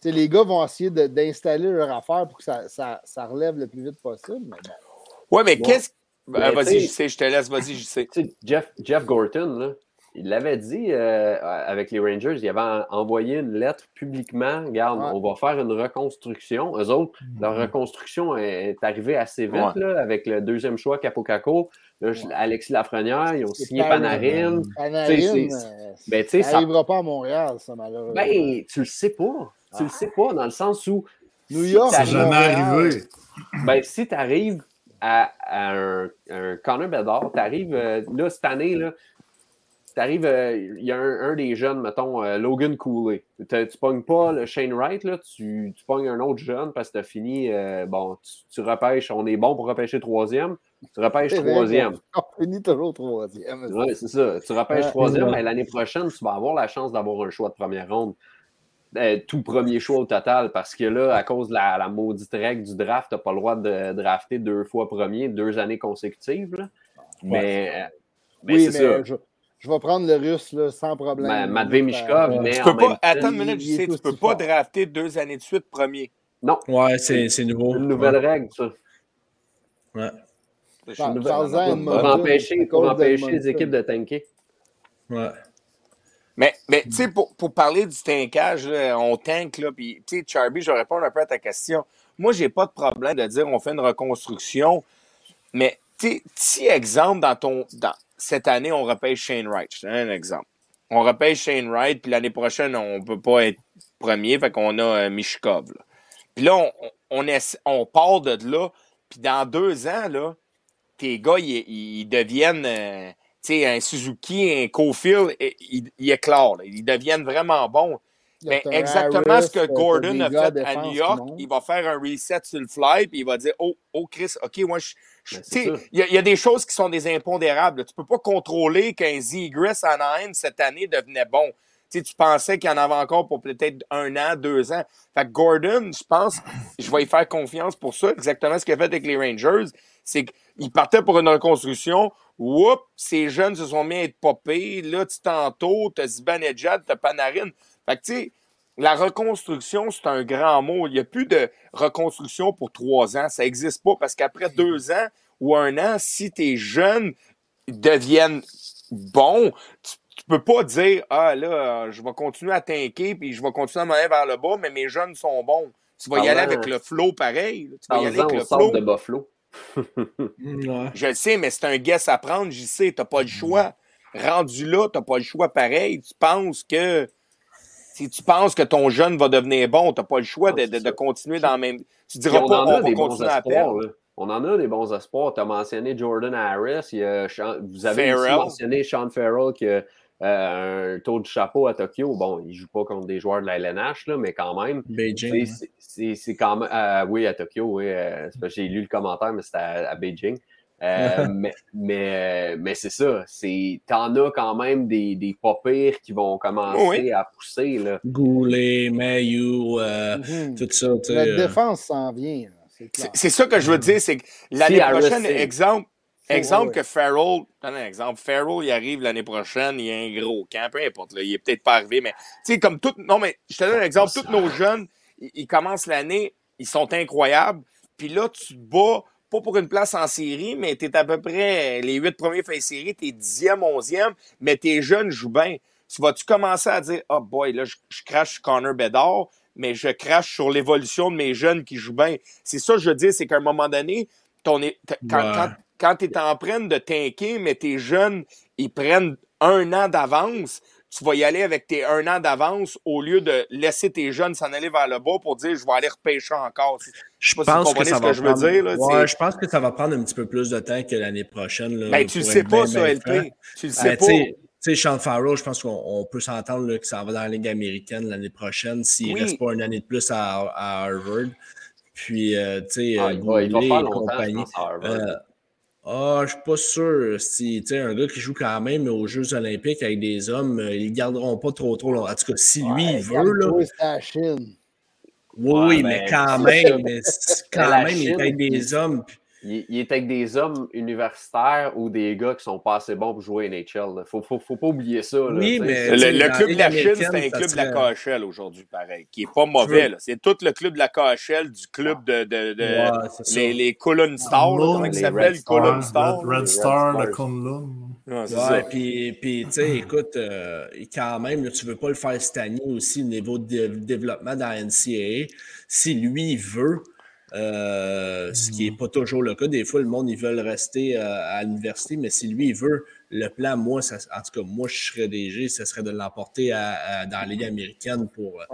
Speaker 3: Tu sais, les gars vont essayer d'installer leur affaire pour que ça, ça- ça relève le plus vite possible. Mais bon.
Speaker 4: Ouais, mais qu'est-ce. Ah, vas-y, je sais, je te laisse, vas-y, je sais.
Speaker 7: Jeff, Jeff Gorton, là, il l'avait dit euh, avec les Rangers, il avait en- envoyé une lettre publiquement. Regarde,
Speaker 3: Ouais.
Speaker 7: on va faire une reconstruction. Eux autres, leur reconstruction est, arrivée assez vite
Speaker 4: Ouais.
Speaker 7: là, avec le deuxième choix Capo Caco. Là, je- Alexis Lafrenière, ils ont signé
Speaker 3: Panarin.
Speaker 7: Panarin.
Speaker 3: Euh,
Speaker 7: Ben,
Speaker 3: ça n'arrivera pas à Montréal, ça, malheureusement.
Speaker 7: Ben, tu le sais pas. Tu le sais pas, dans le sens où.
Speaker 3: New
Speaker 7: si
Speaker 3: York,
Speaker 2: C'est
Speaker 7: t'arrives-
Speaker 2: jamais
Speaker 3: Montréal.
Speaker 2: arrivé.
Speaker 7: Ben, si tu arrives à, à un, un Connor Bedard, tu arrives là, cette année, là, tu arrives, il y a un, un des jeunes, mettons, euh, Logan Cooley. T'as- Tu pognes pas le Shane Wright, là, tu, tu pognes un autre jeune parce que tu as fini, euh, bon, tu, tu repêches, on est bon pour repêcher troisième, tu repêches troisième.
Speaker 3: On finit toujours troisième.
Speaker 7: Ouais, c'est ça. Tu repêches troisième, mais l'année prochaine, tu vas avoir la chance d'avoir un choix de première ronde. Euh, tout premier choix au total, parce que là, à cause de la, la maudite règle du draft, tu n'as pas le droit de drafter deux fois premier, deux années consécutives. là. Mais, euh, mais
Speaker 3: oui,
Speaker 7: c'est
Speaker 3: mais
Speaker 7: ça.
Speaker 3: je, je vais prendre le russe là, sans problème.
Speaker 7: Ma- Matvey Mishkov,
Speaker 3: Euh,
Speaker 7: mais
Speaker 4: Tu
Speaker 7: en
Speaker 4: peux pas,
Speaker 7: même
Speaker 4: attends une minute, je sais, tu peux pas
Speaker 3: fort.
Speaker 4: drafter deux années de suite premier.
Speaker 7: Non,
Speaker 5: Ouais, c'est c'est nouveau.
Speaker 7: une nouvelle règle, ça.
Speaker 5: Ouais.
Speaker 3: Par- à
Speaker 7: Pour empêcher, pour empêcher les équipes de tanker.
Speaker 5: Ouais.
Speaker 4: Mais, mais tu sais, pour, pour parler du tankage, là, on tank, là, puis, tu sais, Charby, je vais répondre un peu à ta question. Moi, j'ai pas de problème de dire on fait une reconstruction, mais, tu sais, si, exemple, dans ton, dans, cette année, on repêche Shane Wright, je te donne un exemple. On repêche Shane Wright, puis l'année prochaine, on peut pas être premier, fait qu'on a euh, Mishkov, là. Puis là, on, on, essa- on part de là, puis dans deux ans, là, tes gars, ils, ils deviennent, euh, tu sais, un Suzuki, un Cofield, ils, ils éclorent, là. ils deviennent vraiment bons. Ben, exactement
Speaker 3: Harris,
Speaker 4: ce que
Speaker 3: t'as
Speaker 4: Gordon a
Speaker 3: à
Speaker 4: fait à New York, il va faire un reset sur le fly, puis il va dire Oh, oh Chris, OK, moi, je. je-
Speaker 7: Ben,
Speaker 4: il y, a- il y a des choses qui sont des impondérables. là. Tu peux pas contrôler qu'un Zegras Anaheim cette année devenait bon. Tu pensais qu'il y en avait encore pour peut-être un an, deux ans. Fait que Gordon, je pense, je vais y faire confiance pour ça. Exactement ce qu'il a fait avec les Rangers. C'est qu'il partait pour une reconstruction. Whoop, ces jeunes se sont mis à être popés. Là, tu tantôt, t'as Zibanejad, t'as Panarin. Fait que, tu sais, la reconstruction, c'est un grand mot. Il n'y a plus de reconstruction pour trois ans. Ça n'existe pas parce qu'après deux ans ou un an, si tes jeunes deviennent bons, tu, tu peux pas dire Ah là, je vais continuer à tanker puis je vais continuer à m'en aller vers le bas, mais mes jeunes sont bons. Tu vas y aller avec le flow pareil. Tu vas y aller avec le flow.
Speaker 7: de Buffalo.
Speaker 5: Ouais.
Speaker 4: Je le sais, mais c'est un guess à prendre, j'y sais, t'as pas le choix. Rendu là, t'as pas le choix pareil. Tu penses que si tu penses que ton jeune va devenir bon, t'as pas le choix de, de- de continuer dans le même. Tu diras
Speaker 7: on
Speaker 4: pas
Speaker 7: en
Speaker 4: on
Speaker 7: a
Speaker 4: va
Speaker 7: des bons
Speaker 4: continuer à
Speaker 7: espoirs.
Speaker 4: perdre.
Speaker 7: là. On en a des bons espoirs. Tu as mentionné Jordan Harris. il y a Sean- vous avez aussi mentionné Sean Farrell qui a euh, un tour de chapeau à Tokyo. Bon, il ne joue pas contre des joueurs de la LNH, là, mais quand même.
Speaker 5: Beijing.
Speaker 7: c'est- c'est- C'est quand même. euh, oui, à Tokyo, oui. euh, J'ai lu le commentaire, mais c'était à, à Beijing. Euh, mais mais, mais c'est ça. c'est- T'en as quand même des, des pas pires qui vont commencer
Speaker 4: Oui.
Speaker 7: à pousser. Là.
Speaker 5: Goulet, Mayu, euh,
Speaker 3: Mhm.
Speaker 5: tout ça. euh,
Speaker 3: défense s'en vient, c'est clair.
Speaker 4: C'est c'est ça que je veux dire, c'est que l'année prochaine, exemple, exemple que Farrell, donne un exemple, Farrell, il arrive l'année prochaine, il y a un gros camp, peu importe, là, il est peut-être pas arrivé, mais tu sais, comme tout, non, mais je te donne un exemple, tous nos jeunes, ils, ils commencent l'année, ils sont incroyables, puis là, tu te bats, pas pour une place en série, mais tu es à peu près les huit premiers faits série, tu es dixième, onzième, mais tes jeunes jouent bien. Tu vas-tu commencer à dire, oh boy, là, je, je crache Connor Bedard, mais je crache sur l'évolution de mes jeunes qui jouent bien? C'est ça que je veux dire, c'est qu'à un moment donné, ton, é- t- quand,
Speaker 5: Ouais.
Speaker 4: quand, quand tu es en train de tanker, mais tes jeunes, ils prennent un an d'avance, tu vas y aller avec tes un an d'avance au lieu de laisser tes jeunes s'en aller vers le bas pour dire je vais aller repêcher encore.
Speaker 5: Je
Speaker 4: sais pas si vous
Speaker 5: pense que ça
Speaker 4: ce
Speaker 5: va
Speaker 4: que je veux
Speaker 5: prendre...
Speaker 4: dire, là,
Speaker 5: ouais, je pense que ça va prendre un petit peu plus de temps que l'année prochaine. Là,
Speaker 4: Ben, tu le sais pas, ça, LP. Tu le sais
Speaker 5: Ben,
Speaker 4: pas.
Speaker 5: tu sais- tu sais, Sean Farrell, je pense qu'on on peut s'entendre que ça va dans la Ligue américaine l'année prochaine s'il ne
Speaker 4: Oui.
Speaker 5: reste pas une année de plus à, à Harvard. Puis, euh, tu sais,
Speaker 7: Ah,
Speaker 5: euh,
Speaker 7: il, va, il va faire je
Speaker 5: compagnie. Ah, je suis pas sûr. Si, tu sais, un gars qui joue quand même aux Jeux Olympiques avec des hommes, euh, ils ne garderont pas trop trop longtemps. En tout cas, si lui, il veut, là.
Speaker 3: la Chine.
Speaker 5: Oui,
Speaker 7: Ouais,
Speaker 5: oui, mais quand même, mais quand même, il est avec des hommes. puis-
Speaker 7: Il, il est avec des hommes universitaires ou des gars qui sont pas assez bons pour jouer NHL. là. Faut, faut, faut pas oublier ça. là,
Speaker 5: Oui, mais-
Speaker 4: Le, club de la Chine, c'est un club de la KHL aujourd'hui, pareil, qui est pas mauvais.
Speaker 5: veux-.
Speaker 4: C'est tout le club de la KHL du club de, de, de-
Speaker 5: Ouais, c'est ça.
Speaker 4: les, les Colon Stars. comment ils
Speaker 7: les
Speaker 4: s'appellent?
Speaker 7: Red
Speaker 4: Colon Stars.
Speaker 2: Red, Star, le. Kunlun.
Speaker 4: Ouais,
Speaker 5: Ouais, puis, puis tu sais, écoute, euh, quand même, là, tu veux pas le faire cette année aussi au niveau de dé- développement dans la NCAA. Si lui, il veut, euh, ce qui n'est pas toujours le cas, des fois, le monde, ils veulent rester euh, à l'université, mais si lui, il veut, le plan, moi, ça- en tout cas, moi, je serais DG, ce serait de l'emporter à- à- dans la Ligue américaine pour, euh,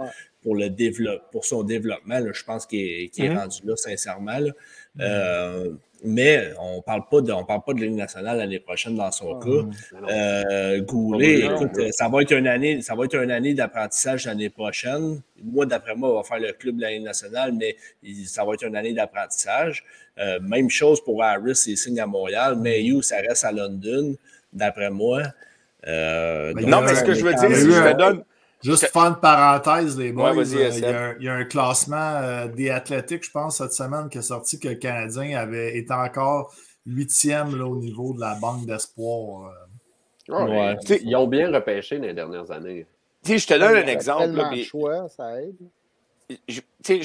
Speaker 5: pour, le développe, pour son développement. là. je pense qu'il est,
Speaker 4: Mhm.
Speaker 5: rendu là, sincèrement. là. Euh, mais on parle pas de, on parle pas de Ligue nationale l'année prochaine dans son cas.
Speaker 7: Non, non.
Speaker 5: Euh, Goulet, écoute, euh, ça va être une année, ça va être une année d'apprentissage l'année prochaine. Moi, d'après moi, on va faire le club de l'année nationale, mais il- ça va être une année d'apprentissage. Euh, même chose pour Harris, il signe à Montréal. Mayu, ça reste à London, d'après moi. Euh,
Speaker 2: Ben,
Speaker 5: donc,
Speaker 4: Non, mais ce que
Speaker 5: on
Speaker 4: je veux dire, que je te donne.
Speaker 2: Juste faire une parenthèse, les boys.
Speaker 4: Ouais,
Speaker 2: euh, il, y a, un- il y a un classement euh, des Athlétiques, je pense, cette semaine, qui est sorti que le Canadien avait été encore huitième là, au niveau de la banque d'espoir. euh.
Speaker 7: Ouais,
Speaker 5: Ouais.
Speaker 7: mais Ils ont bien repêché dans les dernières années.
Speaker 4: Je te donne un
Speaker 3: a
Speaker 4: exemple. là, puis-
Speaker 3: choix, ça aide.
Speaker 4: je,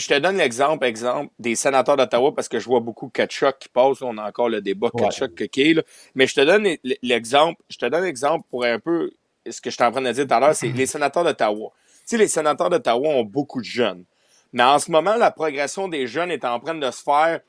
Speaker 4: te donne l'exemple, exemple, des sénateurs d'Ottawa parce que je vois beaucoup Kachuk qui passe. On a encore le débat
Speaker 5: Ouais.
Speaker 4: Kachuk-Keke. là. Mais je te donne l'exemple. Je te donne l'exemple pour un peu ce que je suis en train de dire tout à l'heure, c'est les sénateurs d'Ottawa. Tu sais, les sénateurs d'Ottawa ont beaucoup de jeunes. Mais en ce moment, la progression des jeunes est en train de se faire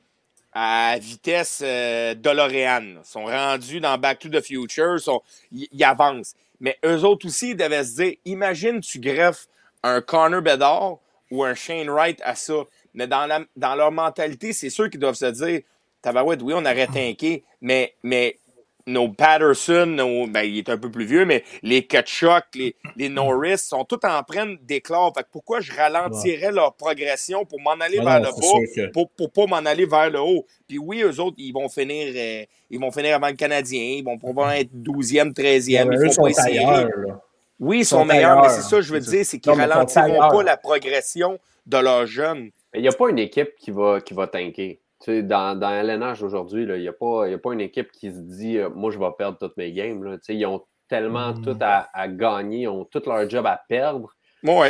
Speaker 4: à vitesse euh. Ils sont rendus dans Back to the Future, sont- ils ils avancent. Mais eux autres aussi, ils devaient se dire, imagine tu greffes un Connor Bedard ou un Shane Wright à ça. Mais dans, la, dans leur mentalité, c'est sûr qu'ils doivent se dire, tabarouette, oui, on aurait tanké, mais, mais nos Patterson, nos, ben, il est un peu plus vieux, mais les Kachuk, les, les Norris sont tous en train d'éclore. Fait que pourquoi je ralentirais leur progression pour m'en aller
Speaker 5: Ah
Speaker 4: vers
Speaker 5: non,
Speaker 4: le bas,
Speaker 5: que-
Speaker 4: pour, pour pas m'en aller vers le haut? Puis oui, eux autres, ils vont finir, euh, ils vont finir avant le Canadien, ils vont probablement être 12e, 13e,
Speaker 5: Ouais,
Speaker 4: ils font
Speaker 5: sont
Speaker 4: pas essayer.
Speaker 5: ailleurs, là.
Speaker 4: Oui, ils sont,
Speaker 5: sont
Speaker 4: meilleurs, mais c'est ça que je veux dire, c'est qu'ils ralentiront pas la progression de leurs jeunes.
Speaker 7: Il n'y a pas une équipe qui va, qui va tanker. Tu sais, dans, dans LNH aujourd'hui, il n'y a, pas- y a pas une équipe qui se dit euh, Moi, je vais perdre toutes mes games. là. Tu sais, ils ont tellement
Speaker 2: Mm.
Speaker 7: tout à, à gagner, ils ont tout leur job à perdre.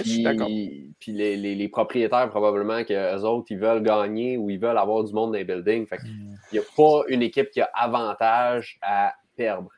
Speaker 4: Je suis
Speaker 7: Puis,
Speaker 4: d'accord.
Speaker 7: puis les, les- les propriétaires, probablement, qu'eux autres, ils veulent gagner ou ils veulent avoir du monde dans les buildings. Fait que il n'y a pas une équipe qui a avantage à perdre.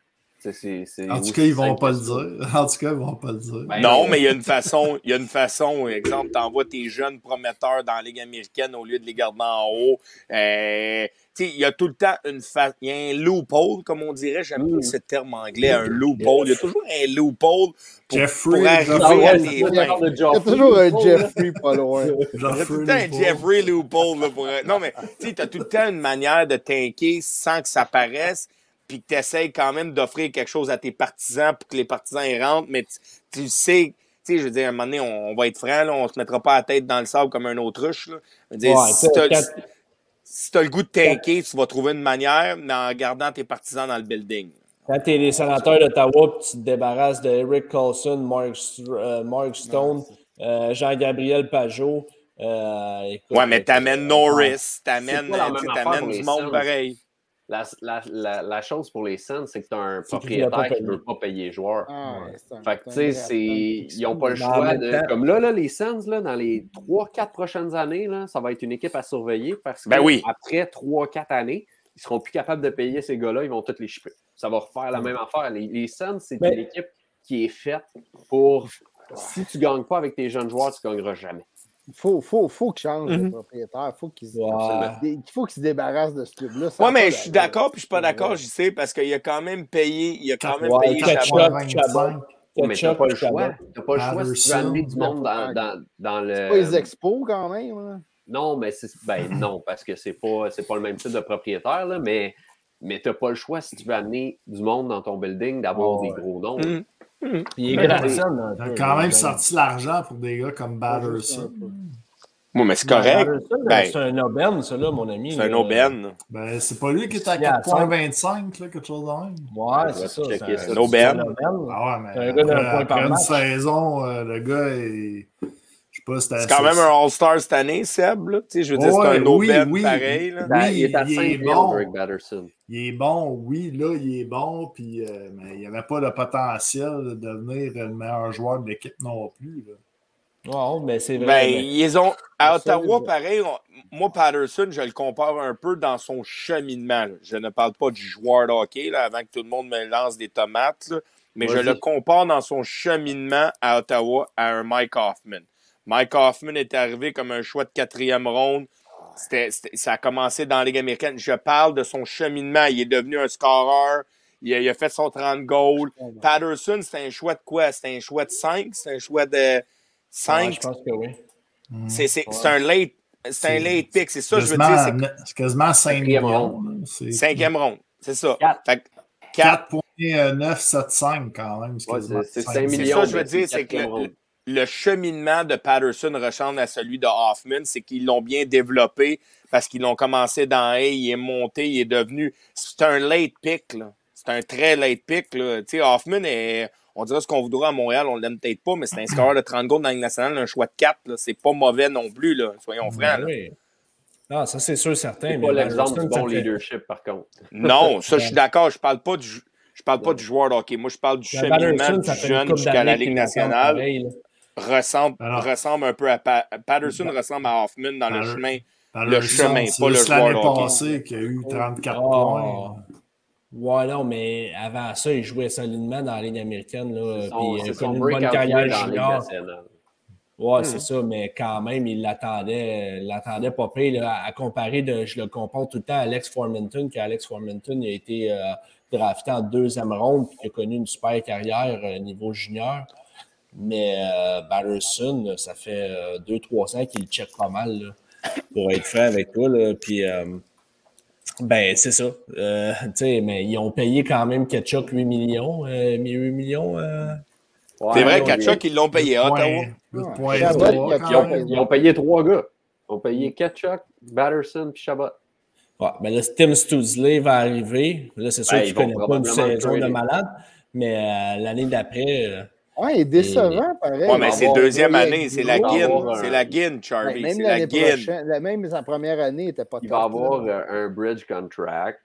Speaker 2: En tout cas, ils vont pas le dire. En tout cas, ils vont pas le dire.
Speaker 7: Ben,
Speaker 4: Non,
Speaker 7: non.
Speaker 4: mais il y a une façon, il y a une façon, exemple, t'envoies tes jeunes prometteurs dans la Ligue américaine au lieu de les garder en haut. Euh, tu sais, il y a tout le temps une fa... il y a un loophole, comme on dirait, j'aime
Speaker 7: Mm.
Speaker 4: pas ce terme anglais, un loophole. Il y a toujours un loophole pour,
Speaker 2: Jeffrey,
Speaker 4: pour arriver
Speaker 7: Ah ouais,
Speaker 4: à
Speaker 7: c'est
Speaker 4: tes
Speaker 7: pas
Speaker 4: fins.
Speaker 7: genre de
Speaker 3: Il y a toujours un. Jeffrey pas loin.
Speaker 4: Il y a tout le temps un
Speaker 2: Loophole.
Speaker 4: Jeffrey Loophole. Là, pour... Non, mais tu sais, t'as tout le temps une manière de tanker sans que ça paraisse, puis que tu essaies quand même d'offrir quelque chose à tes partisans pour que les partisans y rentrent, mais tu, tu sais, tu sais, je veux dire, à un moment donné, on, on va être franc, là, on se mettra pas la tête dans le sable comme un autruche. Là. Je veux dire,
Speaker 5: Ouais,
Speaker 4: si si t'as le goût de tanker, tu vas trouver une manière, mais en gardant tes partisans dans le building.
Speaker 5: Quand tu es les sénateurs d'Ottawa, tu te débarrasses de Eric Carlson, Mark, euh, Mark Stone, euh, Jean-Gabriel Pajot. euh, écoute,
Speaker 4: Ouais, mais t'amènes Norris, t'amènes tu du monde pareil.
Speaker 7: La, la, la, la chose pour les Suns, c'est que tu as un propriétaire qui ne veut pas payer les joueurs.
Speaker 3: Ah, ouais,
Speaker 7: Fait que, tu sais, ils n'ont pas le choix de.
Speaker 5: temps-
Speaker 7: Comme là, là, les Suns, là, dans les 3-4 prochaines années, là, ça va être une équipe à surveiller parce que
Speaker 4: Ben oui.
Speaker 7: après 3-4 années, ils seront plus capables de payer ces gars-là, ils vont tous les chipper. Ça va refaire la même affaire. Les, les Suns, c'est une équipe qui est faite pour. Si tu ne gagnes pas avec tes jeunes joueurs, tu ne gagneras jamais.
Speaker 3: Il faut, faut, faut qu'il change
Speaker 4: Mhm.
Speaker 3: de propriétaire. faut qu'il se-
Speaker 5: Ouais.
Speaker 3: il faut qu'il se débarrasse de ce club-là. A
Speaker 4: mais je suis d'accord, puis je suis pas d'accord, j'y sais, parce qu'il a quand même payé, il a quand même
Speaker 5: Ouais,
Speaker 4: payé Chabot.
Speaker 2: 4,25.
Speaker 7: Mais tu n'as
Speaker 5: Ketchup,
Speaker 7: pas le choix. Tu pas le choix si tu veux amener du monde dans, dans, dans le.
Speaker 3: C'est pas les expos quand même. hein?
Speaker 7: Non, mais c'est ben non, parce que c'est pas, c'est pas le même type de propriétaire, là, mais, mais tu n'as pas le choix si tu veux amener du monde dans ton building d'avoir
Speaker 5: Oh,
Speaker 7: des gros noms.
Speaker 4: Mm.
Speaker 5: Il est
Speaker 7: Mais-
Speaker 5: grandissant un
Speaker 2: Ils ont
Speaker 5: peu,
Speaker 2: quand même sorti l'argent pour des gars comme Batterson.
Speaker 4: Oui, mais c'est correct. Ben,
Speaker 5: C'est un aubaine, ça, là, mon ami.
Speaker 4: C'est un aubaine.
Speaker 2: Ben, c'est pas lui qui est à
Speaker 5: Il est à
Speaker 2: 4,25, là, quelque chose de même.
Speaker 5: Ouais, c'est ça. c'est un-
Speaker 4: Aubaine.
Speaker 5: c'est un aubaine.
Speaker 2: Ah ouais, mais
Speaker 5: C'est un gars d'un
Speaker 2: après,
Speaker 5: point par
Speaker 2: après une
Speaker 5: match.
Speaker 2: saison, euh, le gars est. Je sais pas, c'était.
Speaker 4: C'est quand même un All-Star cette année, Seb. Là. Tu sais, Je veux dire,
Speaker 2: Ouais,
Speaker 4: c'est un
Speaker 2: oui, oui.
Speaker 4: pareil. Là.
Speaker 7: Ben,
Speaker 2: Oui,
Speaker 7: il est à
Speaker 2: il
Speaker 7: 5
Speaker 2: est
Speaker 7: 000,
Speaker 2: bon.
Speaker 7: Batterson.
Speaker 2: Il est bon, oui, là, il est bon, puis, euh, mais il n'y avait pas le potentiel de devenir le meilleur joueur de l'équipe non plus. là.
Speaker 5: Ouais, mais c'est vrai.
Speaker 4: Ben,
Speaker 5: mais-
Speaker 4: ils ont, à Ottawa, pareil, on- moi, Patterson, je le compare un peu dans son cheminement. là. Je ne parle pas du joueur de hockey, là, avant que tout le monde me lance des tomates, là, mais je le compare dans son cheminement à Ottawa à un Mike Hoffman. Mike Hoffman est arrivé comme un choix de quatrième ronde. C'était- c'était- ça a commencé dans la Ligue américaine. Je parle de son cheminement. Il est devenu un scoreur. Il a, il a fait son 30 goals. Patterson, c'était un choix de quoi? C'était un choix de 5? C'était un choix de
Speaker 5: Ouais,
Speaker 4: 5?
Speaker 5: je pense que oui.
Speaker 4: C'est c'est- c'est un late. C'est un late pick, c'est ça, je veux dire, c'est
Speaker 2: quasiment 5
Speaker 7: Quatrième
Speaker 2: millions.
Speaker 7: ronde.
Speaker 4: cinquième ronde. C'est ça.
Speaker 7: Quatre.
Speaker 4: Fait que quatre.
Speaker 2: 4,975 quand même.
Speaker 7: Ouais, c'est-
Speaker 2: cinq
Speaker 7: 5
Speaker 4: C'est
Speaker 7: millions.
Speaker 4: ça, je veux dire,
Speaker 7: c'est
Speaker 4: que le. Le cheminement de Patterson ressemble à celui de Hoffman, c'est qu'ils l'ont bien développé parce qu'ils l'ont commencé dans A, il est monté, il est devenu. C'est un late pick, là. C'est un très late pick, là. Tu sais, Hoffman est. On dirait ce qu'on voudra à Montréal, on l'aime peut-être pas, mais c'est un scoreur de 30 goals dans la Ligue nationale, un choix de 4, là. C'est pas mauvais non plus, là. Soyons francs,
Speaker 5: Ben
Speaker 4: là.
Speaker 5: oui. Non, ça c'est sûr certain.
Speaker 7: C'est
Speaker 5: mais
Speaker 7: pas l'exemple du bon leadership, par contre.
Speaker 4: Non, ça, je suis d'accord. Je parle pas du, je parle pas du joueur de hockey. Moi, je parle du cheminement du jeune jusqu'à la Ligue nationale. Ressemble,
Speaker 2: Alors-
Speaker 4: ressemble un peu à Pa- Patterson ressemble à Hoffman dans le chemin.
Speaker 2: Patterson,
Speaker 4: chemin,
Speaker 2: c'est
Speaker 4: pas le joueur
Speaker 2: l'année passée qui a eu 34
Speaker 5: Oh.
Speaker 2: points.
Speaker 5: Ouais, non, mais avant ça, il jouait solidement dans la Ligue américaine. Là,
Speaker 7: C'est son-
Speaker 5: puis il a connu une bonne carrière junior. Ouais, c'est ça, mais quand même, il l'attendait, l'attendait pas pire. Là, à comparer, de, je le compare tout le temps à Alex Formenton, qui Alex Formenton il a été euh, drafté en deuxième ronde, puis il a connu une super carrière euh, niveau junior. Mais euh, Batterson, ça fait euh, deux, trois ans qu'il check pas mal, là, pour être franc avec toi. Là, puis, euh, ben, c'est ça. Euh, tu sais, mais ils ont payé quand même Ketchuk 8 millions. euh, 8 millions. euh,
Speaker 7: Ouais,
Speaker 4: C'est vrai, Kachuk, ils l'ont payé à Ottawa.
Speaker 2: Quand
Speaker 7: Ils ont, payé trois gars. Ils ont payé Ketchuk, Batterson puis Chabot.
Speaker 5: Ouais, ben là, Tim Stoozley va arriver. Là, c'est sûr
Speaker 7: Ben,
Speaker 5: tu
Speaker 7: vont
Speaker 5: connais pas une saison de malade, mais euh, l'année d'après,
Speaker 3: Ouais, il est décevant, pareil.
Speaker 4: Ouais, mais
Speaker 7: va
Speaker 4: c'est deuxième année, c'est la.
Speaker 7: Il va
Speaker 4: guine. C'est la guine, Charlie.
Speaker 3: même
Speaker 4: C'est la guine.
Speaker 3: même sa première année n'était pas
Speaker 7: Il va avoir un bridge contract.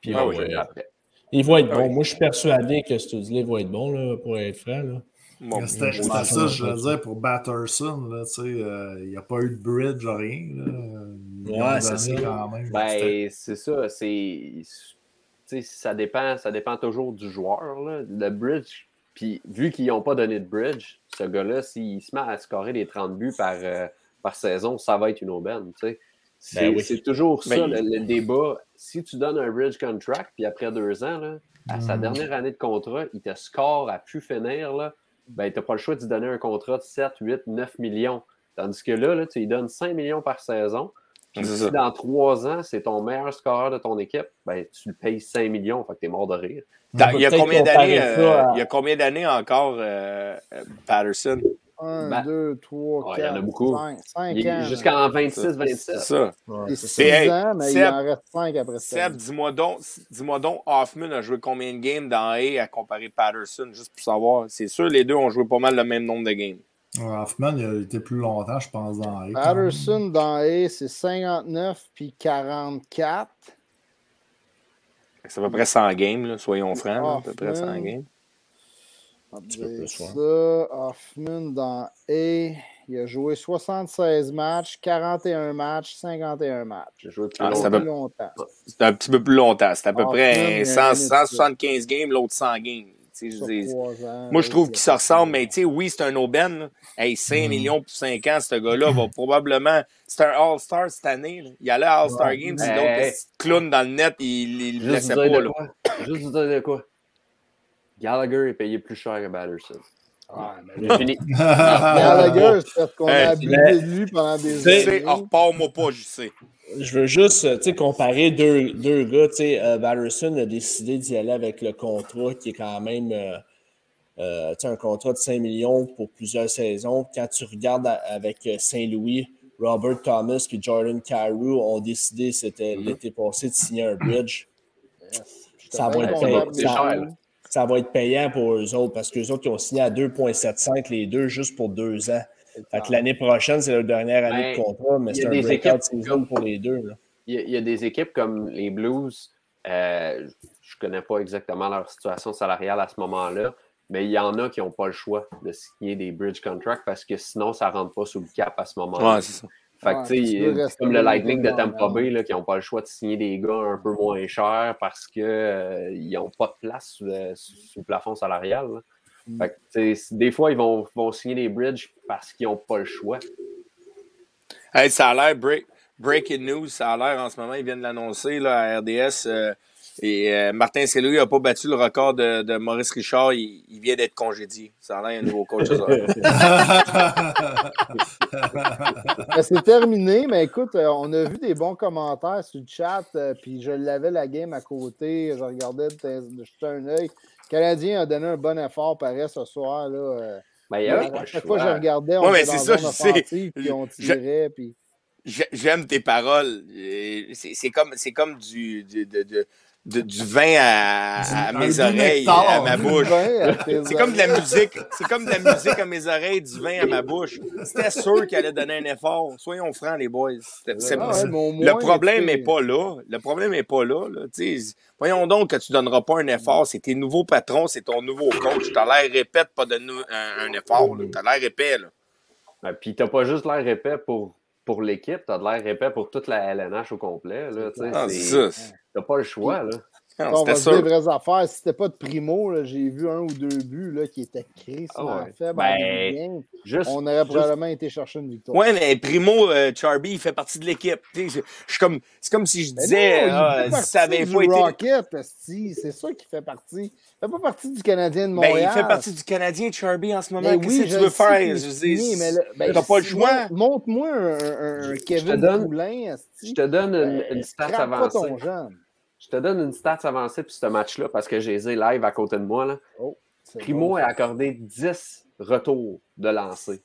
Speaker 7: Puis il
Speaker 4: Ah
Speaker 7: va
Speaker 4: oui.
Speaker 7: jouer après.
Speaker 5: il va être
Speaker 4: Ah
Speaker 5: bon.
Speaker 4: oui.
Speaker 5: Moi, je suis persuadé que Stoozley va être bon, là, pour être franc. Là.
Speaker 4: Bon,
Speaker 2: Mais C'était ça, je veux dire, pour Batterson. là, tu sais, euh, Il n'y a pas eu de bridge, rien. Là.
Speaker 5: Ouais, c'est ça.
Speaker 2: quand même.
Speaker 7: Ben, c'est ça. C'est. tu sais, Ça dépend, ça dépend toujours du joueur. Là. Le bridge, puis vu qu'ils n'ont pas donné de bridge, ce gars-là, s'il se met à scorer des 30 buts par, euh, par saison, ça va être une aubaine. tu sais. C'est
Speaker 5: Ben oui.
Speaker 7: c'est toujours ça
Speaker 4: Ben,
Speaker 7: le, le débat. Si tu donnes un bridge contract, puis après deux ans, là, à sa
Speaker 2: Mm.
Speaker 7: dernière année de contrat, il te score à pu finir, là, ben, tu n'as pas le choix de lui donner un contrat de 7, 8, 9 millions. Tandis que là, là tu lui donnes 5 millions par saison. Puis si
Speaker 4: ça.
Speaker 7: dans trois ans, c'est ton meilleur scoreur de ton équipe, ben, tu le payes 5 millions, fait que t'es mort de rire.
Speaker 4: Il y a combien d'années euh,
Speaker 5: à-
Speaker 4: il y a combien d'années encore euh, euh, Patterson?
Speaker 3: 1,
Speaker 7: Ben,
Speaker 3: 2, 3,
Speaker 7: ouais, il y en a
Speaker 3: 4,
Speaker 7: beaucoup.
Speaker 3: 5, 5
Speaker 7: Il est
Speaker 3: ans.
Speaker 7: Jusqu'en
Speaker 4: C'est
Speaker 7: 26-27.
Speaker 4: ça.
Speaker 5: Ouais,
Speaker 3: C'est
Speaker 5: c'est
Speaker 3: 6
Speaker 4: Mais, hey,
Speaker 3: ans, mais il en reste 5 après ça.
Speaker 4: Seb, dis-moi donc, dis-moi donc, Hoffman a joué combien de games dans A à comparer Patterson, juste pour savoir. C'est sûr, les deux ont joué pas mal le même nombre de games.
Speaker 2: Hoffman, il a été plus longtemps, je pense, dans les.
Speaker 3: Patterson dans A, c'est 59 puis 44.
Speaker 4: C'est à peu près 100 games, là, soyons francs. là, à peu près 100
Speaker 3: Hoffman.
Speaker 4: games.
Speaker 5: Petit peu plus,
Speaker 3: ça. Hoffman dans A, il a joué 76 matchs, 41 matchs, 51 matchs.
Speaker 7: J'ai joué plus
Speaker 4: Ah,
Speaker 7: longtemps.
Speaker 4: va-
Speaker 3: longtemps.
Speaker 4: C'est un petit peu plus longtemps. C'est à peu
Speaker 3: Hoffman,
Speaker 4: près
Speaker 3: il y a
Speaker 4: 100
Speaker 3: un année de ça.
Speaker 4: 175 games, l'autre 100 games. Moi, je trouve
Speaker 3: là,
Speaker 4: qu'ils se ressemblent, mais tu sais, oui, c'est un aubaine. Hey, 5
Speaker 2: Mm.
Speaker 4: millions pour 5 ans, ce gars-là va probablement. C'est un All-Star cette année. là. Il allait à All-Star Game, si
Speaker 7: Hey,
Speaker 4: l'autre clown dans le net, il il le
Speaker 7: Juste
Speaker 4: laissait
Speaker 7: vous
Speaker 4: pas.
Speaker 7: Juste vous dire de quoi? Gallagher est payé plus cher que Batterson.
Speaker 3: Ouais, mais
Speaker 7: C'est fini.
Speaker 3: Gallagher, c'est parce qu'on a abusé
Speaker 5: mais-
Speaker 3: de lui pendant des
Speaker 4: Tu sais,
Speaker 3: années.
Speaker 4: oh, repars-moi pas, je sais.
Speaker 5: Je veux juste euh, tu sais, comparer deux, deux gars. tu sais, Euh, Batterson a décidé d'y aller avec le contrat qui est quand même euh, euh, tu sais, un contrat de 5 millions pour plusieurs saisons. Quand tu regardes avec Saint-Louis, Robert Thomas et Jordan Carew ont décidé, c'était l'été passé, de signer un bridge. Ça va être
Speaker 3: content
Speaker 5: Ça va être payant pour eux autres parce qu'eux autres, ils ont signé à 2,75 les deux juste pour deux ans. Fait que l'année prochaine, c'est leur dernière année
Speaker 7: Ben,
Speaker 5: de contrat, mais
Speaker 7: il y
Speaker 5: c'est
Speaker 7: a
Speaker 5: un
Speaker 7: des
Speaker 5: breakout season
Speaker 7: comme-
Speaker 5: pour les deux. là.
Speaker 7: Il y, a, il y a des équipes comme les Blues, euh, je connais pas exactement leur situation salariale à ce moment-là, mais il y en a qui n'ont pas le choix de signer des bridge contracts parce que sinon, ça ne rentre pas sous le cap à ce moment-là.
Speaker 4: Ouais, c'est ça.
Speaker 7: Fait que,
Speaker 3: Ouais,
Speaker 7: tu sais, comme le Lightning de Tampa. Bay là, qui n'ont pas le choix de signer des gars un peu moins chers parce qu'ils n'ont pas de place sous le, sous- le plafond salarial.
Speaker 3: Mm.
Speaker 7: Fait que, des fois, ils vont, vont signer des bridges parce qu'ils n'ont pas le choix.
Speaker 4: Hey, ça a l'air, break- breaking news, ça a l'air en ce moment, ils viennent de l'annoncer là, à RDS. euh, et euh, Martin Saint-Louis n'a pas battu le record de, de Maurice Richard, il, il vient d'être congédié. Ça a l'air un nouveau coach. ça.
Speaker 3: Ben, c'est terminé, mais écoute, euh, on a vu des bons commentaires sur le chat, euh, puis je l'avais la game à côté, je regardais de, de jeter un œil. Le Canadien a donné un bon effort, pareil, ce soir. Là, euh,
Speaker 7: Ben, il y avait
Speaker 3: à chaque fois que je regardais,
Speaker 4: Ouais,
Speaker 3: on
Speaker 4: mais
Speaker 3: était
Speaker 4: c'est
Speaker 3: dans
Speaker 4: ça,
Speaker 3: offensive, puis on
Speaker 4: Je-
Speaker 3: tirait, puis...
Speaker 4: J'aime tes paroles. C'est c'est comme, c'est comme du, du- de, de- de- du vin à, mes oreilles,
Speaker 2: nectar.
Speaker 4: à ma bouche. C'est comme de la musique. C'est comme de la musique à mes oreilles, du vin à ma bouche. C'était sûr qu'elle allait donner un effort. Soyons francs, les boys.
Speaker 3: Ah ouais,
Speaker 4: le problème n'est pas là. Le problème n'est pas là. là. Voyons donc que tu ne donneras pas un effort. C'est tes nouveaux patrons, c'est ton nouveau coach. Tu as l'air répète pas donner un, un effort. Tu as l'air épais. Là.
Speaker 7: Ben, puis t'as pas juste l'air épais pour, pour l'équipe, t'as de l'air épais pour toute la LNH au complet. Là,
Speaker 4: Ah,
Speaker 7: c'est-
Speaker 4: c'est ça.
Speaker 7: T'as pas le choix. Là.
Speaker 4: Non,
Speaker 3: on
Speaker 4: C'était
Speaker 3: va se dire vraies affaires. Si c'était pas de primo, là, j'ai vu un ou deux buts là, qui étaient crissement
Speaker 7: Ah ouais.
Speaker 3: faibles.
Speaker 7: Ben. Juste,
Speaker 3: On aurait
Speaker 7: juste-
Speaker 3: probablement été chercher une victoire.
Speaker 4: Ouais, mais Primo, euh, Charby, il fait partie de l'équipe. Suis comme, c'est comme si je disais,
Speaker 3: non,
Speaker 4: ah, si ça avait pas été.
Speaker 3: Rocket, c'est ça qui fait partie. Il fait pas partie du Canadien de
Speaker 4: Ben,
Speaker 3: Montréal.
Speaker 4: il fait partie du Canadien, Charby, en ce moment.
Speaker 3: Ben
Speaker 4: Qu'est-ce
Speaker 3: oui,
Speaker 4: que
Speaker 3: je
Speaker 4: tu veux faire?
Speaker 3: qu'il
Speaker 4: Je
Speaker 3: mais là, ben,
Speaker 4: t'as pas le choix.
Speaker 3: montre- Montre-moi un, un- un Kevin Poulin,
Speaker 7: je te donne une,
Speaker 3: Ben,
Speaker 7: une stat
Speaker 3: scrape pas
Speaker 7: avancée. Je te donne une stat avancée pour ce match-là parce que j'ai les ai live à côté de moi. Là.
Speaker 3: Oh,
Speaker 7: Primo
Speaker 3: bon,
Speaker 7: a accordé 10 retours de lancer.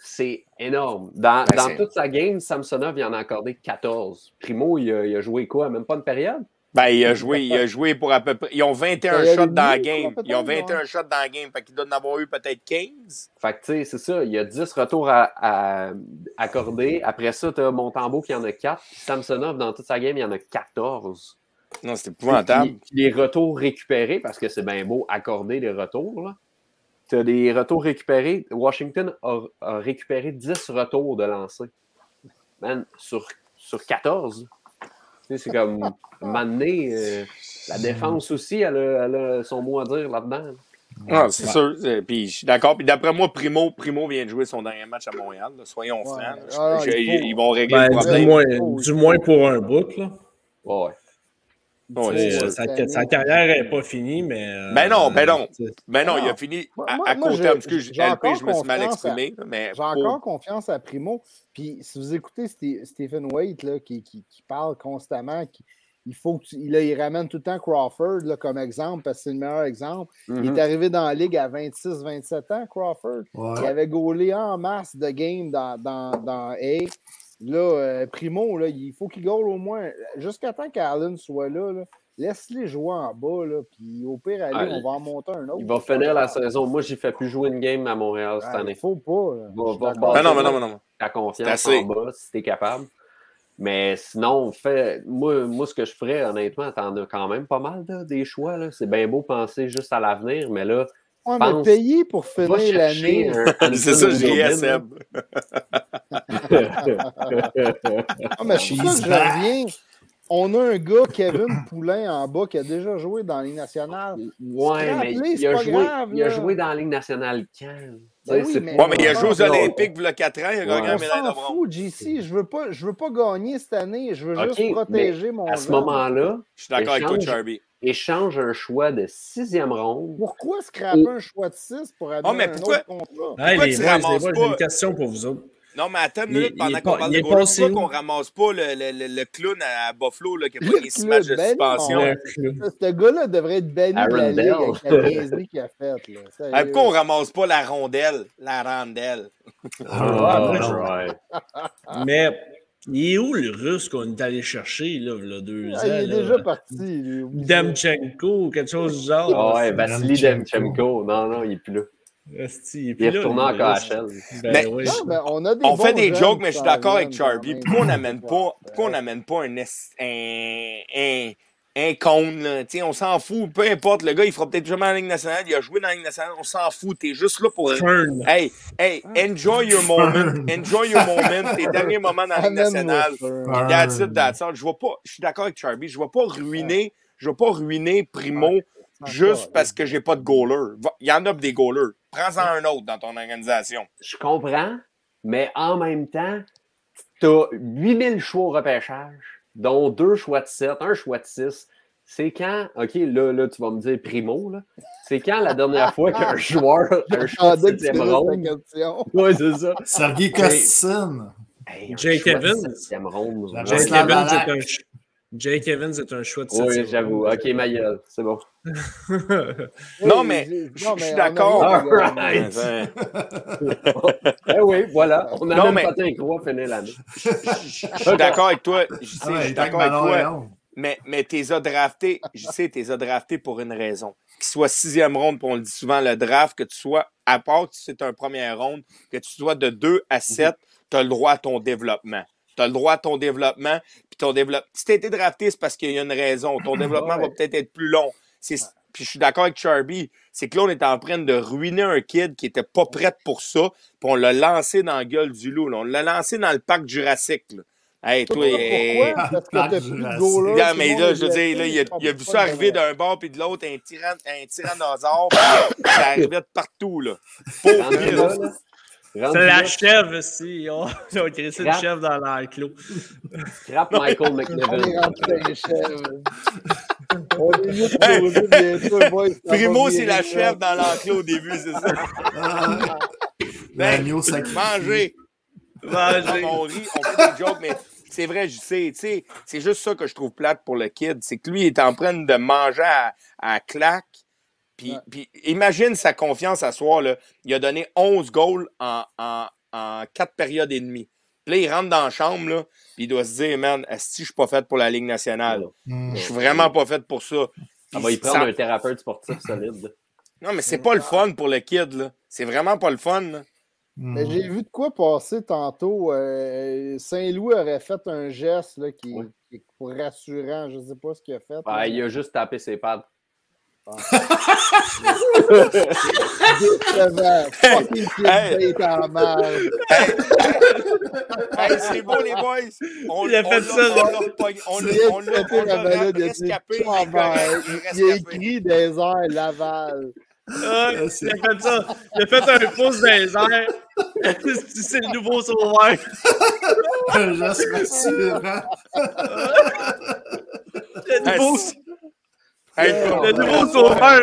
Speaker 7: C'est énorme. Dans,
Speaker 4: Ben,
Speaker 7: dans toute sa game, Samsonov, il en a accordé 14. Primo, il a, il a joué quoi? Même pas une période?
Speaker 4: Ben, il a joué, il a joué pour à peu près. Ils ont 21
Speaker 3: Ben, il y a
Speaker 4: shots dans la game. Ils ont
Speaker 3: peut-être,
Speaker 4: 21 shots dans la game. Fait qu'il doit en avoir eu peut-être 15.
Speaker 7: Fait que, tu sais, c'est ça. Il y a 10 retours à, à accorder. Après ça, tu as Montembeau qui en a 4. Puis Samsonov, dans toute sa game, il en a 14.
Speaker 4: Non, c'est épouvantable.
Speaker 7: Puis, puis les retours récupérés, parce que c'est bien beau accorder les retours. Tu as des retours récupérés. Washington a, a récupéré 10 retours de lancer. Man, sur, sur 14. Tu sais, c'est comme, donné, euh, la défense aussi, elle a, elle a son mot à dire là-dedans.
Speaker 4: Ah, c'est sûr. Puis je suis d'accord. Puis d'après moi, Primo, Primo vient de jouer son dernier match à Montréal. là. Soyons
Speaker 3: Ouais.
Speaker 4: francs.
Speaker 3: Ah
Speaker 4: ils, vont régler
Speaker 5: Ben,
Speaker 4: le
Speaker 5: du,
Speaker 4: problème.
Speaker 5: moins,
Speaker 3: Oh,
Speaker 5: du moins pour un bout. Là.
Speaker 7: Ouais.
Speaker 5: Euh,
Speaker 4: ça.
Speaker 5: sa, sa carrière n'est pas finie, mais. euh,
Speaker 4: Ben non, ben non. Ben non,
Speaker 3: Ah,
Speaker 4: il a fini à,
Speaker 3: moi-
Speaker 4: à court terme. Excuse,
Speaker 3: j'ai
Speaker 4: LP,
Speaker 3: encore
Speaker 4: je me suis mal exprimé.
Speaker 3: J'ai
Speaker 4: pour-
Speaker 3: encore confiance à Primo. Puis si vous écoutez Stephen Waite là, qui, qui- qui parle constamment, qui, il faut que tu- il, là, il ramène tout le temps Crawford là, comme exemple parce que c'est le meilleur exemple. Il est arrivé dans la ligue à 26-27 ans, Crawford.
Speaker 2: Ouais.
Speaker 3: Il avait gaulé en masse de games dans, dans, dans A. Là, euh, Primo, là, il faut qu'il gaule au moins jusqu'à temps qu'Allen soit là. là. Laisse-les jouer en bas, là, puis au pire, allez,
Speaker 7: Ah,
Speaker 3: on va en monter un autre.
Speaker 7: Il va finir la saison. Moi, j'ai fait plus jouer une game à Montréal cette
Speaker 3: Ah,
Speaker 7: année.
Speaker 3: Il faut pas. là.
Speaker 7: Va-.
Speaker 4: Ben non, ben non, ben non.
Speaker 7: ta confiance en bas si t'es capable. Mais sinon, fait, moi, moi, ce que je ferais, honnêtement, t'en as quand même pas mal là, des choix. C'est bien beau penser juste à l'avenir, mais là,
Speaker 3: Ouais, mais
Speaker 7: pense-
Speaker 3: payer pour finir l'année.
Speaker 4: C'est ça,
Speaker 7: Anthony
Speaker 3: Ah, mais c'est pour ça que je reviens. On a un gars, Kevin Poulain, en bas, qui a déjà joué dans les nationales.
Speaker 7: Ouais, mais
Speaker 3: Rappelez,
Speaker 7: il
Speaker 3: c'est
Speaker 7: a,
Speaker 3: pas
Speaker 7: joué,
Speaker 3: grave,
Speaker 7: il a joué dans la Ligue nationale quand?
Speaker 3: Ben oui,
Speaker 7: c'est
Speaker 3: mais-
Speaker 4: Ouais, mais il a joué aux Olympiques il y a 4 ans. Il a gagné
Speaker 7: Ouais.
Speaker 4: la
Speaker 3: On
Speaker 4: médaille de
Speaker 3: s'en
Speaker 4: bronze.
Speaker 3: JC. Je veux pas, je veux pas gagner cette année. Je veux
Speaker 7: OK,
Speaker 3: juste protéger mon
Speaker 7: À ce moment-là,
Speaker 4: Je suis d'accord avec toi,
Speaker 7: Échange.
Speaker 4: Charby.
Speaker 7: échange un choix de sixième ronde.
Speaker 3: Pourquoi scraper un choix de 6 pour amener
Speaker 4: Oh, mais
Speaker 3: un
Speaker 4: pourquoi-
Speaker 3: autre contrat?
Speaker 5: Hey,
Speaker 4: Pourquoi
Speaker 5: les
Speaker 4: tu
Speaker 5: boys, les
Speaker 4: ramasses
Speaker 5: boys,
Speaker 4: pas-
Speaker 5: j'ai une question pour vous autres.
Speaker 4: Non, mais attends une
Speaker 5: Il-
Speaker 4: minute,
Speaker 5: il
Speaker 4: pendant
Speaker 5: est
Speaker 4: qu'on
Speaker 5: pas-
Speaker 4: parle de
Speaker 5: est passé
Speaker 4: pourquoi qu'on ramasse pas le, le, le, le clown à Buffalo là, qui a pris six matchs de
Speaker 3: ben
Speaker 4: suspension?
Speaker 3: Ce gars-là devrait être banni de la ligue avec la niaiserie qu'il a faite. là.
Speaker 4: Hey, pourquoi on ramasse pas la rondelle? La rondelle.
Speaker 5: Ah. Mais il est où le russe qu'on est allé chercher, là, il y a deux
Speaker 3: Ah,
Speaker 5: ans?
Speaker 3: il est
Speaker 5: là?
Speaker 3: déjà parti. Oublie ça.
Speaker 5: Damchenko ou quelque chose du genre.
Speaker 7: Ah ouais, Vassili
Speaker 2: Demchenko.
Speaker 7: Demchenko. Non, non, il n'est plus là.
Speaker 5: Esti, il est
Speaker 7: retourné en. KHL.
Speaker 5: Ben
Speaker 4: Mais-
Speaker 5: oui.
Speaker 3: Non, mais on a des
Speaker 4: On fait des jokes, mais je suis d'accord avec Charby. Pourquoi on n'amène pas, pourquoi on n'amène pas un, un, un, un cône, là? On s'en fout. Peu importe, le gars, il fera peut-être jamais en Ligue nationale. Il a joué dans la Ligue nationale. On s'en fout. T'es juste là pour.
Speaker 5: Fern.
Speaker 4: Hey, hey, enjoy your moment. Enjoy your moment. Tes derniers moments dans la Ligue nationale. That's it, that's all. Je vois pas, je suis d'accord avec Charby, je ne vais pas ruiner, je vais pas ruiner Primo juste parce que j'ai pas de goaler. Il y en a des goalers. Prends-en un autre dans ton organisation.
Speaker 7: Je comprends, mais en même temps, tu as 8000 choix au repêchage, dont deux choix de 7, un choix de 6. C'est quand, OK, là, là, tu vas me dire primo, là. C'est quand la dernière fois qu'un joueur, un choix de
Speaker 3: question.
Speaker 7: Oui, c'est ça.
Speaker 2: Sergei Kostin.
Speaker 7: Hey, un
Speaker 5: Jake
Speaker 7: choix de
Speaker 5: Evans.
Speaker 7: septième ronde.
Speaker 2: La
Speaker 5: Jake
Speaker 2: Jaslav
Speaker 5: Evans, est
Speaker 2: Alak.
Speaker 5: un, Jake Evans est un choix de
Speaker 7: Oui, j'avoue. OK, ma gueule, c'est bon.
Speaker 4: Non, mais je- suis d'accord.
Speaker 3: a gagner.
Speaker 7: Eh oui, voilà. On a
Speaker 4: Non,
Speaker 7: même
Speaker 4: mais-
Speaker 7: pas un croix finir l'année.
Speaker 4: Je suis d'accord avec toi. Je sais,
Speaker 2: Ah
Speaker 4: je suis d'accord avec toi. Mais, mais t'es as drafté, je sais, t'es as drafté pour une raison. Qu'il soit sixième ronde, puis on le dit souvent, le draft, que tu sois, à part que c'est un premier ronde, que tu sois de 2 à 7, tu as le droit à ton développement. Tu as le droit à ton développement, puis ton développement. Si t'as été drafté, c'est parce qu'il y a une raison. Ton développement va peut-être être plus long. C'est, puis je suis d'accord avec Charby, c'est que là, on est en train de ruiner un kid qui était pas prêt pour ça, puis on l'a lancé dans la gueule du loup. là. On l'a lancé dans le parc Jurassique. Là. Hey, toi, eh,
Speaker 3: Pourquoi? Parce que goalers.
Speaker 4: non, mais là, je veux dire, là, il a, il a vu ça arriver d'un bord puis de l'autre, un, tyran, un tyrannosaure, ça arrivait de partout, là. Pauvre
Speaker 5: C'est la
Speaker 7: là,
Speaker 5: chèvre aussi. On ils ont crissé une chèvre dans l'enclos.
Speaker 7: scrap Michael
Speaker 3: On est
Speaker 7: McNevin.
Speaker 3: rendu dans les chèvres. On est bien sûr, boys, va
Speaker 4: Primo, c'est la chèvre dans l'enclos au début, c'est ça.
Speaker 2: L'agneau.
Speaker 4: Non, mais on rit, on fait des jokes, mais c'est vrai, je sais, tu sais, c'est juste ça que je trouve plate pour le kid, c'est que lui il est en train de manger à, à claque. Puis,
Speaker 3: Ouais.
Speaker 4: puis imagine sa confiance à soir, là. Il a donné 11 goals en, en, en 4 périodes et demie. Puis là, il rentre dans la chambre, là, puis il doit se dire, man, est-ce que je suis pas fait pour la Ligue nationale?
Speaker 2: Hmm.
Speaker 4: Je suis vraiment pas fait pour ça.
Speaker 7: Va y prendre
Speaker 4: ça-
Speaker 7: un thérapeute sportif solide.
Speaker 4: Non, mais c'est pas le fun pour le kid, là. C'est vraiment pas le fun, là.
Speaker 3: Mais j'ai vu de quoi passer tantôt. euh, Saint-Louis aurait fait un geste là, qui,
Speaker 7: Oui.
Speaker 3: qui est rassurant. Je ne sais pas ce qu'il a fait.
Speaker 7: Ben,
Speaker 3: là.
Speaker 7: il a juste tapé ses pattes.
Speaker 4: C'est beau, les boys! On,
Speaker 5: Il a fait
Speaker 4: l'a-
Speaker 5: ça,
Speaker 4: on l'a rescapé, il
Speaker 3: a écrit des airs Laval.
Speaker 5: Ah, il a fait ça. Il a fait un pouce dans les airs. C'est le nouveau sauveur.
Speaker 2: Un geste rassurant.
Speaker 5: Le nouveau,
Speaker 4: Hey,
Speaker 5: le nouveau sauveur.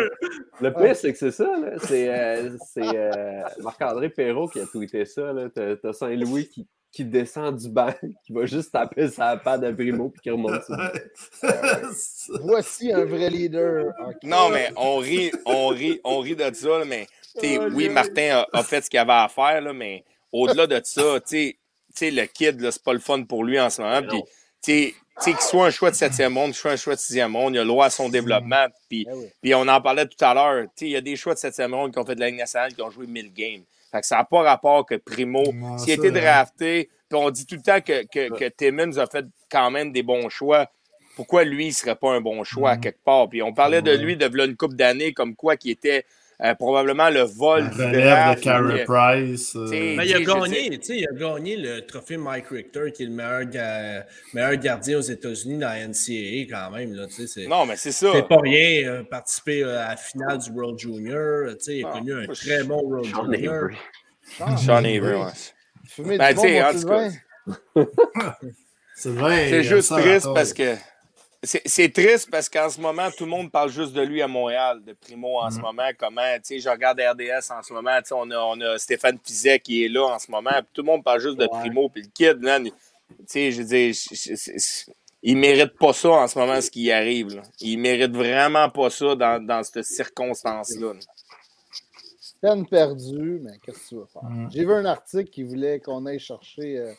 Speaker 7: Le pire, c'est que c'est ça. là. C'est euh, c'est, euh, Marc-André Perrault qui a tweeté ça. là. T'as Saint-Louis qui, qui descend du banc, qui va juste taper sa patte à Primo puis qui remonte ça.
Speaker 3: Voici un vrai leader.
Speaker 4: Non, mais on rit, on rit, on rit de ça, là, mais t'sais,
Speaker 5: Oh,
Speaker 4: oui. Martin a, a fait ce qu'il avait à faire, là, mais au-delà de ça, t'sais, t'sais, le kid, c'est pas le fun pour lui en ce moment. Puis, qu'il soit un choix de septième monde, qu'il soit un choix de sixième monde, il a le droit à son développement. Puis,
Speaker 3: oui.
Speaker 4: puis on en parlait tout à l'heure. Il y a des choix de septième monde qui ont fait de la Ligue nationale, qui ont joué 1000 games. Fait que ça n'a pas rapport que Primo, s'il a été
Speaker 2: hein.
Speaker 4: drafté, puis on dit tout le temps que, que, que Timmons a fait quand même des bons choix. Pourquoi lui, il serait pas un bon choix à
Speaker 2: Mhm.
Speaker 4: quelque part? Puis on parlait de
Speaker 2: Ouais.
Speaker 4: lui de une couple d'années comme quoi qui était euh, probablement le vol
Speaker 2: La
Speaker 4: du
Speaker 2: relève de
Speaker 4: draft.
Speaker 2: Carey
Speaker 4: Puis,
Speaker 2: Price. euh,
Speaker 4: t'sais,
Speaker 5: Mais il a gagné, tu sais, il a gagné le trophée Mike Richter, qui est le meilleur, ga- meilleur gardien aux États-Unis dans la NCAA quand même. Là, tu sais, c'est,
Speaker 4: Non, mais c'est ça.
Speaker 5: c'est pas rien, euh, participer euh, à la finale du World Junior. tu sais, Il a
Speaker 4: Ah,
Speaker 5: connu un
Speaker 4: je-
Speaker 5: très bon World
Speaker 7: Sean
Speaker 5: Junior.
Speaker 7: Avery.
Speaker 4: Sean Avery, ouais. Ben,
Speaker 3: du bon,
Speaker 4: en tout
Speaker 3: Sylvain.
Speaker 2: C'est vrai.
Speaker 4: C'est
Speaker 2: il
Speaker 4: juste triste parce que. C'est triste parce qu'en ce moment, tout le monde parle juste de lui à Montréal, de Primo en ce moment. Comment, tu sais, je regarde RDS en ce moment, tu sais, on a, on a Stéphane Fizet qui est là en ce moment, puis tout le monde parle juste de
Speaker 3: Ouais.
Speaker 4: Primo, puis le kid, là, tu sais, je veux dire, il mérite pas ça en ce moment, ce qui y arrive. Là. Il mérite vraiment pas ça dans, dans cette circonstance-là. là.
Speaker 3: Peine perdue, mais qu'est-ce que tu veux faire?
Speaker 2: Mm.
Speaker 3: J'ai vu un article qui voulait qu'on aille chercher euh,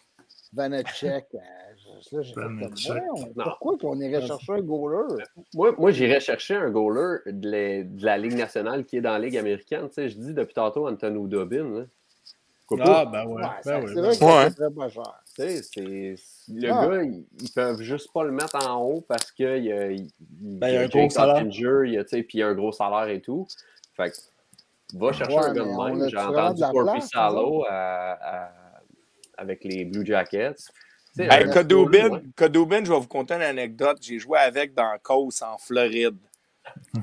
Speaker 3: Vanacek. euh, je- là, j'ai fait Pourquoi qu'on irait chercher un goaler?
Speaker 7: Moi, moi j'irais chercher un goaler de, la- de la Ligue nationale qui est dans la Ligue américaine. Tu sais, je dis depuis tantôt Anthony Dobin. pas?
Speaker 5: Ah, ben ouais.
Speaker 3: Ouais,
Speaker 5: ben
Speaker 3: ça-
Speaker 5: ouais,
Speaker 3: c'est
Speaker 5: ben
Speaker 3: vrai
Speaker 5: ouais.
Speaker 3: que
Speaker 4: Ouais.
Speaker 3: coûterait pas cher.
Speaker 7: Tu sais, c'est- le
Speaker 3: Ah.
Speaker 7: gars, ils, ils peuvent juste pas le mettre en haut parce qu'il y a, il,
Speaker 5: Ben, y a un gros salaire.
Speaker 7: Il y a, tu sais, puis il y a un gros salaire et tout. Fait que, va chercher
Speaker 3: Ouais,
Speaker 7: un gars de même. J'ai entendu Corby
Speaker 3: place,
Speaker 7: Salo à- à- avec les Blue Jackets.
Speaker 4: Hey, je vais vous conter une anecdote. J'ai joué avec dans Cause en Floride.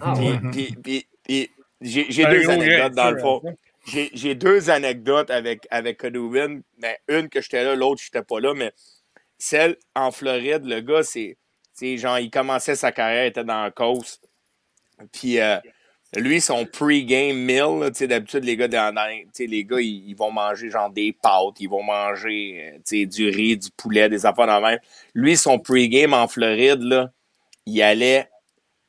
Speaker 7: Ah,
Speaker 4: Puis,
Speaker 7: ouais.
Speaker 4: puis- puis- puis j'ai deux anecdotes dans le fond. J'ai deux anecdotes avec, avec une que j'étais là, l'autre, j'étais pas là. Mais celle en Floride, le gars, c'est. c'est genre, il commençait sa carrière, il était dans la course. Puis euh, lui, son pre-game meal, là, tu sais, d'habitude, les gars, dans, les gars, ils, ils vont manger genre des pâtes, ils vont manger euh, tu sais, du riz, du poulet, des affaires dans même. Lui, son pre-game en Floride, là, il allait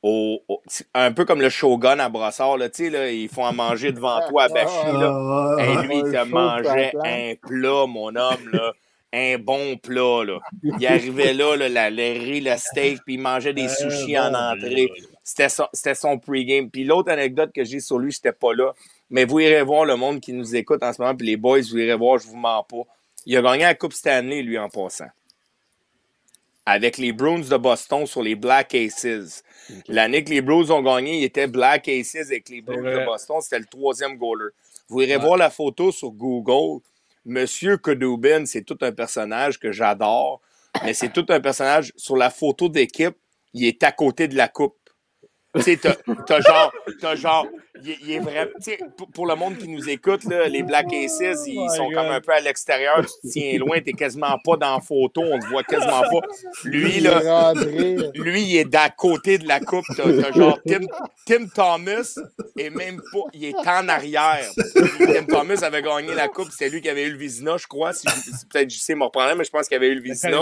Speaker 4: au, au- un peu comme le shogun à Brossard, là, tu sais, là, ils font à manger devant toi à Bachy, là.
Speaker 2: Ah,
Speaker 4: Hey,
Speaker 2: ouais,
Speaker 4: lui, il te mangeait un plat, mon homme, là. un bon plat. Là. Il arrivait là, là la, le riz, le steak, puis il mangeait des sushis en entrée. C'était son, son pregame. Puis l'autre anecdote que j'ai sur lui, j'étais pas là. Mais vous irez voir le monde qui nous écoute en ce moment, puis les boys, vous irez voir, je vous mens pas. Il a gagné la Coupe Stanley, lui, en passant. Avec les Bruins de Boston sur les Black Aces. L'année que les Blues ont gagné, il était Black Aces avec les Bruins de Boston. C'était le troisième goaler. Vous irez voir la photo sur Google. Monsieur Kudubin, c'est tout un personnage que j'adore, mais c'est tout un personnage. Sur la photo d'équipe, il est à côté de la coupe. Tu sais, t'as, t'as genre, t'as genre, il, il est vrai. Pour, pour le monde qui nous écoute, là, les Black Aces, ils sont comme un peu à l'extérieur. Tu te tiens loin, t'es quasiment pas dans la photo, on te voit quasiment pas. Lui,
Speaker 3: Il
Speaker 4: là, lui, il est d'à côté de la coupe. T'as, t'as genre Tim, Tim Thomas et même pas. Il est en arrière. Tim Thomas avait gagné la coupe. C'est lui qui avait eu le Vizina, je crois. Si, si peut-être JC me reprendrait, mais je pense qu'il avait eu le Vizina.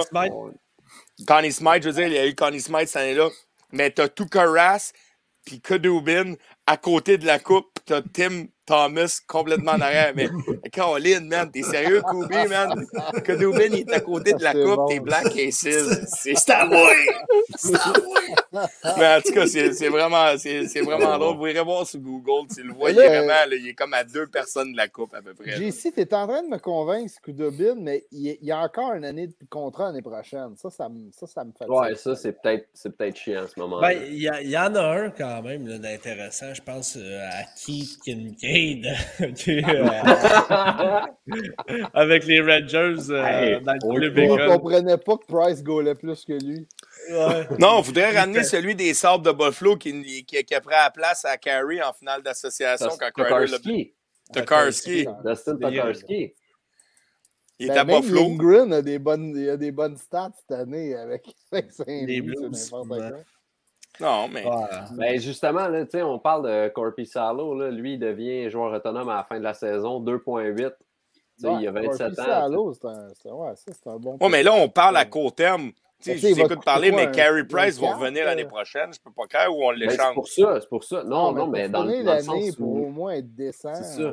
Speaker 4: Connie Smythe, je veux dire, il y a eu Connie Smythe cette année-là. Mais t'as Tuka Rass puis Kudubin à côté de la coupe. T'as Tim Thomas complètement en arrière. Mais Caroline, man, t'es sérieux, Kobe, man? Kudubin, il est à côté de la
Speaker 3: C'est
Speaker 4: coupe.
Speaker 3: bon.
Speaker 4: T'es Black Aces. C'est c'est à moi! C'est à moi! Mais en tout cas, c'est c'est vraiment, c'est c'est vraiment drôle. Vous irez voir sur Google. Tu le vois, il est
Speaker 3: là,
Speaker 4: vraiment, là, il est comme à deux personnes de la coupe, à peu près.
Speaker 3: JC, tu es en train de me convaincre, Kudobin, mais il y- y a encore une année de contrat l'année prochaine. Ça, ça, me- ça, ça me fait
Speaker 7: Ouais, ça, c'est peut-être c'est peut-être chiant à ce moment-là.
Speaker 5: Ben, il y, a- il y en a un quand même là, d'intéressant. Je pense euh, à Keith Kincaid qui est, euh, avec les Rangers euh,
Speaker 7: Hey,
Speaker 5: dans le
Speaker 7: on
Speaker 5: club
Speaker 3: ne comprenait pas que Price gaulait plus que lui.
Speaker 5: Ouais.
Speaker 4: Non, il faudrait ramener celui des Sabres de Buffalo qui, qui, qui a pris la place à Carey en finale d'association quand l'a
Speaker 7: Tokarski.
Speaker 4: Tokarski.
Speaker 7: Dustin Tokarski.
Speaker 4: Il
Speaker 3: Ben,
Speaker 4: est à
Speaker 3: même
Speaker 4: Buffalo.
Speaker 3: Lindgren a des bonnes, il a des bonnes stats cette année avec, avec Saint-Louis.
Speaker 4: Non, mais.
Speaker 5: Ouais.
Speaker 7: Ben justement, là, tu sais, on parle de Corpi Salo. Là, lui, il devient joueur autonome à la fin de la saison, 2.8. Tu sais, il a
Speaker 3: Ouais,
Speaker 7: 27
Speaker 3: Corpi
Speaker 7: ans.
Speaker 3: Salo, c'est un, ouais, un bon.
Speaker 4: Ouais, mais là, on parle à court terme. Tu sais, je vous écoute parler, mais Carey Price va revenir
Speaker 3: euh?
Speaker 4: l'année prochaine. Je peux pas croire où on
Speaker 7: Ben, c'est
Speaker 4: l'échange.
Speaker 7: pour ça, c'est pour ça. Non, non, mais dans, le- dans le
Speaker 3: l'année
Speaker 7: sens
Speaker 3: pour
Speaker 7: où
Speaker 3: au moins être décent.
Speaker 7: C'est ça.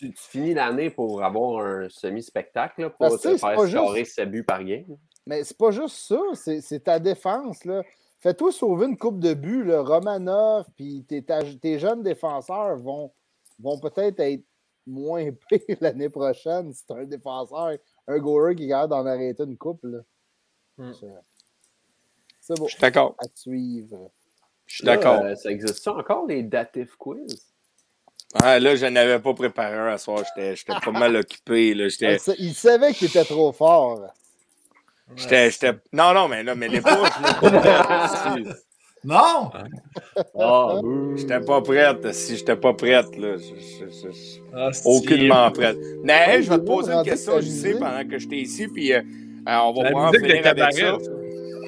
Speaker 7: tu, tu finis l'année pour avoir un semi-spectacle,
Speaker 3: Parce
Speaker 7: pour te faire scorer
Speaker 3: juste-
Speaker 7: 7 buts par game.
Speaker 3: Mais c'est pas juste ça, c'est c'est ta défense. là. Fais-toi sauver une coupe de buts. Là. Romanov, puis tes, jeunes défenseurs vont, vont peut-être être moins pires l'année prochaine si tu un défenseur, un goaler qui capable d'en arrêter une coupe. là.
Speaker 5: Hmm.
Speaker 3: C'est- beau.
Speaker 4: Je suis d'accord.
Speaker 3: À suivre.
Speaker 4: Je suis d'accord.
Speaker 7: Euh, ça existe ça encore, les dative quiz?
Speaker 4: Ah, là, je n'avais pas préparé un à soir. J'étais j'étais pas mal occupé. Là.
Speaker 3: Il savait que tu étais trop fort.
Speaker 4: J'étais, j'étais... Non, non, mais là, mais les je l'ai pas prête.
Speaker 2: Non!
Speaker 7: Ah.
Speaker 4: J'étais pas prête. Si j'étais pas prête, là. je- je- je- je-
Speaker 5: Ah,
Speaker 4: Aucunement prête. Mais hey, je vais te poser une question, je sais, pendant que j'étais ici, puis euh, euh, on va pouvoir en finir avec ça.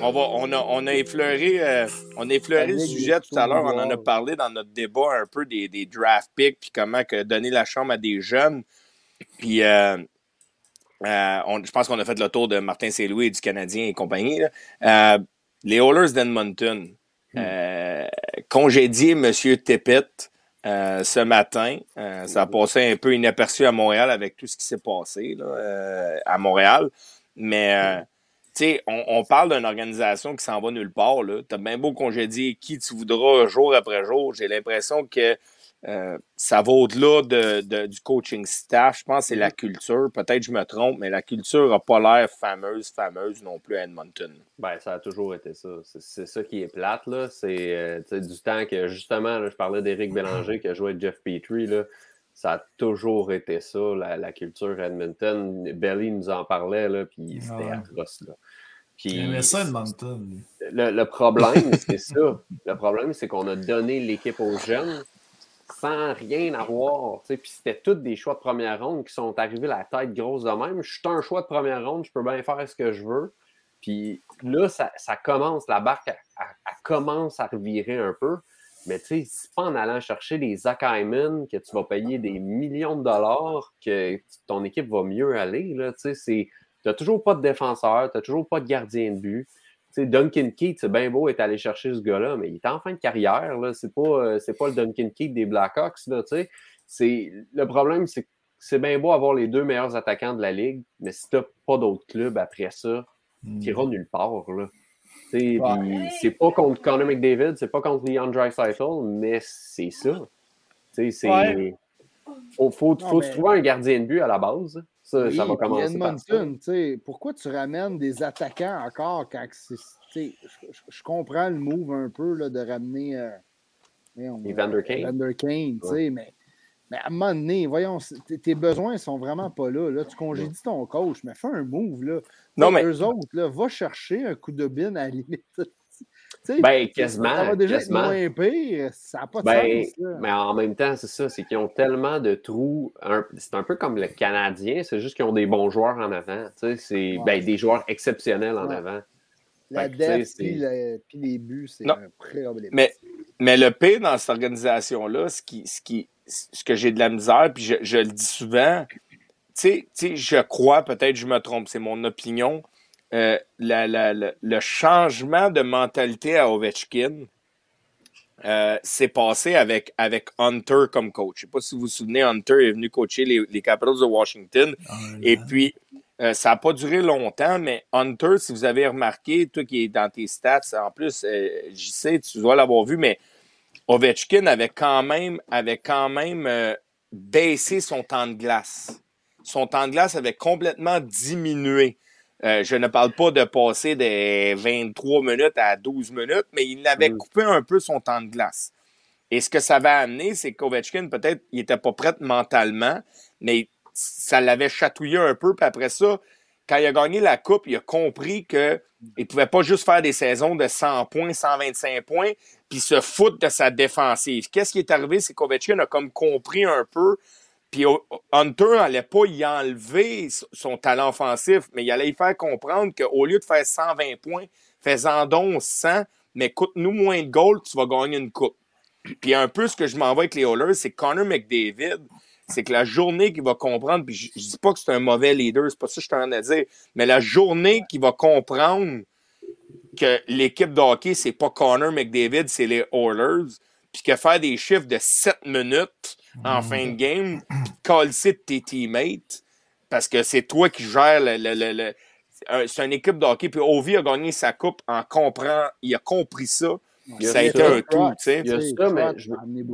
Speaker 4: On, va, on, a, on a effleuré, euh, on a effleuré le sujet tout à l'heure. On en a parlé dans notre débat un peu des, des draft picks, puis comment que donner la chambre à des jeunes. Puis euh, euh, on- je pense qu'on a fait le tour de Martin Saint-Louis et du Canadien et compagnie. là. Euh, les Oilers d'Edmonton, euh, congédié M. Tippett ce matin. Ça a passé un peu inaperçu à Montréal avec tout ce qui s'est passé là, à Montréal. Mais, tu sais, on, on parle d'une organisation qui s'en va nulle part. Tu as bien beau congédier qui tu voudras jour après jour. J'ai l'impression que euh, ça va au-delà de, de- du coaching staff. Je pense que c'est la culture. Peut-être que je me trompe, mais la culture n'a pas l'air fameuse, fameuse non plus à Edmonton.
Speaker 7: Ben, ça a toujours été ça. C'est, ça qui est plate, là. C'est euh, du temps que, justement, là, je parlais d'Éric Bélanger qui a joué avec Jeff Petrie, là. Ça a toujours été ça, la, la culture à Edmonton. Belly nous en parlait, là, puis c'était
Speaker 2: Ouais.
Speaker 7: atroce, là.
Speaker 2: Il
Speaker 7: Puis
Speaker 2: aimait ça, Edmonton.
Speaker 7: le problème, c'est ça. Le problème, c'est qu'on a donné l'équipe aux jeunes sans rien avoir. Puis c'était tous des choix de première ronde qui sont arrivés la tête grosse de même. Je suis un choix de première ronde, je peux bien faire ce que je veux. Puis là, ça, commence, la barque, elle, commence à revirer un peu. Mais tu sais, c'est pas en allant chercher des Zach que tu vas payer des millions de dollars que ton équipe va mieux aller. Tu n'as toujours pas de défenseur, tu n'as toujours pas de gardien de but. Tu Duncan Keith, c'est bien beau être allé chercher ce gars-là, mais il est en fin de carrière. Là. C'est, pas, euh, c'est pas le Duncan Keith des Blackhawks. Là, tu sais. c'est, le problème, c'est que c'est bien beau avoir les deux meilleurs attaquants de la ligue, mais si t'as pas d'autres clubs après ça,
Speaker 2: Hmm.
Speaker 7: t'iras nulle part. Là. Tu puis C'est pas contre Connor McDavid, c'est pas contre Leon Draisaitl, mais c'est ça. Tu.
Speaker 5: Ouais.
Speaker 7: Faut, faut, faut
Speaker 3: mais-
Speaker 7: se trouver un gardien de but à la base. Ça,
Speaker 3: Oui,
Speaker 7: ça va commencer.
Speaker 3: Edmonton, pourquoi tu ramènes des attaquants encore quand c'est. Je, comprends le move un peu là, de ramener. euh, voyons,
Speaker 7: Evander
Speaker 3: euh,
Speaker 7: Kane?
Speaker 3: Evander Kane,
Speaker 7: Ouais.
Speaker 3: mais, mais à un moment donné, voyons, tes- besoins sont vraiment pas là. là. Tu congédies ton coach, mais fais un move. Là.
Speaker 4: Non, mais-
Speaker 3: Eux autres, là, va chercher un coup de bine à la limite.
Speaker 7: Ben, quasiment.
Speaker 3: Ça va déjà être
Speaker 7: quasiment.
Speaker 3: moins pire. Ça n'a pas de
Speaker 7: Ben,
Speaker 3: sens. là.
Speaker 7: mais en même temps, c'est ça, c'est qu'ils ont tellement de trous. c'est un peu comme le Canadien, c'est juste qu'ils ont des bons joueurs en avant. Tu sais, c'est
Speaker 3: Ouais.
Speaker 7: ben, des joueurs exceptionnels en avant.
Speaker 3: La def puis le- puis les buts, c'est un problème.
Speaker 4: Mais, mais le pire dans cette organisation-là, ce, qui, ce, qui, ce que j'ai de la misère, puis je, je le dis souvent, tu sais, tu sais, je crois, peut-être je me trompe, c'est mon opinion, euh, la- la- la- le changement de mentalité à Ovechkin euh, s'est passé avec, avec Hunter comme coach. Je ne sais pas si vous vous souvenez, Hunter est venu coacher les, les Capitals de Washington. Et puis, euh, ça n'a pas duré longtemps, mais Hunter, si vous avez remarqué, toi qui es dans tes stats, en plus, j'y sais, tu dois l'avoir vu, mais Ovechkin avait quand même, avait quand même baissé son temps de glace. Son temps de glace avait complètement diminué. Euh, je ne parle pas de passer des 23 minutes à 12 minutes, mais il avait
Speaker 7: Mm.
Speaker 4: coupé un peu son temps de glace. Et ce que ça va amener, c'est qu'Ovechkin, peut-être, il n'était pas prêt mentalement, mais ça l'avait chatouillé un peu. Puis après ça, quand il a gagné la Coupe, il a compris qu'il ne pouvait pas juste faire des saisons de 100 points, 125 points, puis se foutre de sa défensive. Qu'est-ce qui est arrivé? C'est qu'Ovechkin a comme compris un peu, puis Hunter n'allait pas y enlever son talent offensif, mais il allait y faire comprendre qu'au lieu de faire 120 points, fais-en donc 100, mais coûte-nous moins de goals, tu vas gagner une coupe. Puis un peu ce que je m'en vais avec les Oilers, c'est Connor McDavid, c'est que la journée qu'il va comprendre, puis je, dis pas que c'est un mauvais leader, c'est pas ça que je suis en train de dire, mais la journée qu'il va comprendre que l'équipe de hockey, c'est pas Connor McDavid, c'est les Oilers, puis que faire des chiffres de 7 minutes en fin de game, puis de calcer de tes teammates, parce que c'est toi qui gères le. le- le- le- c'est une équipe de hockey, puis Ovi a gagné sa coupe en comprend, il a compris ça.
Speaker 7: A
Speaker 4: Ça a été un tout, tu sais.
Speaker 7: Il y a ça, mais je-.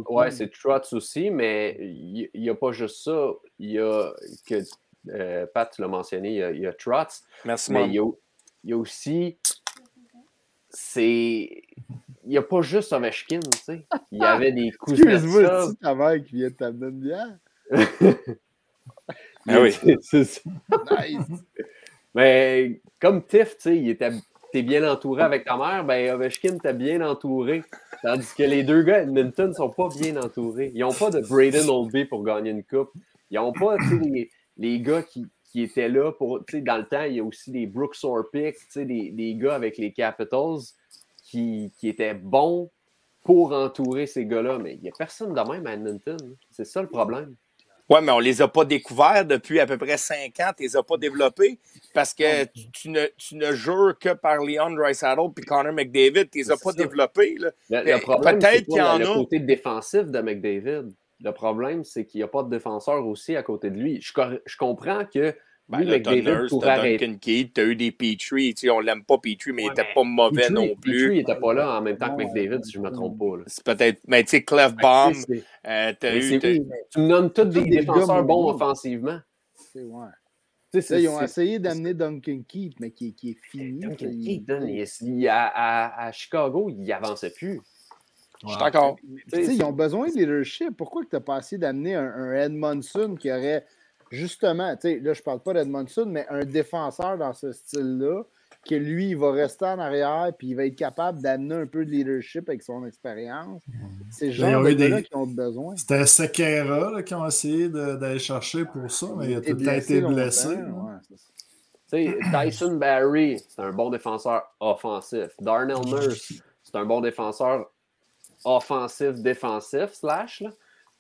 Speaker 7: Ouais, c'est Trotz aussi, mais il n'y a pas juste ça. Il y a, que, euh, Pat, tu l'as mentionné, il y a, il y a Trotz,
Speaker 4: Merci,
Speaker 7: mais il y a, il y a aussi. C'est. Il n'y a pas juste Ovechkin, tu sais. Il y avait des
Speaker 3: Excuse-moi,
Speaker 7: Kuznetsov.
Speaker 3: c'est ta mère qui vient de t'amener une bière?
Speaker 4: Ah oui.
Speaker 7: C'est ça.
Speaker 3: Nice.
Speaker 7: Mais comme Tiff, tu sais, il était t'es bien entouré avec ta mère, ben Ovechkin t'es bien entouré. Tandis que les deux gars Edmonton sont pas bien entourés. Ils n'ont pas de Braden Oldby pour gagner une coupe. Ils n'ont pas tu sais, les, les gars qui, qui étaient là pour. tu sais, Dans le temps, il y a aussi des Brooks Orpik, tu sais, des, des gars avec les Capitals qui, qui étaient bons pour entourer ces gars-là. Mais il n'y a personne de même à Edmonton. C'est ça le problème.
Speaker 4: Ouais, mais on les a pas découverts depuis à peu près cinq ans. Tu les as pas développés parce que tu, tu ne, tu ne jures que par Leon Draisaitl puis Connor McDavid. Tu les as pas
Speaker 7: ça.
Speaker 4: développés. Là.
Speaker 7: Le, le problème,
Speaker 4: peut-être
Speaker 7: c'est
Speaker 4: qu'il y en
Speaker 7: le,
Speaker 4: a.
Speaker 7: côté défensif de McDavid. Le problème, c'est qu'il n'y a pas de défenseur aussi à côté de lui. Je, je comprends que
Speaker 4: Ben,
Speaker 7: oui, McDavid pourrait
Speaker 4: t'as
Speaker 7: arrêter.
Speaker 4: Duncan Keith, t'as eu des Petrie. Tu sais, on l'aime pas Petrie, mais il était
Speaker 7: mais
Speaker 4: pas mauvais
Speaker 7: Petrie-
Speaker 4: non plus.
Speaker 7: Petrie n'était pas là en même temps que. McDavid, si je ne me trompe pas. là.
Speaker 4: C'est peut-être. Mais tu sais, Clef Bomb,
Speaker 7: C'est-
Speaker 4: euh, t'as
Speaker 7: mais
Speaker 4: eu.
Speaker 7: c'est-
Speaker 4: t'as-
Speaker 7: Tu me nommes tous des défenseurs bons offensivement.
Speaker 3: C'est- ouais. Là, ils ont
Speaker 7: c'est-
Speaker 3: essayé d'amener Duncan Keith, mais qui, qui est fini.
Speaker 7: Duncan
Speaker 3: Il-
Speaker 7: Keith, il- il- à, à- à Chicago, il n'avançait plus.
Speaker 4: Je suis d'accord.
Speaker 3: Ils ont besoin de leadership. Pourquoi tu n'as pas essayé d'amener un, un Edmondson qui aurait justement, tu sais, là, je parle pas d'Edmondson, mais un défenseur dans ce style-là, que lui, il va rester en arrière puis il va être capable d'amener un peu de leadership avec son expérience. C'est
Speaker 2: Là,
Speaker 3: genre de
Speaker 2: des-
Speaker 3: gars-là qui ont besoin.
Speaker 2: C'était Sequeira là, qui ont essayé d'aller chercher pour ça, mais il a
Speaker 3: été
Speaker 2: tout temps été blessé. là.
Speaker 3: ouais,
Speaker 7: Tyson Barry, c'est un bon défenseur offensif. Darnell Nurse, c'est un bon défenseur offensif, défensif, slash. Là.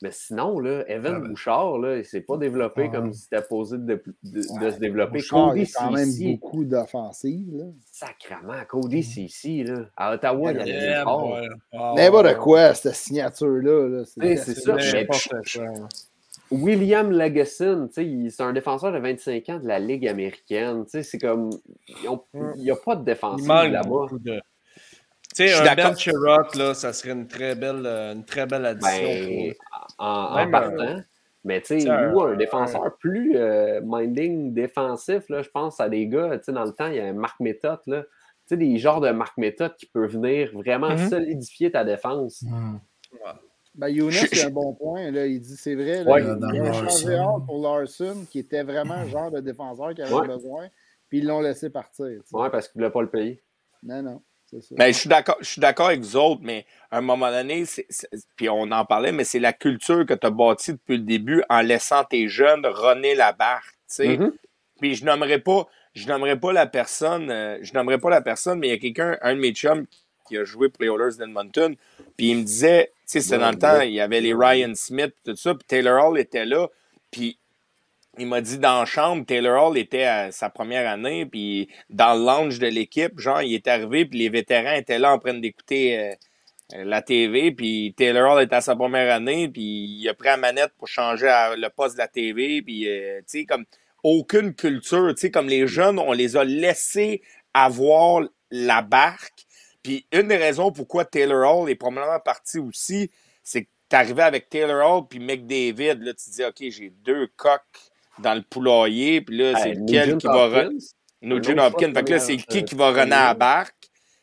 Speaker 7: Mais sinon, là, Evan
Speaker 2: Ah ben.
Speaker 7: Bouchard, là, il ne s'est pas développé
Speaker 2: Ouais.
Speaker 7: comme il s'était posé de, de- de
Speaker 3: Ouais,
Speaker 7: se développer.
Speaker 3: Bouchard, il y
Speaker 7: Cody
Speaker 3: a quand même beaucoup d'offensives.
Speaker 7: sacrement, Cody Ceci, là. À Ottawa, il y en avait
Speaker 5: Yeah,
Speaker 7: fort.
Speaker 5: Ah,
Speaker 3: N'importe
Speaker 5: ouais.
Speaker 3: quoi, cette signature-là. là,
Speaker 7: c'est ça.
Speaker 5: C'est
Speaker 7: Mais. William Legason, tu sais, il- c'est un défenseur de 25 ans de la Ligue américaine. Tu sais, c'est comme. ont- Il n'y a pas de
Speaker 5: manque
Speaker 7: là-bas.
Speaker 5: beaucoup de. Tu sais, un. Ben Chirot, là, ça serait une très belle, euh, une très belle addition.
Speaker 7: Ben, en, en
Speaker 5: Même,
Speaker 7: partant. Mais tu sais, nous, un
Speaker 5: un-
Speaker 7: défenseur plus euh, minding défensif, là, je pense à des gars, tu sais, dans le temps, il y a un Marc Méthode, là. Tu sais, des genres de Marc Méthode qui peut venir vraiment
Speaker 5: Mhm.
Speaker 7: solidifier ta défense.
Speaker 2: Hmm.
Speaker 3: Ben, Younes, c'est un bon point. Là. Il dit c'est vrai. Là,
Speaker 7: Ouais,
Speaker 3: il, a changé pour Larson, qui était vraiment le genre de défenseur qu'il avait
Speaker 7: Ouais.
Speaker 3: besoin. Puis ils l'ont laissé partir. tu sais.
Speaker 7: Ouais, parce qu'il ne voulait pas le payer.
Speaker 3: Non, non. Ça.
Speaker 4: Ben, je suis d'accord, je suis d'accord avec vous autres, mais à un moment donné, c'est- c'est- puis on en parlait, mais c'est la culture que tu as bâtie depuis le début en laissant tes jeunes runner la barque, tu sais.
Speaker 7: Mhm.
Speaker 4: Puis je nommerai pas, je nommerai pas la personne, euh, je nommerai pas la personne, mais il y a quelqu'un, un de mes chums, qui a joué pour les Oilers d'Edmonton, puis il me disait, tu sais, c'était
Speaker 7: Ouais,
Speaker 4: dans le temps, il y avait les Ryan Smith, tout ça, puis Taylor Hall était là, puis il m'a dit dans la chambre, Taylor Hall était à sa première année, puis dans le lounge de l'équipe, genre, il est arrivé, puis les vétérans étaient là en train d'écouter euh, euh, la TV, puis Taylor Hall était à sa première année, puis il a pris la manette pour changer à- le poste de la TV, puis, euh, tu sais, comme aucune culture, tu sais, comme les jeunes, on les a laissés avoir la barque, puis une des raisons pourquoi Taylor Hall est probablement parti aussi, c'est que arrivé avec Taylor Hall puis McDavid, là, tu dis, OK, j'ai deux coques dans le poulailler, puis là, c'est lequel qui va... re-
Speaker 7: Hopkins,
Speaker 4: Nugent Hopkins. Fait que là, c'est qui
Speaker 7: euh,
Speaker 4: qui va runner à la barque?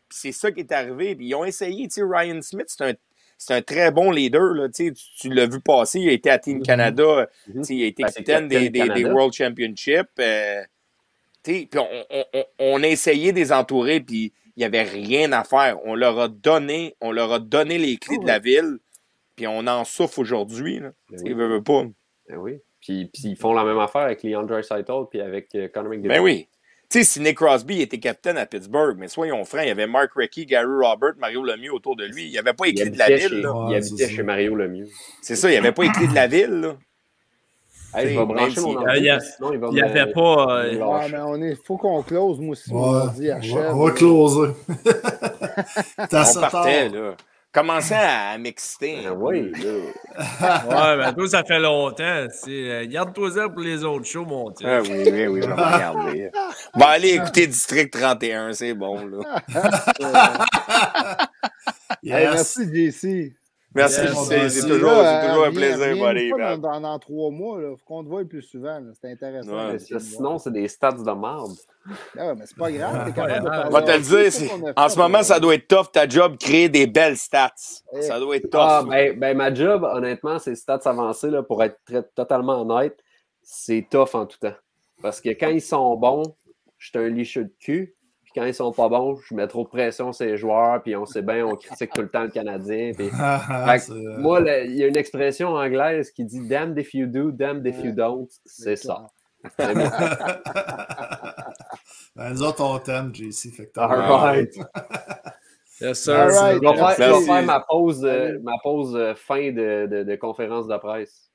Speaker 4: Puis c'est ça qui est arrivé. Puis ils ont essayé, tu sais, Ryan Smith, c'est un, c'est un très bon leader, là, tu sais, tu, l'as vu passer, il a été à Team Canada,
Speaker 7: Mhm.
Speaker 4: tu sais, il a été
Speaker 7: Ben,
Speaker 4: capitaine des, des, des
Speaker 7: Canada.
Speaker 4: World Championships. euh, tu sais, puis on, on, on, a essayé de les entourer, puis il n'y avait rien à faire. On leur a donné, on leur a donné les clés
Speaker 7: Oh,
Speaker 4: de la ville, puis on en souffre aujourd'hui.
Speaker 7: Ben
Speaker 4: Tu sais,
Speaker 7: oui.
Speaker 4: Ils veulent pas.
Speaker 7: Ben oui. Puis, puis ils font la même affaire avec Leandre Saito puis avec euh, Connor McDavid.
Speaker 4: Ben oui. Tu sais, si Nick Crosby était capitaine à Pittsburgh, mais soyons francs, il y avait Mark Recchi, Gary Robert, Mario Lemieux autour de lui. Il n'y avait pas
Speaker 7: Il
Speaker 4: clés de la ville.
Speaker 7: chez,
Speaker 4: là.
Speaker 7: il habitait chez Mario Lemieux.
Speaker 4: C'est ça, il n'y avait pas clés de la ville. Là.
Speaker 7: Hey, je
Speaker 4: T'sais,
Speaker 7: vais brancher mon
Speaker 5: Euh, il
Speaker 7: sinon il va
Speaker 5: Il avait pas. euh,
Speaker 3: Ouais, mais on est. Faut qu'on close, moi aussi.
Speaker 2: Ouais, on
Speaker 3: achève.
Speaker 2: va, on va closer.
Speaker 4: On
Speaker 2: ça
Speaker 4: partait, là. Commençait à m'exciter.
Speaker 7: Ben oui, là.
Speaker 5: ouais, ben toi, ça fait longtemps. tu sais, euh, Garde-toi ça pour les autres shows, mon Dieu.
Speaker 4: Ah oui, oui, oui, je vais regarder. Va aller écouter District 31, c'est bon, là.
Speaker 3: Hey, merci, JC.
Speaker 4: Merci,
Speaker 5: Yes,
Speaker 4: c'est toujours, c'est toujours un plaisir, buddy.
Speaker 3: Dans, dans, dans trois mois, il faut qu'on te voie plus souvent. là. C'est intéressant.
Speaker 4: Ouais.
Speaker 7: Mais ça, Sinon, c'est des stats de merde.
Speaker 3: Ah ouais, mais c'est pas grave. T'es
Speaker 5: pas
Speaker 3: capable de
Speaker 5: grave.
Speaker 3: parler
Speaker 4: On va te le dire, en
Speaker 3: fait,
Speaker 4: ce moment,
Speaker 3: là.
Speaker 4: ça doit être tough, ta job, créer des belles stats.
Speaker 3: Eh.
Speaker 4: Ça doit être tough.
Speaker 7: Ah, ben, ben, ma job, honnêtement, c'est stats avancés, là, pour être très- totalement honnête, c'est tough en tout temps. Parce que quand ils sont bons, je suis un licheux de cul. Puis quand ils sont pas bons, je mets trop de pression sur les joueurs. Puis on sait bien, on critique tout le temps le Canadien. Puis Fait que
Speaker 2: C'est, euh,
Speaker 7: Moi, il y a une expression anglaise qui dit damned if you do, damned if you don't. C'est ça.
Speaker 2: ben, nous autres, on t'aime, JC. Fait que t'as-
Speaker 7: All right.
Speaker 5: Yes, sir.
Speaker 3: All right.
Speaker 7: Je vais faire, je vais faire ma pause, euh, ma pause euh, fin de, de- de conférence de presse.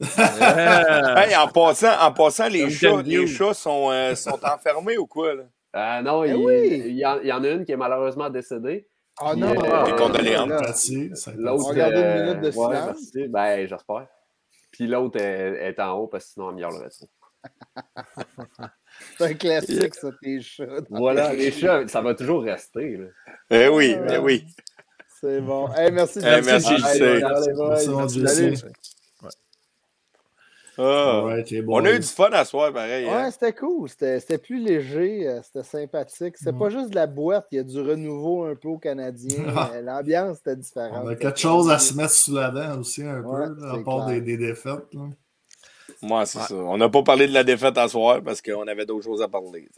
Speaker 5: Yeah.
Speaker 4: Hey, en passant, en passant les, chats, les chats sont, euh, sont enfermés ou quoi? Là?
Speaker 7: Euh, non,
Speaker 3: Eh
Speaker 7: il,
Speaker 3: oui.
Speaker 7: il y en, il y en a une qui est malheureusement décédée.
Speaker 3: Ah non,
Speaker 7: euh,
Speaker 4: Des condoléances.
Speaker 2: Merci,
Speaker 7: L'autre.
Speaker 3: On va garder une
Speaker 7: euh,
Speaker 3: minute de
Speaker 7: ouais,
Speaker 3: silence.
Speaker 7: merci. Ben, j'espère. Puis l'autre est, est en haut parce que sinon, elle miaulerait trop.
Speaker 3: C'est un classique, ça, tes chats.
Speaker 7: Voilà, les chats, ça va toujours rester. Là.
Speaker 4: Eh oui, eh oui.
Speaker 3: C'est bon. Hey, merci.
Speaker 4: Eh, merci,
Speaker 3: Hey.
Speaker 2: Merci,
Speaker 3: Salut.
Speaker 2: JC.
Speaker 4: Ah. On a eu du fun à soir, pareil. hein?
Speaker 3: Ouais, c'était cool. C'était c'était plus léger. euh, C'était sympathique. C'était
Speaker 2: Ouais.
Speaker 3: pas juste de la boîte. Il y a du renouveau un peu au Canadien.
Speaker 2: Ah.
Speaker 3: euh, L'ambiance était différente.
Speaker 2: On a quelque chose à se mettre sous la dent aussi, un
Speaker 3: Ouais,
Speaker 2: peu, là, à
Speaker 3: c'est
Speaker 2: part des, des défaites. là.
Speaker 4: Moi, c'est ça. On n'a pas parlé de la défaite à soir parce qu'on avait d'autres choses à parler.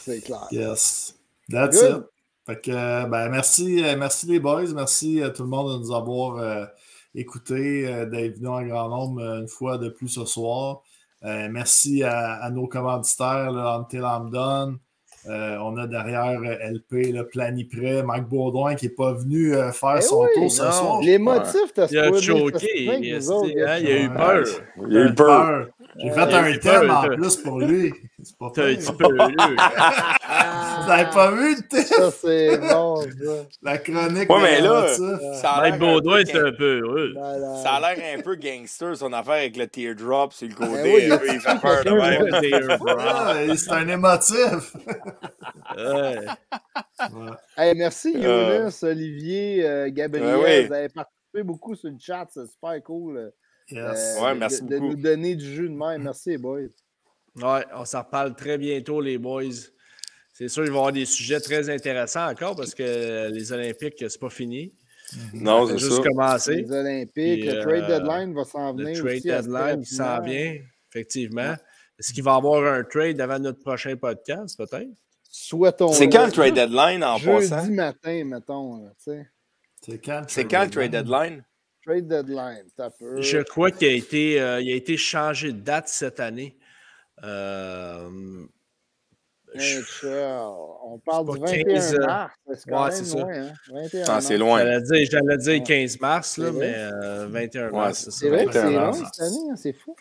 Speaker 3: C'est clair.
Speaker 2: Yes. That's
Speaker 3: Good.
Speaker 2: it. Fait que, ben, merci, euh, merci les boys. Merci à tout le monde de nous avoir euh, écoutés, euh, d'être venus en grand nombre euh, une fois de plus ce soir. Euh, merci à, à nos commanditaires, là, Ante Lambdon. Euh, on a derrière LP, le Planiprêt, Mike Baudouin qui n'est pas venu euh, faire
Speaker 3: Eh
Speaker 2: son
Speaker 3: oui,
Speaker 2: tour ce
Speaker 5: non.
Speaker 2: soir.
Speaker 3: Les motifs, t'as
Speaker 5: Il a choqué. Il, hein, a eu peur.
Speaker 4: Il a eu peur.
Speaker 2: J'ai fait un thème
Speaker 5: peur,
Speaker 2: en plus pour lui. C'est pas Vous n'avez pas vu le test?
Speaker 3: Ça, c'est bon, ça.
Speaker 2: La chronique
Speaker 4: Ouais,
Speaker 2: de
Speaker 4: mais là. Ça a l'air
Speaker 5: Baudouin, c'est un peu heureux.
Speaker 4: Ça a l'air un peu gangster, son affaire avec le teardrop sur le côté.
Speaker 3: Ben oui, il
Speaker 4: fait peur de même.
Speaker 2: Ah, c'est un émotif.
Speaker 5: Ouais.
Speaker 2: Ouais.
Speaker 3: Hey, merci,
Speaker 4: Euh.
Speaker 3: Jonas, Olivier, euh, Gabriel.
Speaker 4: Ben.
Speaker 3: Vous avez participé beaucoup sur le chat. C'est super cool. euh,
Speaker 2: Yes.
Speaker 3: euh, de-
Speaker 4: merci
Speaker 3: de, de
Speaker 4: beaucoup.
Speaker 3: nous donner du jus de même. Merci, boys.
Speaker 5: Ouais, on s'en reparle très bientôt, les boys. C'est sûr, il va y avoir des sujets très intéressants encore parce que les Olympiques, c'est pas fini.
Speaker 4: Non, c'est
Speaker 5: juste
Speaker 4: ça.
Speaker 5: commencé.
Speaker 3: Les Olympiques, le trade
Speaker 5: euh,
Speaker 3: deadline va s'en
Speaker 5: Le
Speaker 3: venir.
Speaker 5: trade
Speaker 3: aussi assez
Speaker 5: deadline qui s'en vient, effectivement. Est-ce qu'il va y avoir un trade avant notre prochain podcast, peut-être?
Speaker 3: Souhaitons.
Speaker 4: C'est quand le trade deadline en
Speaker 3: Jeudi
Speaker 4: passant?
Speaker 3: matin, mettons.
Speaker 2: C'est quand,
Speaker 4: C'est quand le trade deadline?
Speaker 3: Trade deadline, t'as peu.
Speaker 5: Je crois qu'il a, été, euh, il a été changé de date cette année. Euh, je-
Speaker 3: NHL. On parle du 21
Speaker 5: 15, euh,
Speaker 3: mars. C'est quand
Speaker 5: ouais,
Speaker 3: même
Speaker 5: c'est ça.
Speaker 3: loin, hein? 21
Speaker 4: Ah, c'est loin.
Speaker 5: J'allais dire, j'allais dire
Speaker 3: Ouais.
Speaker 5: 15 mars, là, mais euh, 21
Speaker 4: Ouais,
Speaker 5: mars, c'est ça.
Speaker 3: C'est vrai que c'est
Speaker 4: 21
Speaker 3: long
Speaker 4: mars.
Speaker 3: cette année, hein, c'est fou.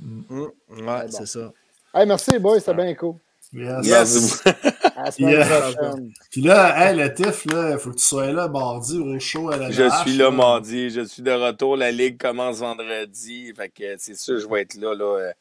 Speaker 5: Mm, ouais,
Speaker 3: bon.
Speaker 5: c'est ça.
Speaker 3: Hey, merci, boys, c'était bien cool.
Speaker 2: Yes.
Speaker 3: À.
Speaker 2: Puis là, hey, le TIF, il faut que tu sois là mardi au show à la
Speaker 4: Je suis là mardi, je suis de retour. La ligue commence vendredi. Fait que c'est sûr, je vais être là. là. Euh,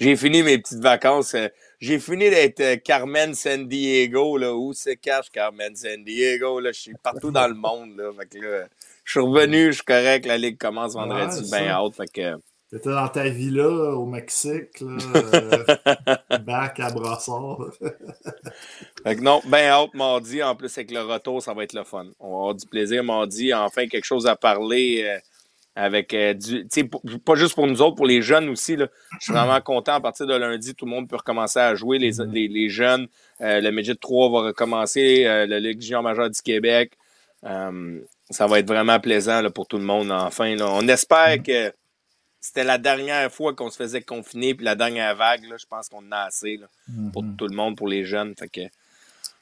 Speaker 4: J'ai fini mes petites vacances. Euh, J'ai fini d'être euh, Carmen San Diego. Là. Où se cache Carmen San Diego? Là? Je suis partout dans le monde. Là. Fait que là, je suis revenu, je suis correct. La ligue commence vendredi.
Speaker 2: Ouais,
Speaker 4: bien
Speaker 2: ça.
Speaker 4: hâte. Fait que,
Speaker 2: T'étais dans ta villa au Mexique, là, euh, back à Brossard.
Speaker 4: fait que non, bien hâte mardi. En plus, avec le retour, ça va être le fun. On va avoir du plaisir mardi. Enfin, quelque chose à parler. euh, avec euh, du. Pas juste pour nous autres, pour les jeunes aussi. Là. Je suis vraiment content. À partir de lundi, tout le monde peut recommencer à jouer. Les, les, les jeunes, euh, le Midget 3 va recommencer, euh, le Ligue junior majeur du Québec. Euh, ça va être vraiment plaisant là, pour tout le monde, enfin. là. On espère que c'était la dernière fois qu'on se faisait confiner, puis la dernière vague, là, je pense qu'on en a assez là, pour tout le monde, pour les jeunes. Fait que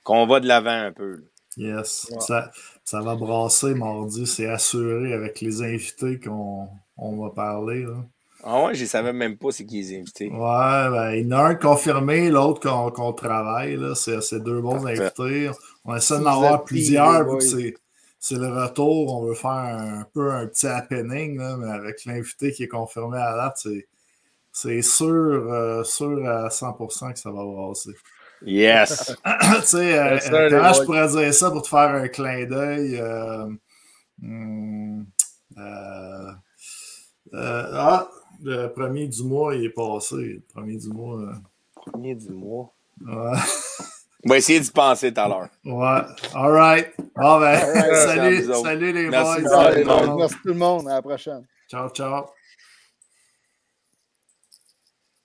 Speaker 4: qu'on va de l'avant un peu.
Speaker 2: Yes. Ça, ça va brasser mardi, c'est assuré avec les invités qu'on on va parler. Là.
Speaker 4: Ah ouais, je savais même pas c'est qui les invités.
Speaker 2: Ouais, ben, il y en a un confirmé, l'autre qu'on travaille. là. C'est c'est deux bons
Speaker 4: Parfait.
Speaker 2: invités. On essaie d'en avoir plusieurs. C'est c'est le retour. On veut faire un peu un petit happening, là, mais avec l'invité qui est confirmé à la date, c'est- c'est sûr, euh, sûr à 100% que ça va brasser.
Speaker 4: Yes!
Speaker 2: tu sais, euh, comment je pourrais dire ça pour te faire un clin d'œil? euh, hum, euh, euh, ah, le premier du mois, il est passé. Le premier du mois. euh,
Speaker 4: Premier du mois.
Speaker 2: ouais.
Speaker 4: On va essayer d'y penser tout à l'heure.
Speaker 2: ouais. All right. Bon, ben,
Speaker 3: All right.
Speaker 2: salut, salut les
Speaker 4: Merci
Speaker 2: boys. Salut
Speaker 3: merci tout le monde. À la prochaine.
Speaker 2: Ciao, ciao.